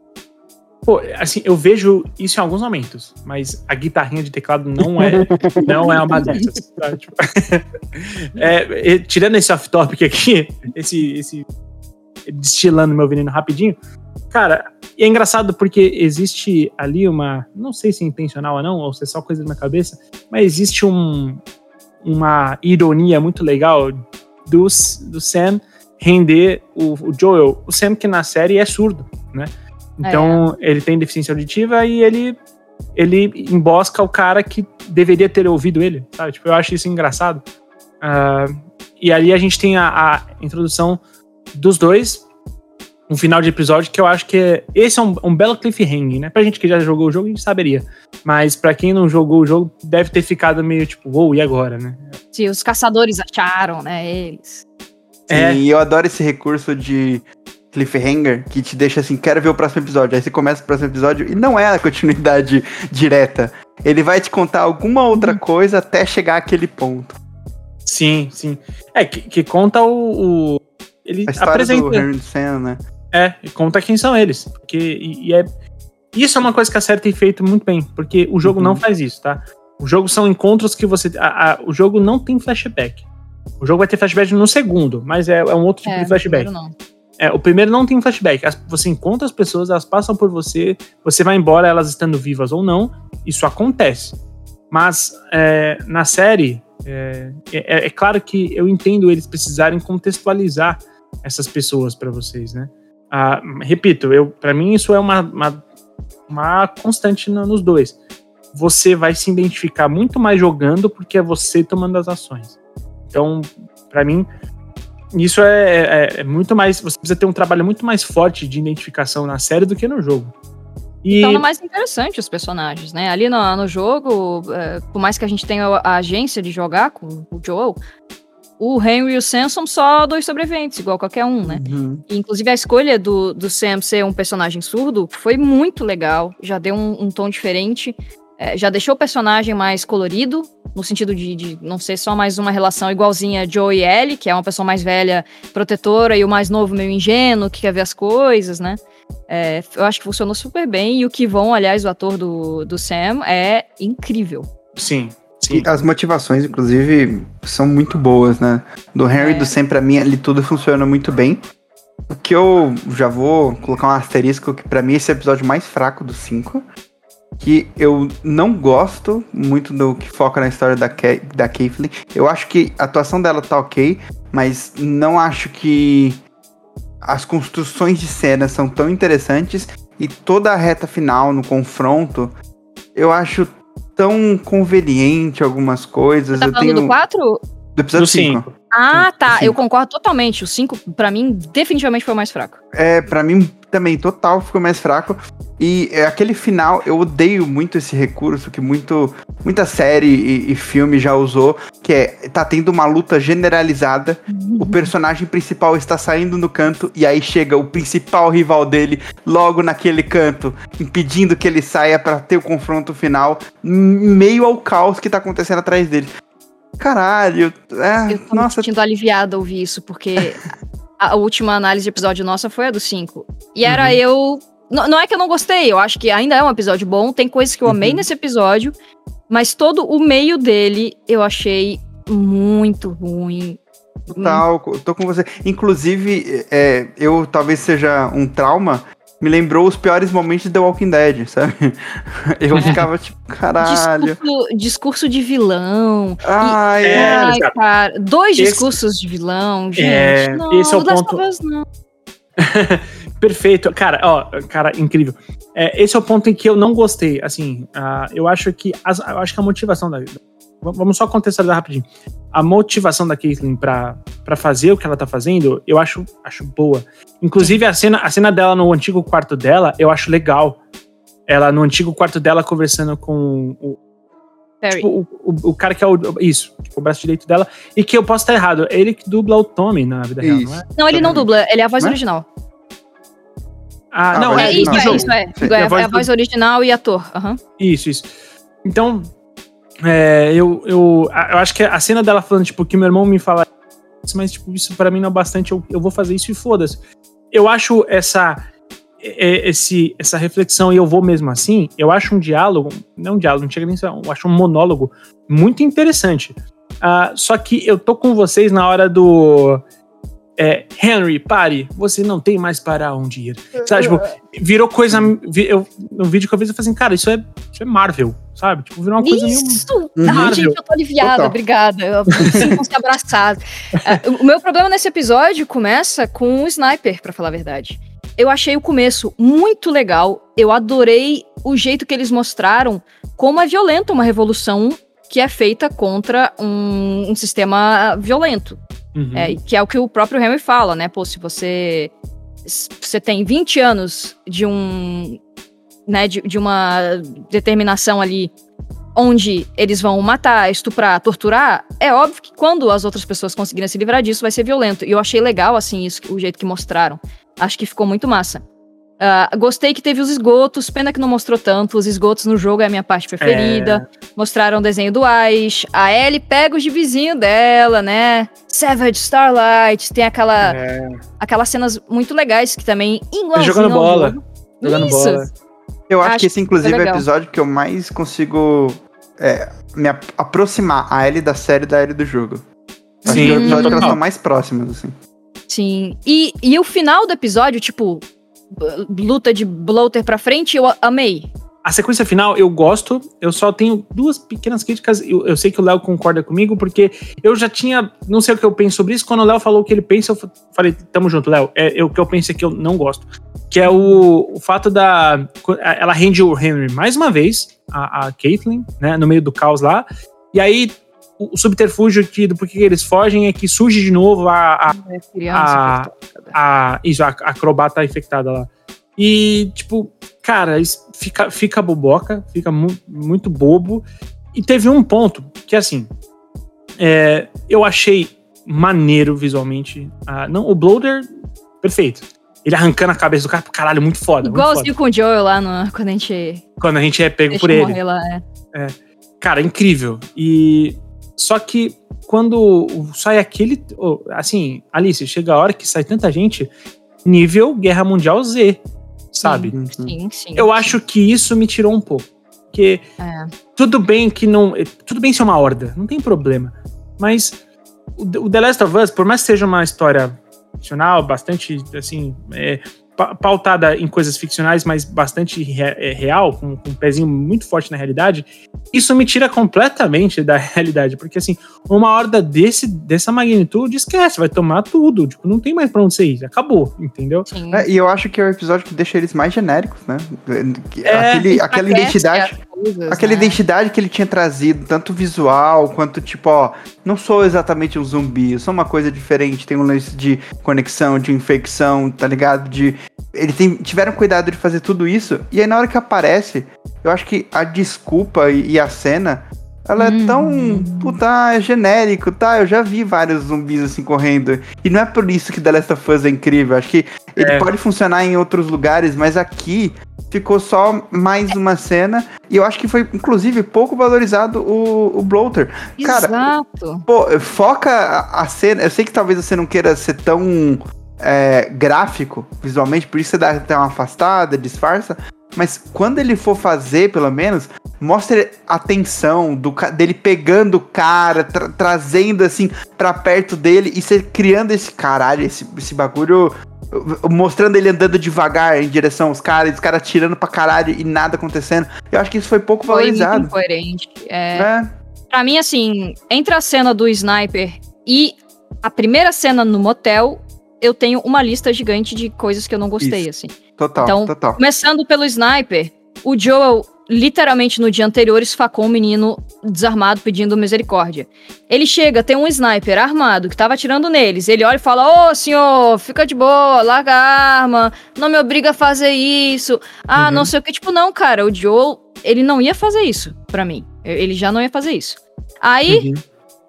Pô, assim, eu vejo isso em alguns momentos, mas a guitarrinha de teclado não é, [laughs] não é uma dessas. tá? Tipo, [laughs] é, tirando esse off-topic aqui, esse, esse destilando meu veneno rapidinho, cara, é engraçado porque existe ali uma, não sei se é intencional ou não, ou se é só coisa da minha cabeça, mas existe um, uma ironia muito legal do, do Sam render o, o Joel, o Sam que na série é surdo, né? Então, ele tem deficiência auditiva e ele ele embosca o cara que deveria ter ouvido ele, sabe? Tipo, eu acho isso engraçado. Ah, e ali a gente tem a, a introdução dos dois, um final de episódio que eu acho que é, esse é um, um belo cliffhanger, né? Pra gente que já jogou o jogo, a gente saberia. Mas pra quem não jogou o jogo, deve ter ficado meio tipo, uou, e agora, né? Se os caçadores acharam, né, eles. É. E eu adoro esse recurso de cliffhanger que te deixa assim, quero ver o próximo episódio. Aí você começa o próximo episódio e não é a continuidade [laughs] direta. Ele vai te contar alguma Uhum. outra coisa até chegar àquele ponto. Sim, sim. É, que, que conta o. o- ele A história apresenta. do Henry Sam, né? É, e conta quem são eles. Porque, e, e é, isso é uma coisa que a série tem feito muito bem, porque o jogo Uhum. não faz isso, tá? O jogo são encontros que você. a- a- o jogo não tem flashback. O jogo vai ter flashback no segundo, mas é, é um outro tipo É, de flashback. não. É, o primeiro não tem flashback. As- você encontra as pessoas, elas passam por você, você vai embora, elas estando vivas ou não. Isso acontece. Mas é, na série, é, é- é claro que eu entendo eles precisarem contextualizar essas pessoas para vocês, né? Ah, repito, eu para mim isso é uma, uma, uma constante no- nos dois. Você vai se identificar muito mais jogando porque é você tomando as ações. Então, para mim, isso é, é- é muito mais. Você precisa ter um trabalho muito mais forte de identificação na série do que no jogo. E Torna mais interessante os personagens, né? Ali no, no jogo, é, por mais que a gente tenha a agência de jogar com o Joel, o Henry e o Sam são só dois sobreviventes, igual qualquer um, né? Uhum. E, inclusive, a escolha do, do Sam ser um personagem surdo foi muito legal. Já deu um, um tom diferente. É, já deixou o personagem mais colorido, no sentido de, de não ser só mais uma relação igualzinha Joe e Ellie, que é uma pessoa mais velha, protetora, e o mais novo meio ingênuo, que quer ver as coisas, né? É, eu acho que funcionou super bem. E o Kivon, aliás, o ator do, do Sam, é incrível. sim, sim. E as motivações, inclusive, são muito boas, né? Do Henry e É. do Sam, pra mim, ali tudo funciona muito bem. O que eu já vou colocar um asterisco, que pra mim esse é o episódio mais fraco dos cinco. Que eu não gosto muito do que foca na história da, Ke da Caitlyn. Eu acho que a atuação dela tá ok, mas não acho que as construções de cena são tão interessantes e toda a reta final no confronto eu acho tão conveniente algumas coisas. Tá eu falando tenho do 4? Do episódio Do 5. cinco. Ah, tá. Cinco. Eu concordo totalmente. O 5, pra mim, definitivamente foi o mais fraco. É, pra mim também total ficou mais fraco. E é, aquele final, eu odeio muito esse recurso que muito, muita série e, e filme já usou, que é tá tendo uma luta generalizada, o personagem principal está saindo no canto e aí chega o principal rival dele logo naquele canto, impedindo que ele saia pra ter o confronto final, meio ao caos que tá acontecendo atrás dele. Caralho, é, Eu tô nossa, me sentindo aliviada ouvir isso, porque [laughs] a última análise de episódio nossa foi a do 5. E era Uhum. eu. N- não é que eu não gostei, eu acho que ainda é um episódio bom, tem coisas que eu amei Uhum. nesse episódio, mas todo o meio dele eu achei muito ruim. Total, eu tô com você. Inclusive, é, eu talvez seja um trauma, me lembrou os piores momentos de The Walking Dead, sabe? [laughs] Eu ficava tipo, caralho. Discurso, discurso de vilão. Ai, E- É, ai, exato. cara, dois Esse- discursos de vilão, gente. É, não, esse é o ponto. Não. [laughs] Perfeito. Cara, ó, cara, incrível. É, esse é o ponto em que eu não gostei. Assim, ah, eu acho que as- eu acho que a motivação da. Vamos só contextualizar rapidinho. A motivação da Caitlyn pra, pra fazer o que ela tá fazendo, eu acho, acho boa. Inclusive, a cena, a cena dela no antigo quarto dela, eu acho legal. Ela no antigo quarto dela conversando com o, Perry. tipo, o, o, o cara que é o. Isso, tipo, o braço direito dela. E que eu posso estar errado. É ele que dubla o Tommy na vida real, não Isso. é? Não, ele não dubla, ele é a voz Não é? original. Ah, Ah, não, É, é, isso, do é, isso é. É, a voz é a do- voz original e ator. aham. Isso, isso. Então, é, eu, eu, eu acho que a cena dela falando, tipo, que meu irmão me fala isso, mas, tipo, isso pra mim não é bastante, eu, eu vou fazer isso e foda-se. Eu acho essa, esse, essa reflexão e eu vou mesmo assim, eu acho um diálogo, não um diálogo, não chega nem eu acho um monólogo muito interessante. Ah, só que eu tô com vocês na hora do. É, Henry, pare, você não tem mais para onde ir. Sabe, tipo, virou coisa. vi- Eu, no vídeo que eu fiz, eu falei assim, cara, isso é, isso é Marvel, sabe? Tipo, virou uma coisa meio. Isso! Ah, Marvel. gente, eu tô aliviada, Total. obrigada. Eu sinto-se [laughs] abraçada. É, o meu problema nesse episódio começa com o sniper, pra falar a verdade. Eu achei o começo muito legal. Eu adorei o jeito que eles mostraram como é violenta uma revolução que é feita contra um, um sistema violento. Uhum. É, que é o que o próprio Henry fala, né? Pô, se você você tem 20 anos de um né, de, de uma determinação ali onde eles vão matar, estuprar, torturar, é óbvio que quando as outras pessoas conseguirem se livrar disso vai ser violento. E eu achei legal assim isso, o jeito que mostraram. Acho que ficou muito massa. Ah, gostei que teve os esgotos, pena que não mostrou tanto. Os esgotos no jogo é a minha parte preferida. Mostraram o desenho do Ice. A Ellie pega os de vizinho dela, né? Savage Starlight. Tem aquela, É, aquelas cenas muito legais que também igualzinho jogando ao bola. jogo. jogando Isso. bola. Eu acho, Acho que esse, inclusive, é o episódio que eu mais consigo é, me ap- aproximar a Ellie da série da Ellie do jogo. Acho Sim, que é o episódio que elas total. estão mais próximas, assim. Sim. E, e o final do episódio, tipo, luta de bloater pra frente, eu amei. A sequência final eu gosto, eu só tenho duas pequenas críticas. Eu, eu sei que o Léo concorda comigo, porque eu já tinha. Não sei o que eu penso sobre isso. Quando o Léo falou o que ele pensa, eu fa- falei, tamo junto, Léo. É, é o que eu penso é que eu não gosto. Que é o, o fato da. Ela rende o Henry mais uma vez, a, a Caitlyn, né? No meio do caos lá. E aí, o, o subterfúgio que, do porquê eles fogem é que surge de novo a, a É, criança, a, a, isso, a, a acrobata infectada lá. E, tipo, cara, isso fica, fica boboca, fica mu muito bobo. E teve um ponto que, assim, é, eu achei maneiro visualmente. Ah, não, o Bloater, perfeito. Ele arrancando a cabeça do cara, caralho, muito foda. muito foda. Igualzinho com o Joel lá no, quando a gente Quando a gente é pego por ele. lá. É. Cara, incrível. E só que quando sai aquele, assim, Alice, chega a hora que sai tanta gente, nível Guerra Mundial Z, sabe? Uhum. Sim, sim. Eu sim. acho que isso me tirou um pouco, porque É. tudo bem que não, tudo bem ser uma horda, não tem problema, mas o, The Last of Us, por mais que seja uma história ficcional, bastante assim, é, pautada em coisas ficcionais, mas bastante re- é, real, com, com um pezinho muito forte na realidade, isso me tira completamente da [laughs] realidade, porque assim, uma horda desse, dessa magnitude, esquece, vai tomar tudo, tipo, não tem mais pra onde você ir, acabou, entendeu? Sim. É, e eu acho que é o episódio que deixa eles mais genéricos, né? É, Aquele, aquela identidade. As coisas, Aquela né? identidade que ele tinha trazido, tanto visual quanto tipo, ó, não sou exatamente um zumbi, eu sou uma coisa diferente, tem um lance de conexão, de infecção, tá ligado? De eles tem- tiveram cuidado de fazer tudo isso, e aí na hora que aparece, eu acho que a desculpa e a cena, ela é tão, puta, é genérico, tá? Eu já vi vários zumbis assim correndo, e não é por isso que The Last of Us é incrível, acho que ele É. pode funcionar em outros lugares, mas aqui ficou só mais uma cena. E eu acho que foi, inclusive, pouco valorizado o, o Bloater. Cara, Exato. pô, foca a, a cena. Eu sei que talvez você não queira ser tão é, gráfico visualmente, por isso você dá até uma afastada, disfarça. Mas quando ele for fazer, pelo menos, mostra a tensão do, dele pegando o cara, tra- trazendo assim pra perto dele e você criando esse caralho, esse, esse bagulho. Mostrando ele andando devagar em direção aos caras, os caras tirando pra caralho e nada acontecendo. Eu acho que isso foi pouco Foi muito valorizado. incoerente. É, É, Pra mim, assim, entre a cena do sniper e a primeira cena no motel, eu tenho uma lista gigante de coisas que eu não gostei, assim. total, Então, total. Começando pelo sniper, o Joel, literalmente no dia anterior, esfacou um menino desarmado pedindo misericórdia. Ele chega, tem um sniper armado que tava atirando neles. Ele olha e fala: Ô senhor, fica de boa, larga a arma, não me obriga a fazer isso. Ah, Uhum. não sei o que. Tipo, não, cara, o Joel, ele não ia fazer isso pra mim. Ele já não ia fazer isso. Aí, Uhum.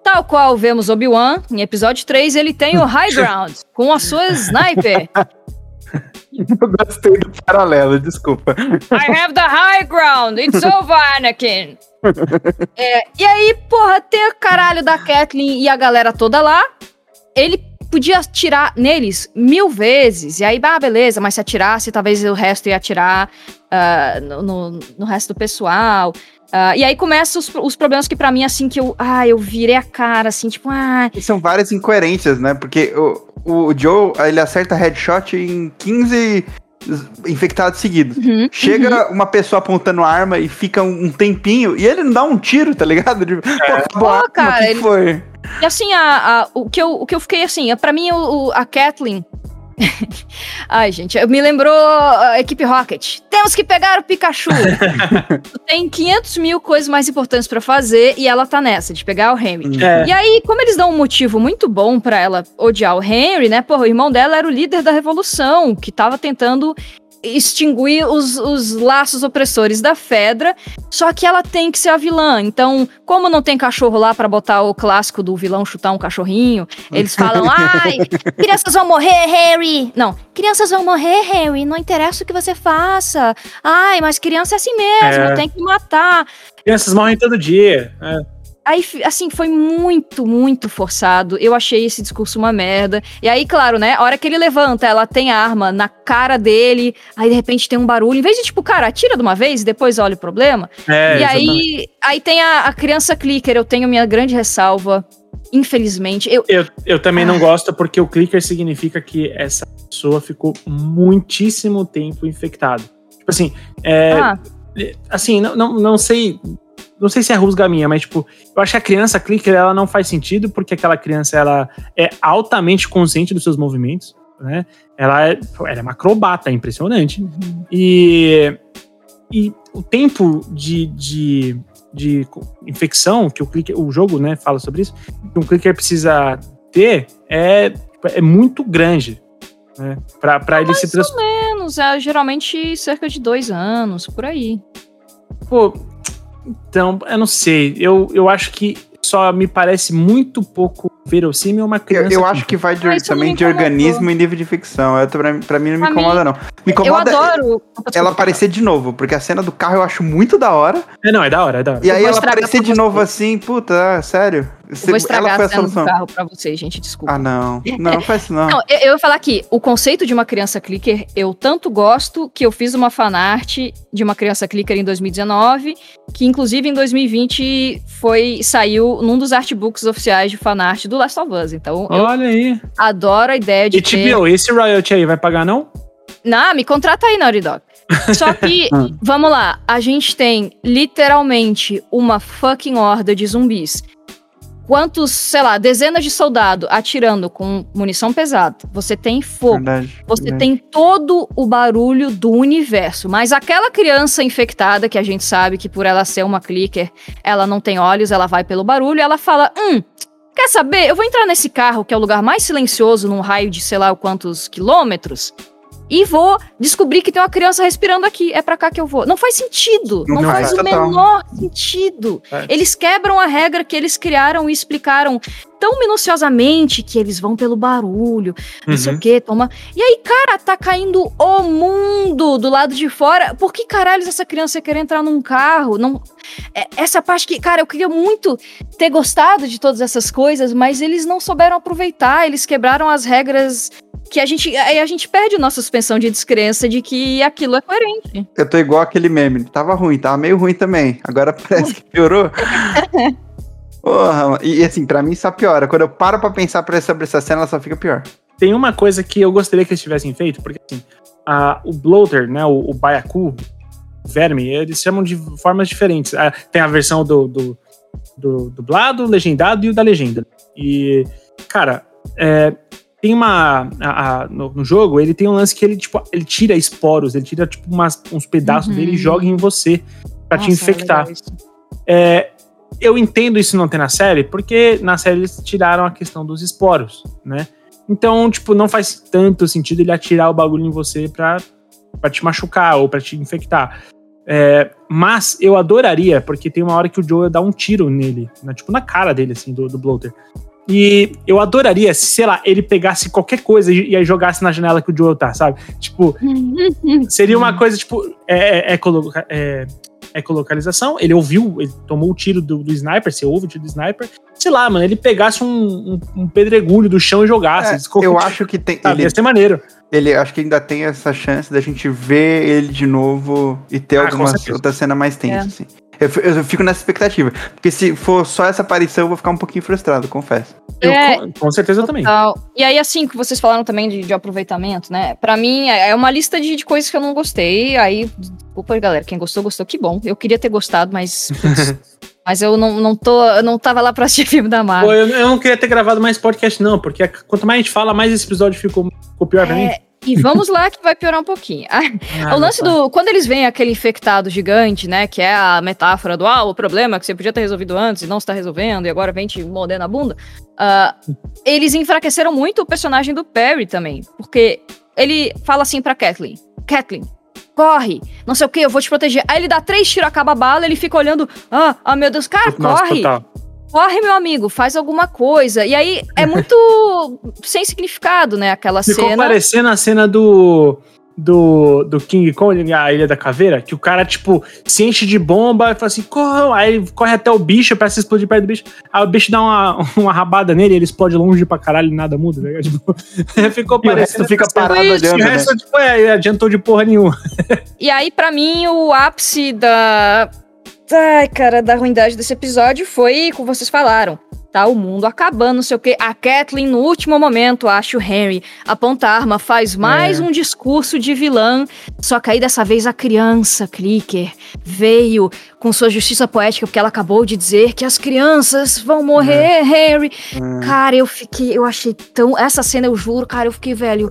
Tal qual vemos Obi-Wan, em episódio 3, ele tem o High [laughs] Ground, com a sua sniper. Eu gostei do paralelo, desculpa. I have the high ground, it's over, Anakin. [laughs] É, e aí, porra, tem o caralho da Kathleen e a galera toda lá. Ele podia atirar neles mil vezes. E aí, bah, beleza, mas se atirasse, talvez o resto ia atirar ah, no, no- no resto do pessoal. Ah, e aí começam os, os problemas que pra mim, assim, que eu, ah, eu virei a cara, assim, tipo, ah, E são várias incoerências, né? Porque o, o Joe, ele acerta headshot em 15 infectados seguidos. uhum, Chega uma pessoa apontando arma e fica um, um tempinho e ele não dá um tiro, tá ligado? Tipo, pô, acabou a Pô, arma, cara, o que ele- foi? E assim, a, a- o, que eu, o que eu fiquei assim, pra mim, o, o- a Kathleen. Ai, gente, me lembrou a equipe Rocket. Temos que pegar o Pikachu. [laughs] Tem 500 mil coisas mais importantes pra fazer e ela tá nessa, de pegar o Henry. É. E aí, como eles dão um motivo muito bom pra ela odiar o Henry, né? Porra, o irmão dela era o líder da revolução, que tava tentando extinguir os, os laços opressores da Fedra, só que ela tem que ser a vilã. Então, como não tem cachorro lá pra botar o clássico do vilão chutar um cachorrinho, eles falam: [laughs] ai, crianças vão morrer, Harry! Não, crianças vão morrer, Harry, não interessa o que você faça. Ai, mas criança é assim mesmo, É. tem que matar. Crianças morrem todo dia. É. Aí, assim, foi muito, muito forçado. Eu achei esse discurso uma merda. E aí, claro, né? A hora que ele levanta, ela tem a arma na cara dele. Aí, de repente, tem um barulho. Em vez de, tipo, cara, atira de uma vez e depois olha o problema. É, e exatamente. aí, aí tem a, a criança clicker. Eu tenho minha grande ressalva. Infelizmente. Eu, Eu, eu também não gosto porque o clicker significa que essa pessoa ficou muitíssimo tempo infectada. Tipo assim, é, ah, assim, não, não, não sei. Não sei se é rusga minha, mas tipo, eu acho que a criança clicker ela não faz sentido porque aquela criança ela é altamente consciente dos seus movimentos, né? Ela é, ela é uma acrobata, é impressionante. E, e o tempo de, de, de infecção que o clicker, o jogo, né, fala sobre isso, que um clicker precisa ter é, é muito grande, né? Pra, pra ele se transformar. menos. É geralmente cerca de dois anos, por aí. Pô, então, eu não sei. Eu, eu acho que só me parece muito pouco verossímil uma Eu, criança. eu acho que vai de- Ah, isso não também de organismo e nível de ficção. Eu, pra, pra mim não me incomoda, não. Me Eu incomoda adoro. ela aparecer de novo, porque a cena do carro eu acho muito da hora. É, não, é da hora, é da hora. E aí vou ela aparecer de você. novo assim, puta, ah, sério. Eu Você- vou estragar ela foi a a cena do carro pra vocês, gente, desculpa. Ah, não. Não, faz isso não. [laughs] Não, eu, eu ia falar aqui, o conceito de uma criança clicker, eu tanto gosto que eu fiz uma fanart de uma criança clicker em 2019, que inclusive em 2020 foi, saiu num dos artbooks oficiais de fanart do Last of Us. Então, eu Olha aí. adoro a ideia de E ter... HBO, esse royalty aí vai pagar, não? Não, me contrata aí, Naughty Dog. Só que, [laughs] vamos lá, a gente tem literalmente uma fucking horda de zumbis. Quantos, sei lá, dezenas de soldados atirando com munição pesada. Você tem fogo. Verdade. Você verdade. tem todo o barulho do universo, mas aquela criança infectada, que a gente sabe que por ela ser uma clicker, ela não tem olhos, ela vai pelo barulho, ela fala: Hum, quer saber? Eu vou entrar nesse carro, que é o lugar mais silencioso, num raio de sei lá quantos quilômetros, e vou descobrir que tem uma criança respirando aqui. É pra cá que eu vou. Não faz sentido. Não, Não faz faz, o total. menor sentido. É. Eles quebram a regra que eles criaram e explicaram tão minuciosamente que eles vão pelo barulho, não sei Uhum. o que, toma. E aí, cara, tá caindo o mundo do lado de fora. Por que caralhos essa criança quer entrar num carro? Não... É, essa parte que, cara, eu queria muito ter gostado de todas essas coisas, mas eles não souberam aproveitar, eles quebraram as regras que a gente, aí a gente perde nossa suspensão de descrença de que aquilo é coerente. Eu tô igual aquele meme. Tava ruim, tava meio ruim também. Agora [laughs] parece que piorou. [laughs] Porra, e assim, pra mim só piora. Quando eu paro pra pensar sobre essa cena, ela só fica pior. Tem uma coisa que eu gostaria que eles tivessem feito, porque assim, a- o bloater, né, o, o baiacu, o verme, eles chamam de formas diferentes. Ah, tem a versão do, do, do dublado, legendado e o da legenda. E, cara, é, tem uma. a- a- no, no jogo, ele tem um lance que ele, tipo, ele tira esporos, ele tira, tipo, umas- uns pedaços Uhum. dele e joga em você pra te Nossa, infectar. É, eu entendo isso não ter na série, porque na série eles tiraram a questão dos esporos, né? Então, tipo, não faz tanto sentido ele atirar o bagulho em você pra, pra te machucar ou pra te infectar. É, mas eu adoraria, porque tem uma hora que o Joel dá um tiro nele, né, tipo na cara dele, assim, do, do Bloater. E eu adoraria se, sei lá, ele pegasse qualquer coisa e, e aí jogasse na janela que o Joel tá, sabe? Tipo, [laughs] Seria uma coisa, tipo, é, é, é- ecolocalização. Ele ouviu, ele tomou o tiro do, do sniper, você ouve o tiro do sniper. Sei lá, mano, ele pegasse um, um- um pedregulho do chão e jogasse. É, eu acho que tem. sabe? Ele, Ia ser maneiro. ele acho que ainda tem essa chance da gente ver ele de novo e ter Ah, alguma certeza. outra cena mais tensa, É. assim. Eu, eu fico nessa expectativa. Porque se for só essa aparição, eu vou ficar um pouquinho frustrado, confesso. Eu, É. com, com certeza eu também. E aí, assim, que vocês falaram também de, de aproveitamento, né? Pra mim, é é uma lista de, de coisas que eu não gostei. Aí, desculpa, galera. Quem gostou, gostou. Que bom. Eu queria ter gostado, mas. [laughs] mas eu não, não tô. Eu não tava lá pra assistir filme da Pô, Marvel. eu, eu não queria ter gravado mais podcast, não, porque quanto mais a gente fala, mais esse episódio ficou, ficou pior pra mim. E vamos lá que vai piorar um pouquinho. Ah, o lance do. Quando eles veem aquele infectado gigante, né? Que é a metáfora do ah, o problema é que você podia ter resolvido antes e não está resolvendo, e agora vem te mordendo a bunda. ah, eles enfraqueceram muito o personagem do Perry também. Porque ele fala assim pra Kathleen: Kathleen, corre, não sei o que, eu vou te proteger. Aí ele dá três tiros, acaba a bala, ele fica olhando, ah, ah meu Deus, cara, Nossa, corre. total. Corre, meu amigo, faz alguma coisa. E aí é [laughs] muito sem significado, né? Aquela Ficou cena. parecendo a cena do, do, do King Kong, a Ilha da Caveira, que o cara, tipo, se enche de bomba e fala assim, corre, aí ele corre até o bicho pra se explodir perto do bicho. Aí o bicho dá uma, [laughs] uma rabada nele, ele explode longe pra caralho e nada muda, né? [laughs] Tipo, ficou E o parecendo. resto fica parado isso, olhando, O né? resto, tipo, é, adiantou de porra nenhuma. E aí, pra mim, o ápice da. Ai, cara, da ruindade desse episódio foi como vocês falaram. Tá o mundo acabando, não sei o quê. A Kathleen, no último momento, acha o Henry aponta a arma, faz mais É. um discurso de vilã. Só que aí dessa vez a criança Clicker veio com sua justiça poética, porque ela acabou de dizer que as crianças vão morrer, Henry. Cara, eu fiquei, eu achei tão. Essa cena, eu juro, cara, eu fiquei velho.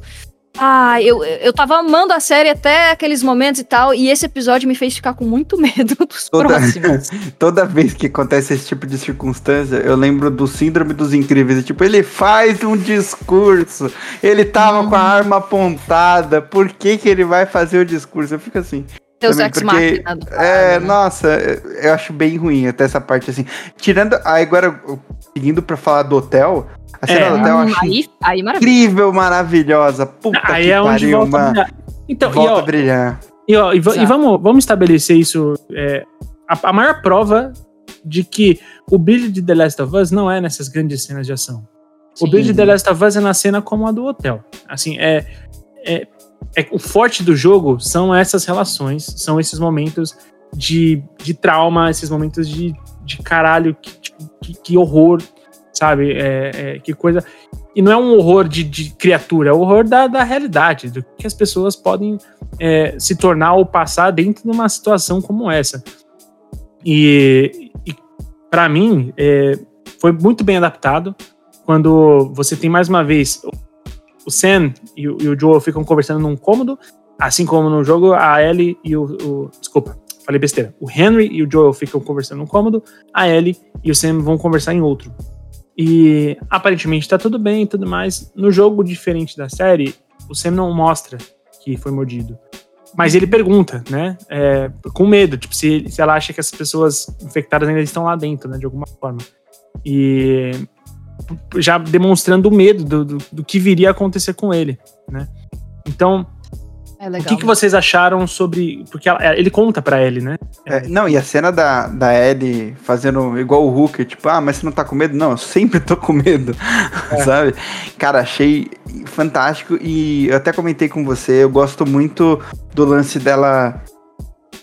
Ah, eu, eu tava amando a série até aqueles momentos e tal, e esse episódio me fez ficar com muito [laughs] medo dos Toda- próximos. [laughs] Toda vez que acontece esse tipo de circunstância, eu lembro do síndrome dos incríveis. Tipo, ele faz um discurso, ele tava com a arma apontada, por que que ele vai fazer o discurso? Eu fico assim. Deus também, porque- É, né? nossa, eu acho bem ruim até essa parte assim. Tirando, agora, seguindo pra falar do hotel, a cena É. do hotel eu acho aí, aí incrível, maravilhosa. Puta Aí que é onde pariu, volta a mano. brilhar. Então, e, volta ó, a brilhar. E, ó, e, va- e Exato. vamos, vamos estabelecer isso. é, a, a maior prova de que o brilho de The Last of Us não é nessas grandes cenas de ação. O Sim. brilho de The Last of Us é na cena como a do hotel. Assim, é, é, é- o forte do jogo são essas relações, são esses momentos de, de trauma, esses momentos de, de caralho, que, tipo, que, que horror, sabe? É, é, que coisa. E não é um horror de, de criatura, é o horror da, da realidade, do que as pessoas podem é, se tornar ou passar dentro de uma situação como essa. E, e para mim, é, foi muito bem adaptado quando você tem mais uma vez o Sam e o, e o Joel ficam conversando num cômodo, assim como no jogo a Ellie e o, o- desculpa, falei besteira. O Henry e o Joel ficam conversando num cômodo, a Ellie e o Sam vão conversar em outro. E aparentemente tá tudo bem e tudo mais. No jogo diferente da série, o Sam não mostra que foi mordido. Mas ele pergunta, né? é, com medo, tipo, se, se ela acha que as pessoas infectadas ainda estão lá dentro, né? De alguma forma. E já demonstrando o medo do, do, do que viria a acontecer com ele, né? Então, É O legal. que, que vocês acharam sobre. Porque ela- ele conta pra ele, né? É, não, e a cena da, da Ellie fazendo igual o Hulk, tipo, ah, mas você não tá com medo? Não, eu sempre tô com medo, [laughs] sabe? Cara, achei fantástico e eu até comentei com você, eu gosto muito do lance dela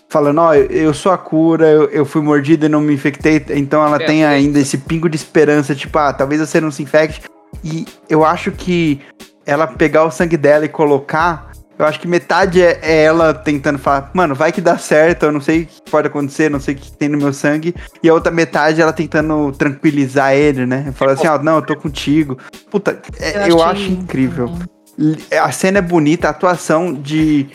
falando, ó, eu, eu sou a cura, eu, eu fui mordida e não me infectei, então ela É, tem é. ainda esse pingo de esperança, tipo, ah, talvez você não se infecte. E eu acho que ela pegar o sangue dela e colocar eu acho que metade é, é ela tentando falar, mano, vai que dá certo, eu não sei o que pode acontecer, não sei o que tem no meu sangue. E a outra metade ela tentando tranquilizar ele, né? Falar assim, ó, não, eu tô contigo. Puta, é- eu, achei acho incrível. L- A cena é bonita, a atuação de,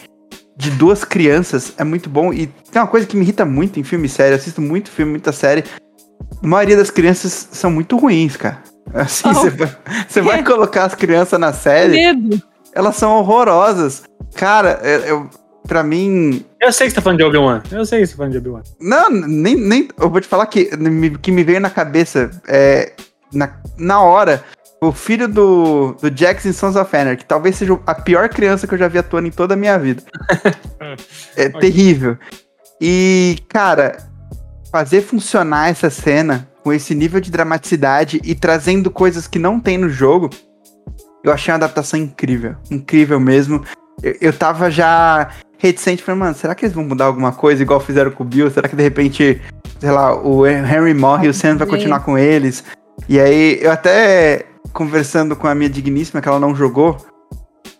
de duas crianças é muito bom. E tem uma coisa que me irrita muito em filme e série, eu assisto muito filme, muita série. A maioria das crianças são muito ruins, cara. [laughs] Assim, Oh. você vai, você vai [laughs] colocar as crianças na série Medo. elas são horrorosas. Cara, eu, eu, pra mim. Eu sei que você tá falando de Obi-Wan. Eu sei que você tá falando de Obi-Wan. Não, nem, nem. Eu vou te falar que me, que me veio na cabeça é, na, na hora. O filho do, do Jackson Sons of Anarchy, que talvez seja a pior criança que eu já vi atuando em toda a minha vida. [laughs] é terrível. E, cara, fazer funcionar essa cena com esse nível de dramaticidade e trazendo coisas que não tem no jogo, eu achei uma adaptação incrível. Incrível mesmo. Eu, eu tava já reticente, falei, mano, será que eles vão mudar alguma coisa igual fizeram com o Bill? Será que de repente, sei lá, o Henry morre e o Sam vai continuar com eles? E aí, eu até conversando com a minha digníssima, que ela não jogou,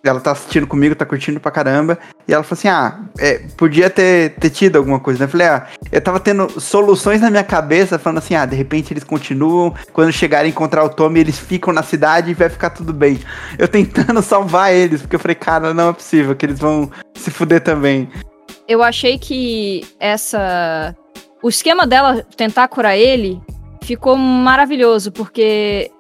ela tá assistindo comigo, tá curtindo pra caramba, e ela falou assim, ah, é, podia ter, ter tido alguma coisa, né? Eu falei, ah, eu tava tendo soluções na minha cabeça, falando assim, ah, de repente eles continuam, quando chegarem a encontrar o Tommy, eles ficam na cidade e vai ficar tudo bem. Eu tentando [laughs] salvar eles, porque eu falei, cara, não é possível que eles vão se fuder também. Eu achei que essa. O esquema dela tentar curar ele ficou maravilhoso, porque.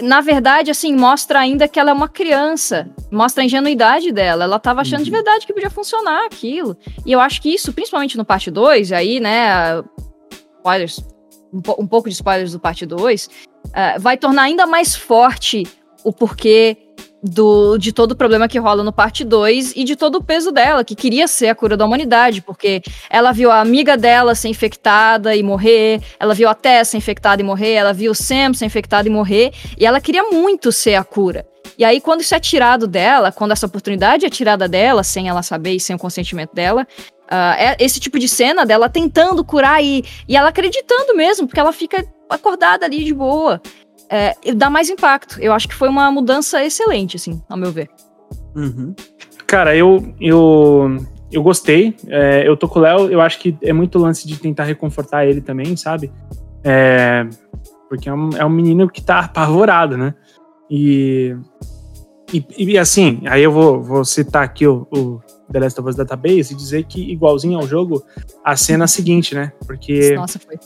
Na verdade, assim, mostra ainda que ela é uma criança. Mostra a ingenuidade dela. Ela tava achando de verdade que podia funcionar aquilo. E eu acho que isso, principalmente no parte 2, aí, né? Spoilers. Um, um pouco de spoilers do parte 2, eh, vai tornar ainda mais forte o porquê do, de todo o problema que rola no parte 2 e de todo o peso dela, que queria ser a cura da humanidade, porque ela viu a amiga dela ser infectada e morrer, ela viu a Tess ser infectada e morrer, ela viu o Sam ser infectado e morrer, e ela queria muito ser a cura. E aí, quando isso é tirado dela, quando essa oportunidade é tirada dela, sem ela saber e sem o consentimento dela, é esse tipo de cena dela tentando curar e, e ela acreditando mesmo, porque ela fica acordada ali de boa. É, dá mais impacto. Eu acho que foi uma mudança excelente, assim, ao meu ver. Uhum. Cara, eu, eu, eu gostei. É, eu tô com o Léo, eu acho que é muito lance de tentar reconfortar ele também, sabe? É, porque é um, é um menino que tá apavorado, né? E, e, e, assim, aí eu vou, vou citar aqui o, o The Last of Us Database e dizer que, igualzinho ao jogo, a cena seguinte, né? Porque. Nossa, foi.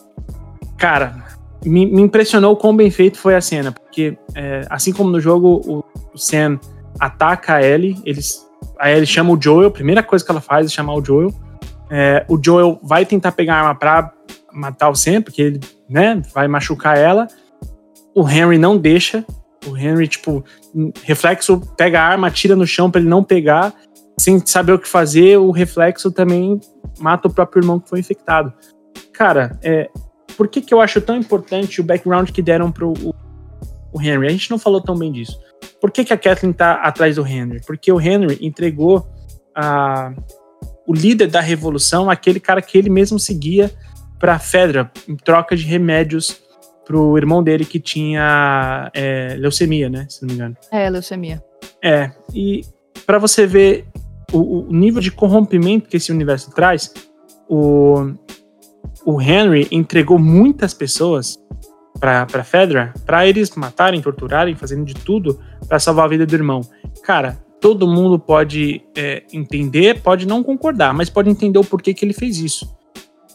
Cara, me, me impressionou o quão bem feito foi a cena, porque é, assim como no jogo o, o Sam ataca a Ellie, eles, a Ellie chama o Joel, a primeira coisa que ela faz é chamar o Joel. É, o Joel vai tentar pegar a arma pra matar o Sam, porque ele né, vai machucar ela. O Henry não deixa. O Henry, tipo, reflexo, pega a arma, tira no chão pra ele não pegar, sem saber o que fazer. O reflexo também mata o próprio irmão que foi infectado. Cara, é, por que, que eu acho tão importante o background que deram pro o, o Henry? A gente não falou tão bem disso. Por que, que a Kathleen tá atrás do Henry? Porque o Henry entregou a, o líder da revolução, aquele cara que ele mesmo seguia pra Fedra, em troca de remédios pro irmão dele que tinha é, leucemia, né? Se não me engano. É, leucemia. É, e para você ver o, o, nível de corrompimento que esse universo traz, o, o Henry entregou muitas pessoas para Fedra para eles matarem, torturarem, fazendo de tudo para salvar a vida do irmão. Cara, todo mundo pode é, entender, pode não concordar, mas pode entender o porquê que ele fez isso.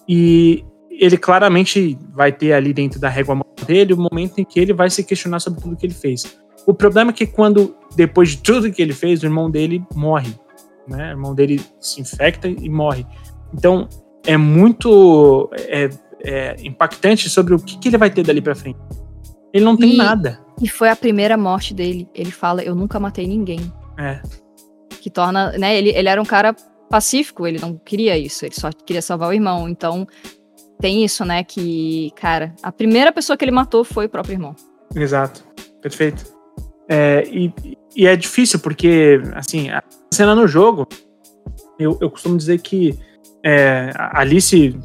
E ele claramente vai ter ali dentro da régua dele o momento em que ele vai se questionar sobre tudo que ele fez. O problema é que quando, depois de tudo que ele fez, o irmão dele morre. Né? O irmão dele se infecta e morre. Então, é muito é, é impactante sobre o que, que, ele vai ter dali pra frente. Ele não tem e, nada. E foi a primeira morte dele. Ele fala: Eu nunca matei ninguém. É. Que torna, né? Ele, ele era um cara pacífico, ele não queria isso, ele só queria salvar o irmão. Então, tem isso, né? Que, cara, a primeira pessoa que ele matou foi o próprio irmão. Exato. Perfeito. É, e, e é difícil, porque, assim, a cena no jogo, eu, eu costumo dizer que é, a Alice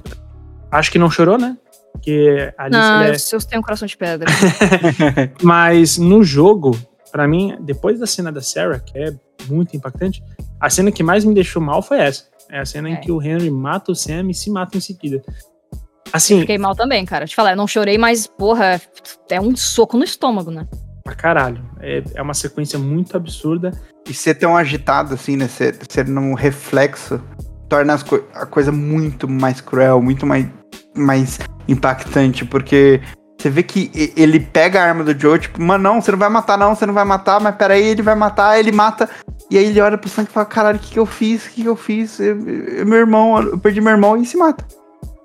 acho que não chorou, né? Porque a Alice Não, é... os seus têm um coração de pedra. [laughs] Mas no jogo, pra mim, depois da cena da Sarah, que é muito impactante, a cena que mais me deixou mal foi essa. É a cena em É. que o Henry mata o Sam e se mata em seguida. Assim, Fiquei mal também, cara. Te falar, eu não chorei, mas, porra, é um soco no estômago, né? pra caralho. É, é uma sequência muito absurda. E ser tão agitado assim, né? Ser, ser num reflexo torna co- a coisa muito mais cruel, muito mais, mais impactante, porque você vê que ele pega a arma do Joe, tipo, mano, não, você não vai matar, não, você não vai matar, mas peraí, ele vai matar, ele mata. E aí ele olha pro sangue e fala, caralho, o que, que eu fiz? O que, que eu fiz? Eu- eu- meu irmão, eu perdi meu irmão e se mata.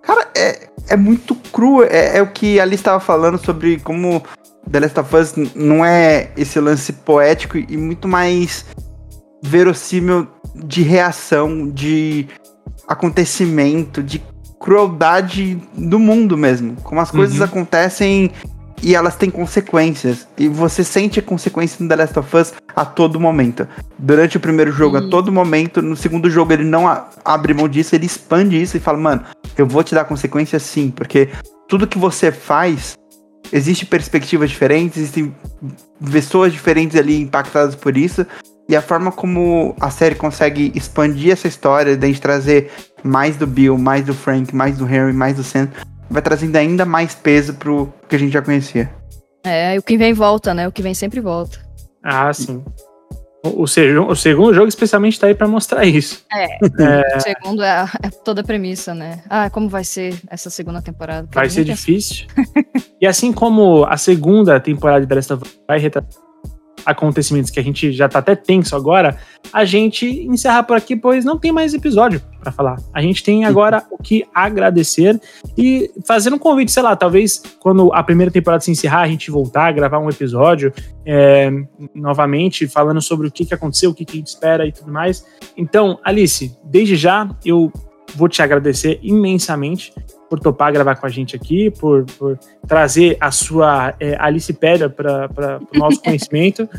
Cara, é, é muito cru. É, é o que a Alice estava falando sobre como The Last of Us não é esse lance poético e muito mais verossímil de reação, de acontecimento, de crueldade do mundo mesmo. Como as coisas Uhum. acontecem e elas têm consequências. E você sente a consequência no The Last of Us a todo momento. Durante o primeiro jogo, a todo momento. No segundo jogo, ele não abre mão disso, ele expande isso e fala, mano, eu vou te dar consequência sim, porque tudo que você faz, existe perspectivas diferentes, existem pessoas diferentes ali impactadas por isso. E a forma como a série consegue expandir essa história, de a gente trazer mais do Bill, mais do Frank, mais do Henry, mais do Sam, vai trazendo ainda mais peso pro que a gente já conhecia. É, e o que vem volta, né? O que vem sempre volta. Ah, sim. O, o, o segundo jogo, especialmente, tá aí pra mostrar isso. O segundo é, é toda a premissa, né? Ah, como vai ser essa segunda temporada? Vai ser difícil. e assim como a segunda temporada de The Last of Us vai retratar acontecimentos que a gente já tá até tenso agora, a gente encerra por aqui, pois não tem mais episódio pra falar. A gente tem agora o que agradecer e fazer um convite, sei lá, talvez quando a primeira temporada se encerrar, a gente voltar a gravar um episódio é, novamente, falando sobre o que, que aconteceu, o que, que a gente espera e tudo mais. Então, Alice, desde já eu vou te agradecer imensamente por topar gravar com a gente aqui, por, por trazer a sua é, Alicipédia para o nosso [laughs] conhecimento.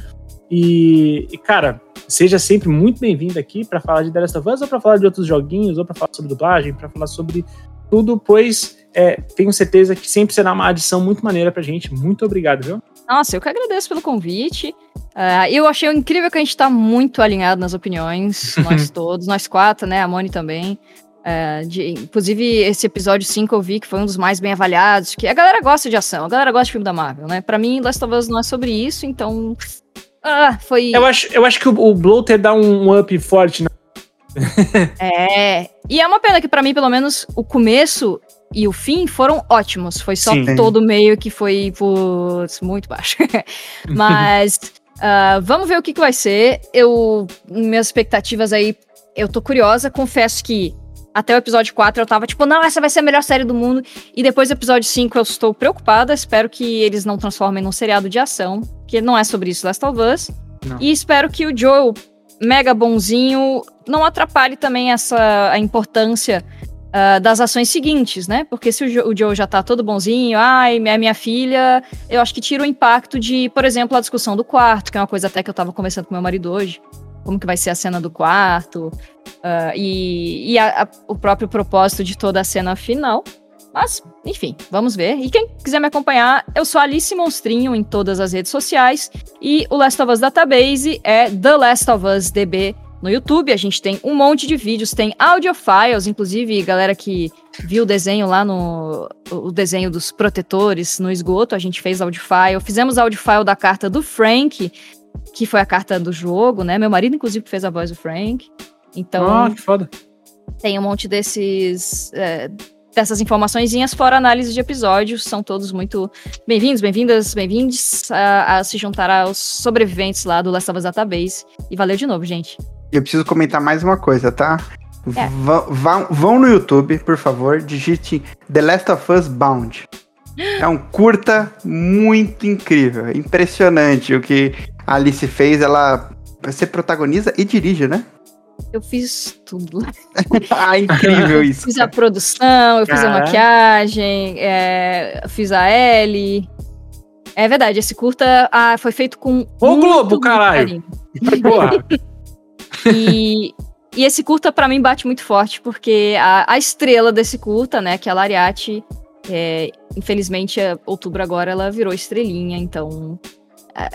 E, e, cara, seja sempre muito bem-vindo aqui para falar de The Last of Us, ou para falar de outros joguinhos, ou para falar sobre dublagem, para falar sobre tudo, pois é, tenho certeza que sempre será uma adição muito maneira pra gente. Muito obrigado, viu? Nossa, eu que agradeço pelo convite. Ah, eu achei incrível que a gente tá muito alinhado nas opiniões, nós [laughs] todos, nós quatro, né? A Moni também. Ah, de- inclusive, esse episódio 5 eu vi que foi um dos mais bem avaliados, que a galera gosta de ação, a galera gosta de filme da Marvel, né? Pra mim, Last of Us não é sobre isso, então. Ah, foi. Eu acho, eu acho que o, o Bloater dá um up forte. Na... [laughs] É. E é uma pena que, pra mim, pelo menos, o começo e o fim foram ótimos. Foi só Sim. todo meio que foi, putz, muito baixo. [laughs] Mas ah, vamos ver o que, que vai ser. Eu, minhas expectativas aí, eu tô curiosa. Confesso que até o episódio 4 eu tava tipo, não, essa vai ser a melhor série do mundo. E depois do episódio 5 eu estou preocupada. Espero que eles não transformem num seriado de ação, que não é sobre isso Last of Us. Não. E espero que o Joe, mega bonzinho, não atrapalhe também essa a importância ah, das ações seguintes, né? Porque se o, Jo- o Joe já tá todo bonzinho, ai, minha, minha filha, eu acho que tira o impacto de, por exemplo, a discussão do quarto, que é uma coisa até que eu tava conversando com meu marido hoje. Como que vai ser a cena do quarto, ah, e, e a- a- o próprio propósito de toda a cena final. Mas, enfim, vamos ver. E quem quiser me acompanhar, eu sou Alice Monstrinho em todas as redes sociais. E o Last of Us Database é The Last of Us DB no YouTube. A gente tem um monte de vídeos, tem audiofiles, inclusive galera que viu o desenho lá no. O desenho dos protetores no esgoto, a gente fez audiofile. Fizemos audiofile da carta do Frank, que foi a carta do jogo, né? Meu marido, inclusive, fez a voz do Frank. Então, Ah, que foda. tem um monte desses. é, dessas informaçõezinhas, fora análise de episódios, são todos muito bem-vindos, bem-vindas, bem-vindos a, a se juntar aos sobreviventes lá do Last of Us Database. E valeu de novo, gente. E eu preciso comentar mais uma coisa, tá? É. Vão, vão, vão no YouTube, por favor, digite The Last of Us Bound. É um curta muito incrível, impressionante o que a Alice fez. Ela Você protagoniza e dirige, né? Eu fiz tudo. [laughs] ah, incrível [laughs] isso. Fiz a produção, eu fiz a maquiagem, é, fiz a Ellie. É verdade, esse curta ah, foi feito com. Ô, Globo, caralho. [laughs] Porra. E, e esse curta, pra mim, bate muito forte, porque a, a estrela desse curta, né, que é a Lariate, é, infelizmente, é, outubro agora ela virou estrelinha, então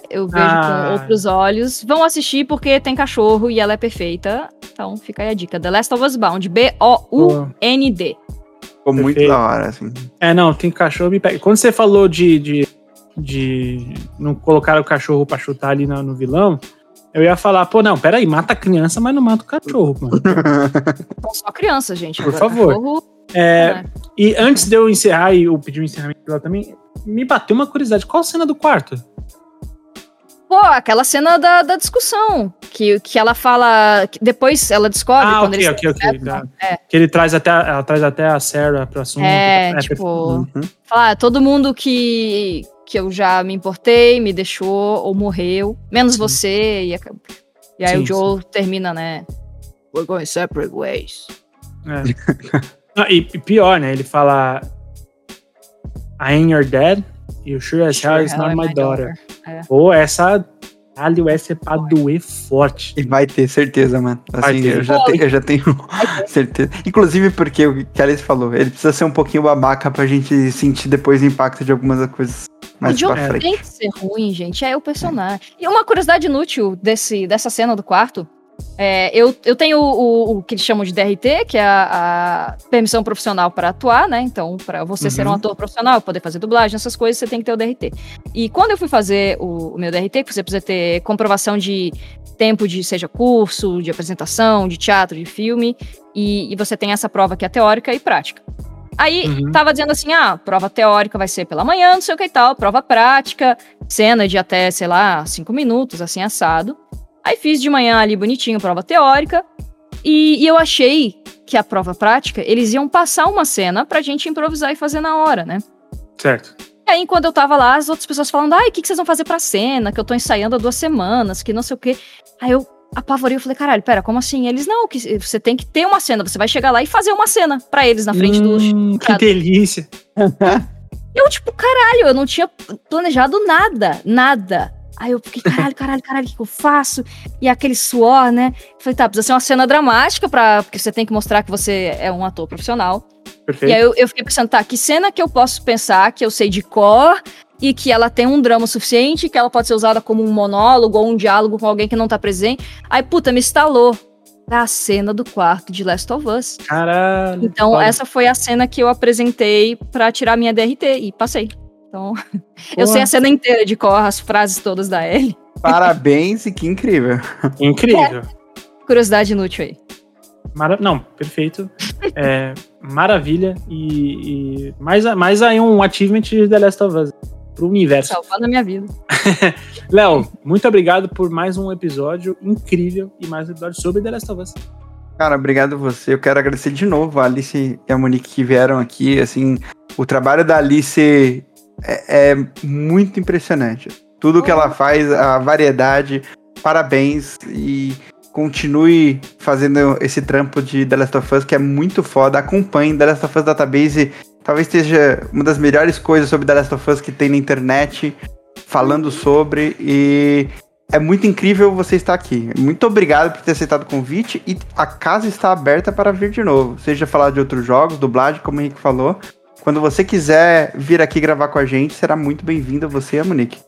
eu vejo Ah. com outros olhos. Vão assistir porque tem cachorro e ela é perfeita. Então fica aí a dica. The Last of Us Bound, B-O-U-N-D. Ficou muito Perfeito. da hora, assim. É, não, tem cachorro me pega. Quando você falou de, de, de não colocar o cachorro pra chutar ali na- no vilão, eu ia falar, pô, não, peraí, mata a criança, mas não mata o cachorro, mano. [laughs] São só crianças, gente. Por Agora, favor. Cachorro, É, né? E antes de eu encerrar e eu pedir um encerramento lá também, me bateu uma curiosidade. Qual a cena do quarto? Pô, aquela cena da, da discussão. Que, que ela fala. que depois ela descobre ah, quando ok, eles. ok, ok. Da- É. Que ele traz até, ela traz até a Sarah pro assunto. É, perfeito. tipo, Uhum. Falar, "Ah, todo mundo que, que eu já me importei, me deixou ou morreu, menos você. E, a- e aí Sim, o Joe termina, né? We're going separate ways. É. Ah, e, e pior, né? Ele fala I ain't your dad, you sure as hell is not my my daughter. É. Pô, essa. Caralho, essa é pra doer forte. E vai ter certeza, mano. Vai Assim, ter. eu já, tenho, eu já tenho [laughs] certeza. Inclusive porque o que a Alice falou, ele precisa ser um pouquinho babaca pra gente sentir depois o impacto de algumas coisas mais o pra frente. tem que ser ruim, gente. É o personagem. E uma curiosidade inútil desse, dessa cena do quarto. É, eu, eu tenho o, o- o que eles chamam de DRT, que é a, a permissão profissional para atuar, né? Então, para você ser um Uhum. ator profissional, poder fazer dublagem, essas coisas, você tem que ter o DRT. E quando eu fui fazer o, o meu DRT, que você precisa ter comprovação de tempo de, seja curso, de apresentação, de teatro, de filme, e, e você tem essa prova que é teórica e prática. Aí Uhum. tava dizendo assim: ah, prova teórica vai ser pela manhã, não sei o que e tal, prova prática, cena de até, sei lá, cinco minutos, assim, assado. Aí fiz de manhã ali bonitinho, prova teórica. E, e eu achei que a prova prática, eles iam passar uma cena pra gente improvisar e fazer na hora, né? Certo. E aí, quando eu tava lá, as outras pessoas falando, ai, o que, que vocês vão fazer pra cena? Que eu tô ensaiando há duas semanas, que não sei o quê. Aí eu apavorei, eu falei, caralho, pera, como assim? Eles, não, que você tem que ter uma cena, você vai chegar lá e fazer uma cena pra eles na frente Hum, que teatro. delícia. [laughs] eu, tipo, caralho, eu não tinha planejado nada, nada. Aí eu fiquei, caralho, caralho, caralho, o que, eu faço? E aquele suor, né? Falei, tá, precisa ser uma cena dramática, pra, porque você tem que mostrar que você é um ator profissional. Perfeito. E aí eu, eu fiquei pensando, tá, que cena que eu posso pensar que eu sei de cor e que ela tem um drama suficiente, que ela pode ser usada como um monólogo ou um diálogo com alguém que não tá presente. Aí, puta, me instalou a cena do quarto de Last of Us. Caralho. Então, essa foi a cena que eu apresentei pra tirar minha DRT e passei. Então, [laughs] eu sei a cena inteira de cor, as frases todas da Ellie. Parabéns e que incrível. Incrível. Curiosidade inútil aí. Mara- Não, perfeito. É, maravilha. E, e mais, mais aí um achievement de The Last of Us pro universo. Salvando a minha vida. [laughs] Léo, muito obrigado por mais um episódio incrível e mais um episódio sobre The Last of Us. Cara, obrigado a você. Eu quero agradecer de novo a Alice e a Monique que vieram aqui. Assim, o trabalho da Alice é, é muito impressionante. Tudo que ela faz, a variedade, parabéns e continue fazendo esse trampo de The Last of Us que é muito foda. Acompanhe The Last of Us Database. Talvez seja uma das melhores coisas sobre The Last of Us que tem na internet, falando sobre e é muito incrível você estar aqui. Muito obrigado por ter aceitado o convite e a casa está aberta para vir de novo. Seja falar de outros jogos, dublagem, como o Henrique falou. Quando você quiser vir aqui gravar com a gente, será muito bem-vindo você e a Monique.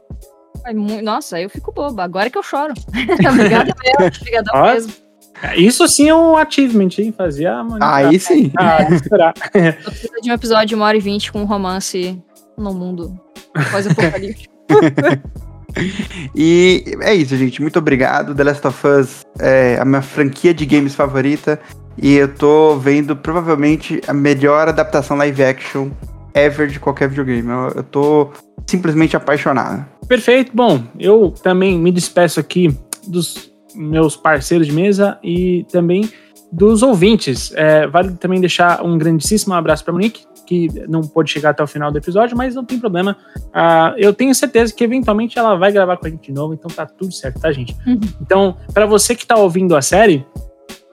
Nossa, aí eu fico boba. Agora que eu choro. [laughs] Obrigada mesmo. Obrigadão mesmo. Isso sim é um achievement, hein? Fazia a Mônica- Aí sim. Ah, esperar. [laughs] Eu preciso de um episódio de uma hora e vinte com um romance no mundo pós-apocalíptico. [laughs] E é isso, gente. Muito obrigado. The Last of Us é a minha franquia de games favorita. E eu tô vendo provavelmente a melhor adaptação live action ever de qualquer videogame. Eu, eu tô simplesmente apaixonado. Perfeito. Bom, eu também me despeço aqui dos meus parceiros de mesa e também dos ouvintes. É, vale também deixar um grandíssimo abraço para Monique, que não pôde chegar até o final do episódio, mas não tem problema. Uh, eu tenho certeza que eventualmente ela vai gravar com a gente de novo, então tá tudo certo, tá, gente? Uhum. Então, para você que tá ouvindo a série,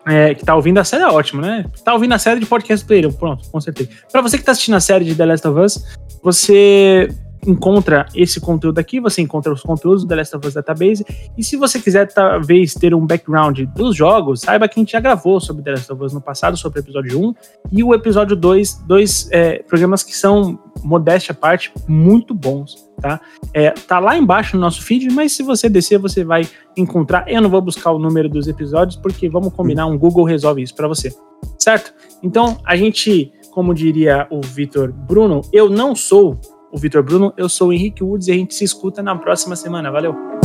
é, que tá ouvindo a série é ótimo, né? Tá ouvindo a série de podcast player, pronto, com certeza. Pra você que tá assistindo a série de The Last of Us, você encontra esse conteúdo aqui, você encontra os conteúdos do The Last of Us Database. E se você quiser talvez ter um background dos jogos, saiba que a gente já gravou sobre The Last of Us no passado, sobre o episódio 1 e o episódio 2, dois é, programas que são, modéstia à parte, muito bons, tá? É, tá lá embaixo no nosso feed, mas se você descer, você vai encontrar. Eu não vou buscar o número dos episódios, porque vamos combinar, um Google resolve isso para você, certo? Então, a gente, como diria o Vitor Bruno, eu não sou o Vitor Bruno. Eu sou o Henrique Woods e a gente se escuta na próxima semana. Valeu!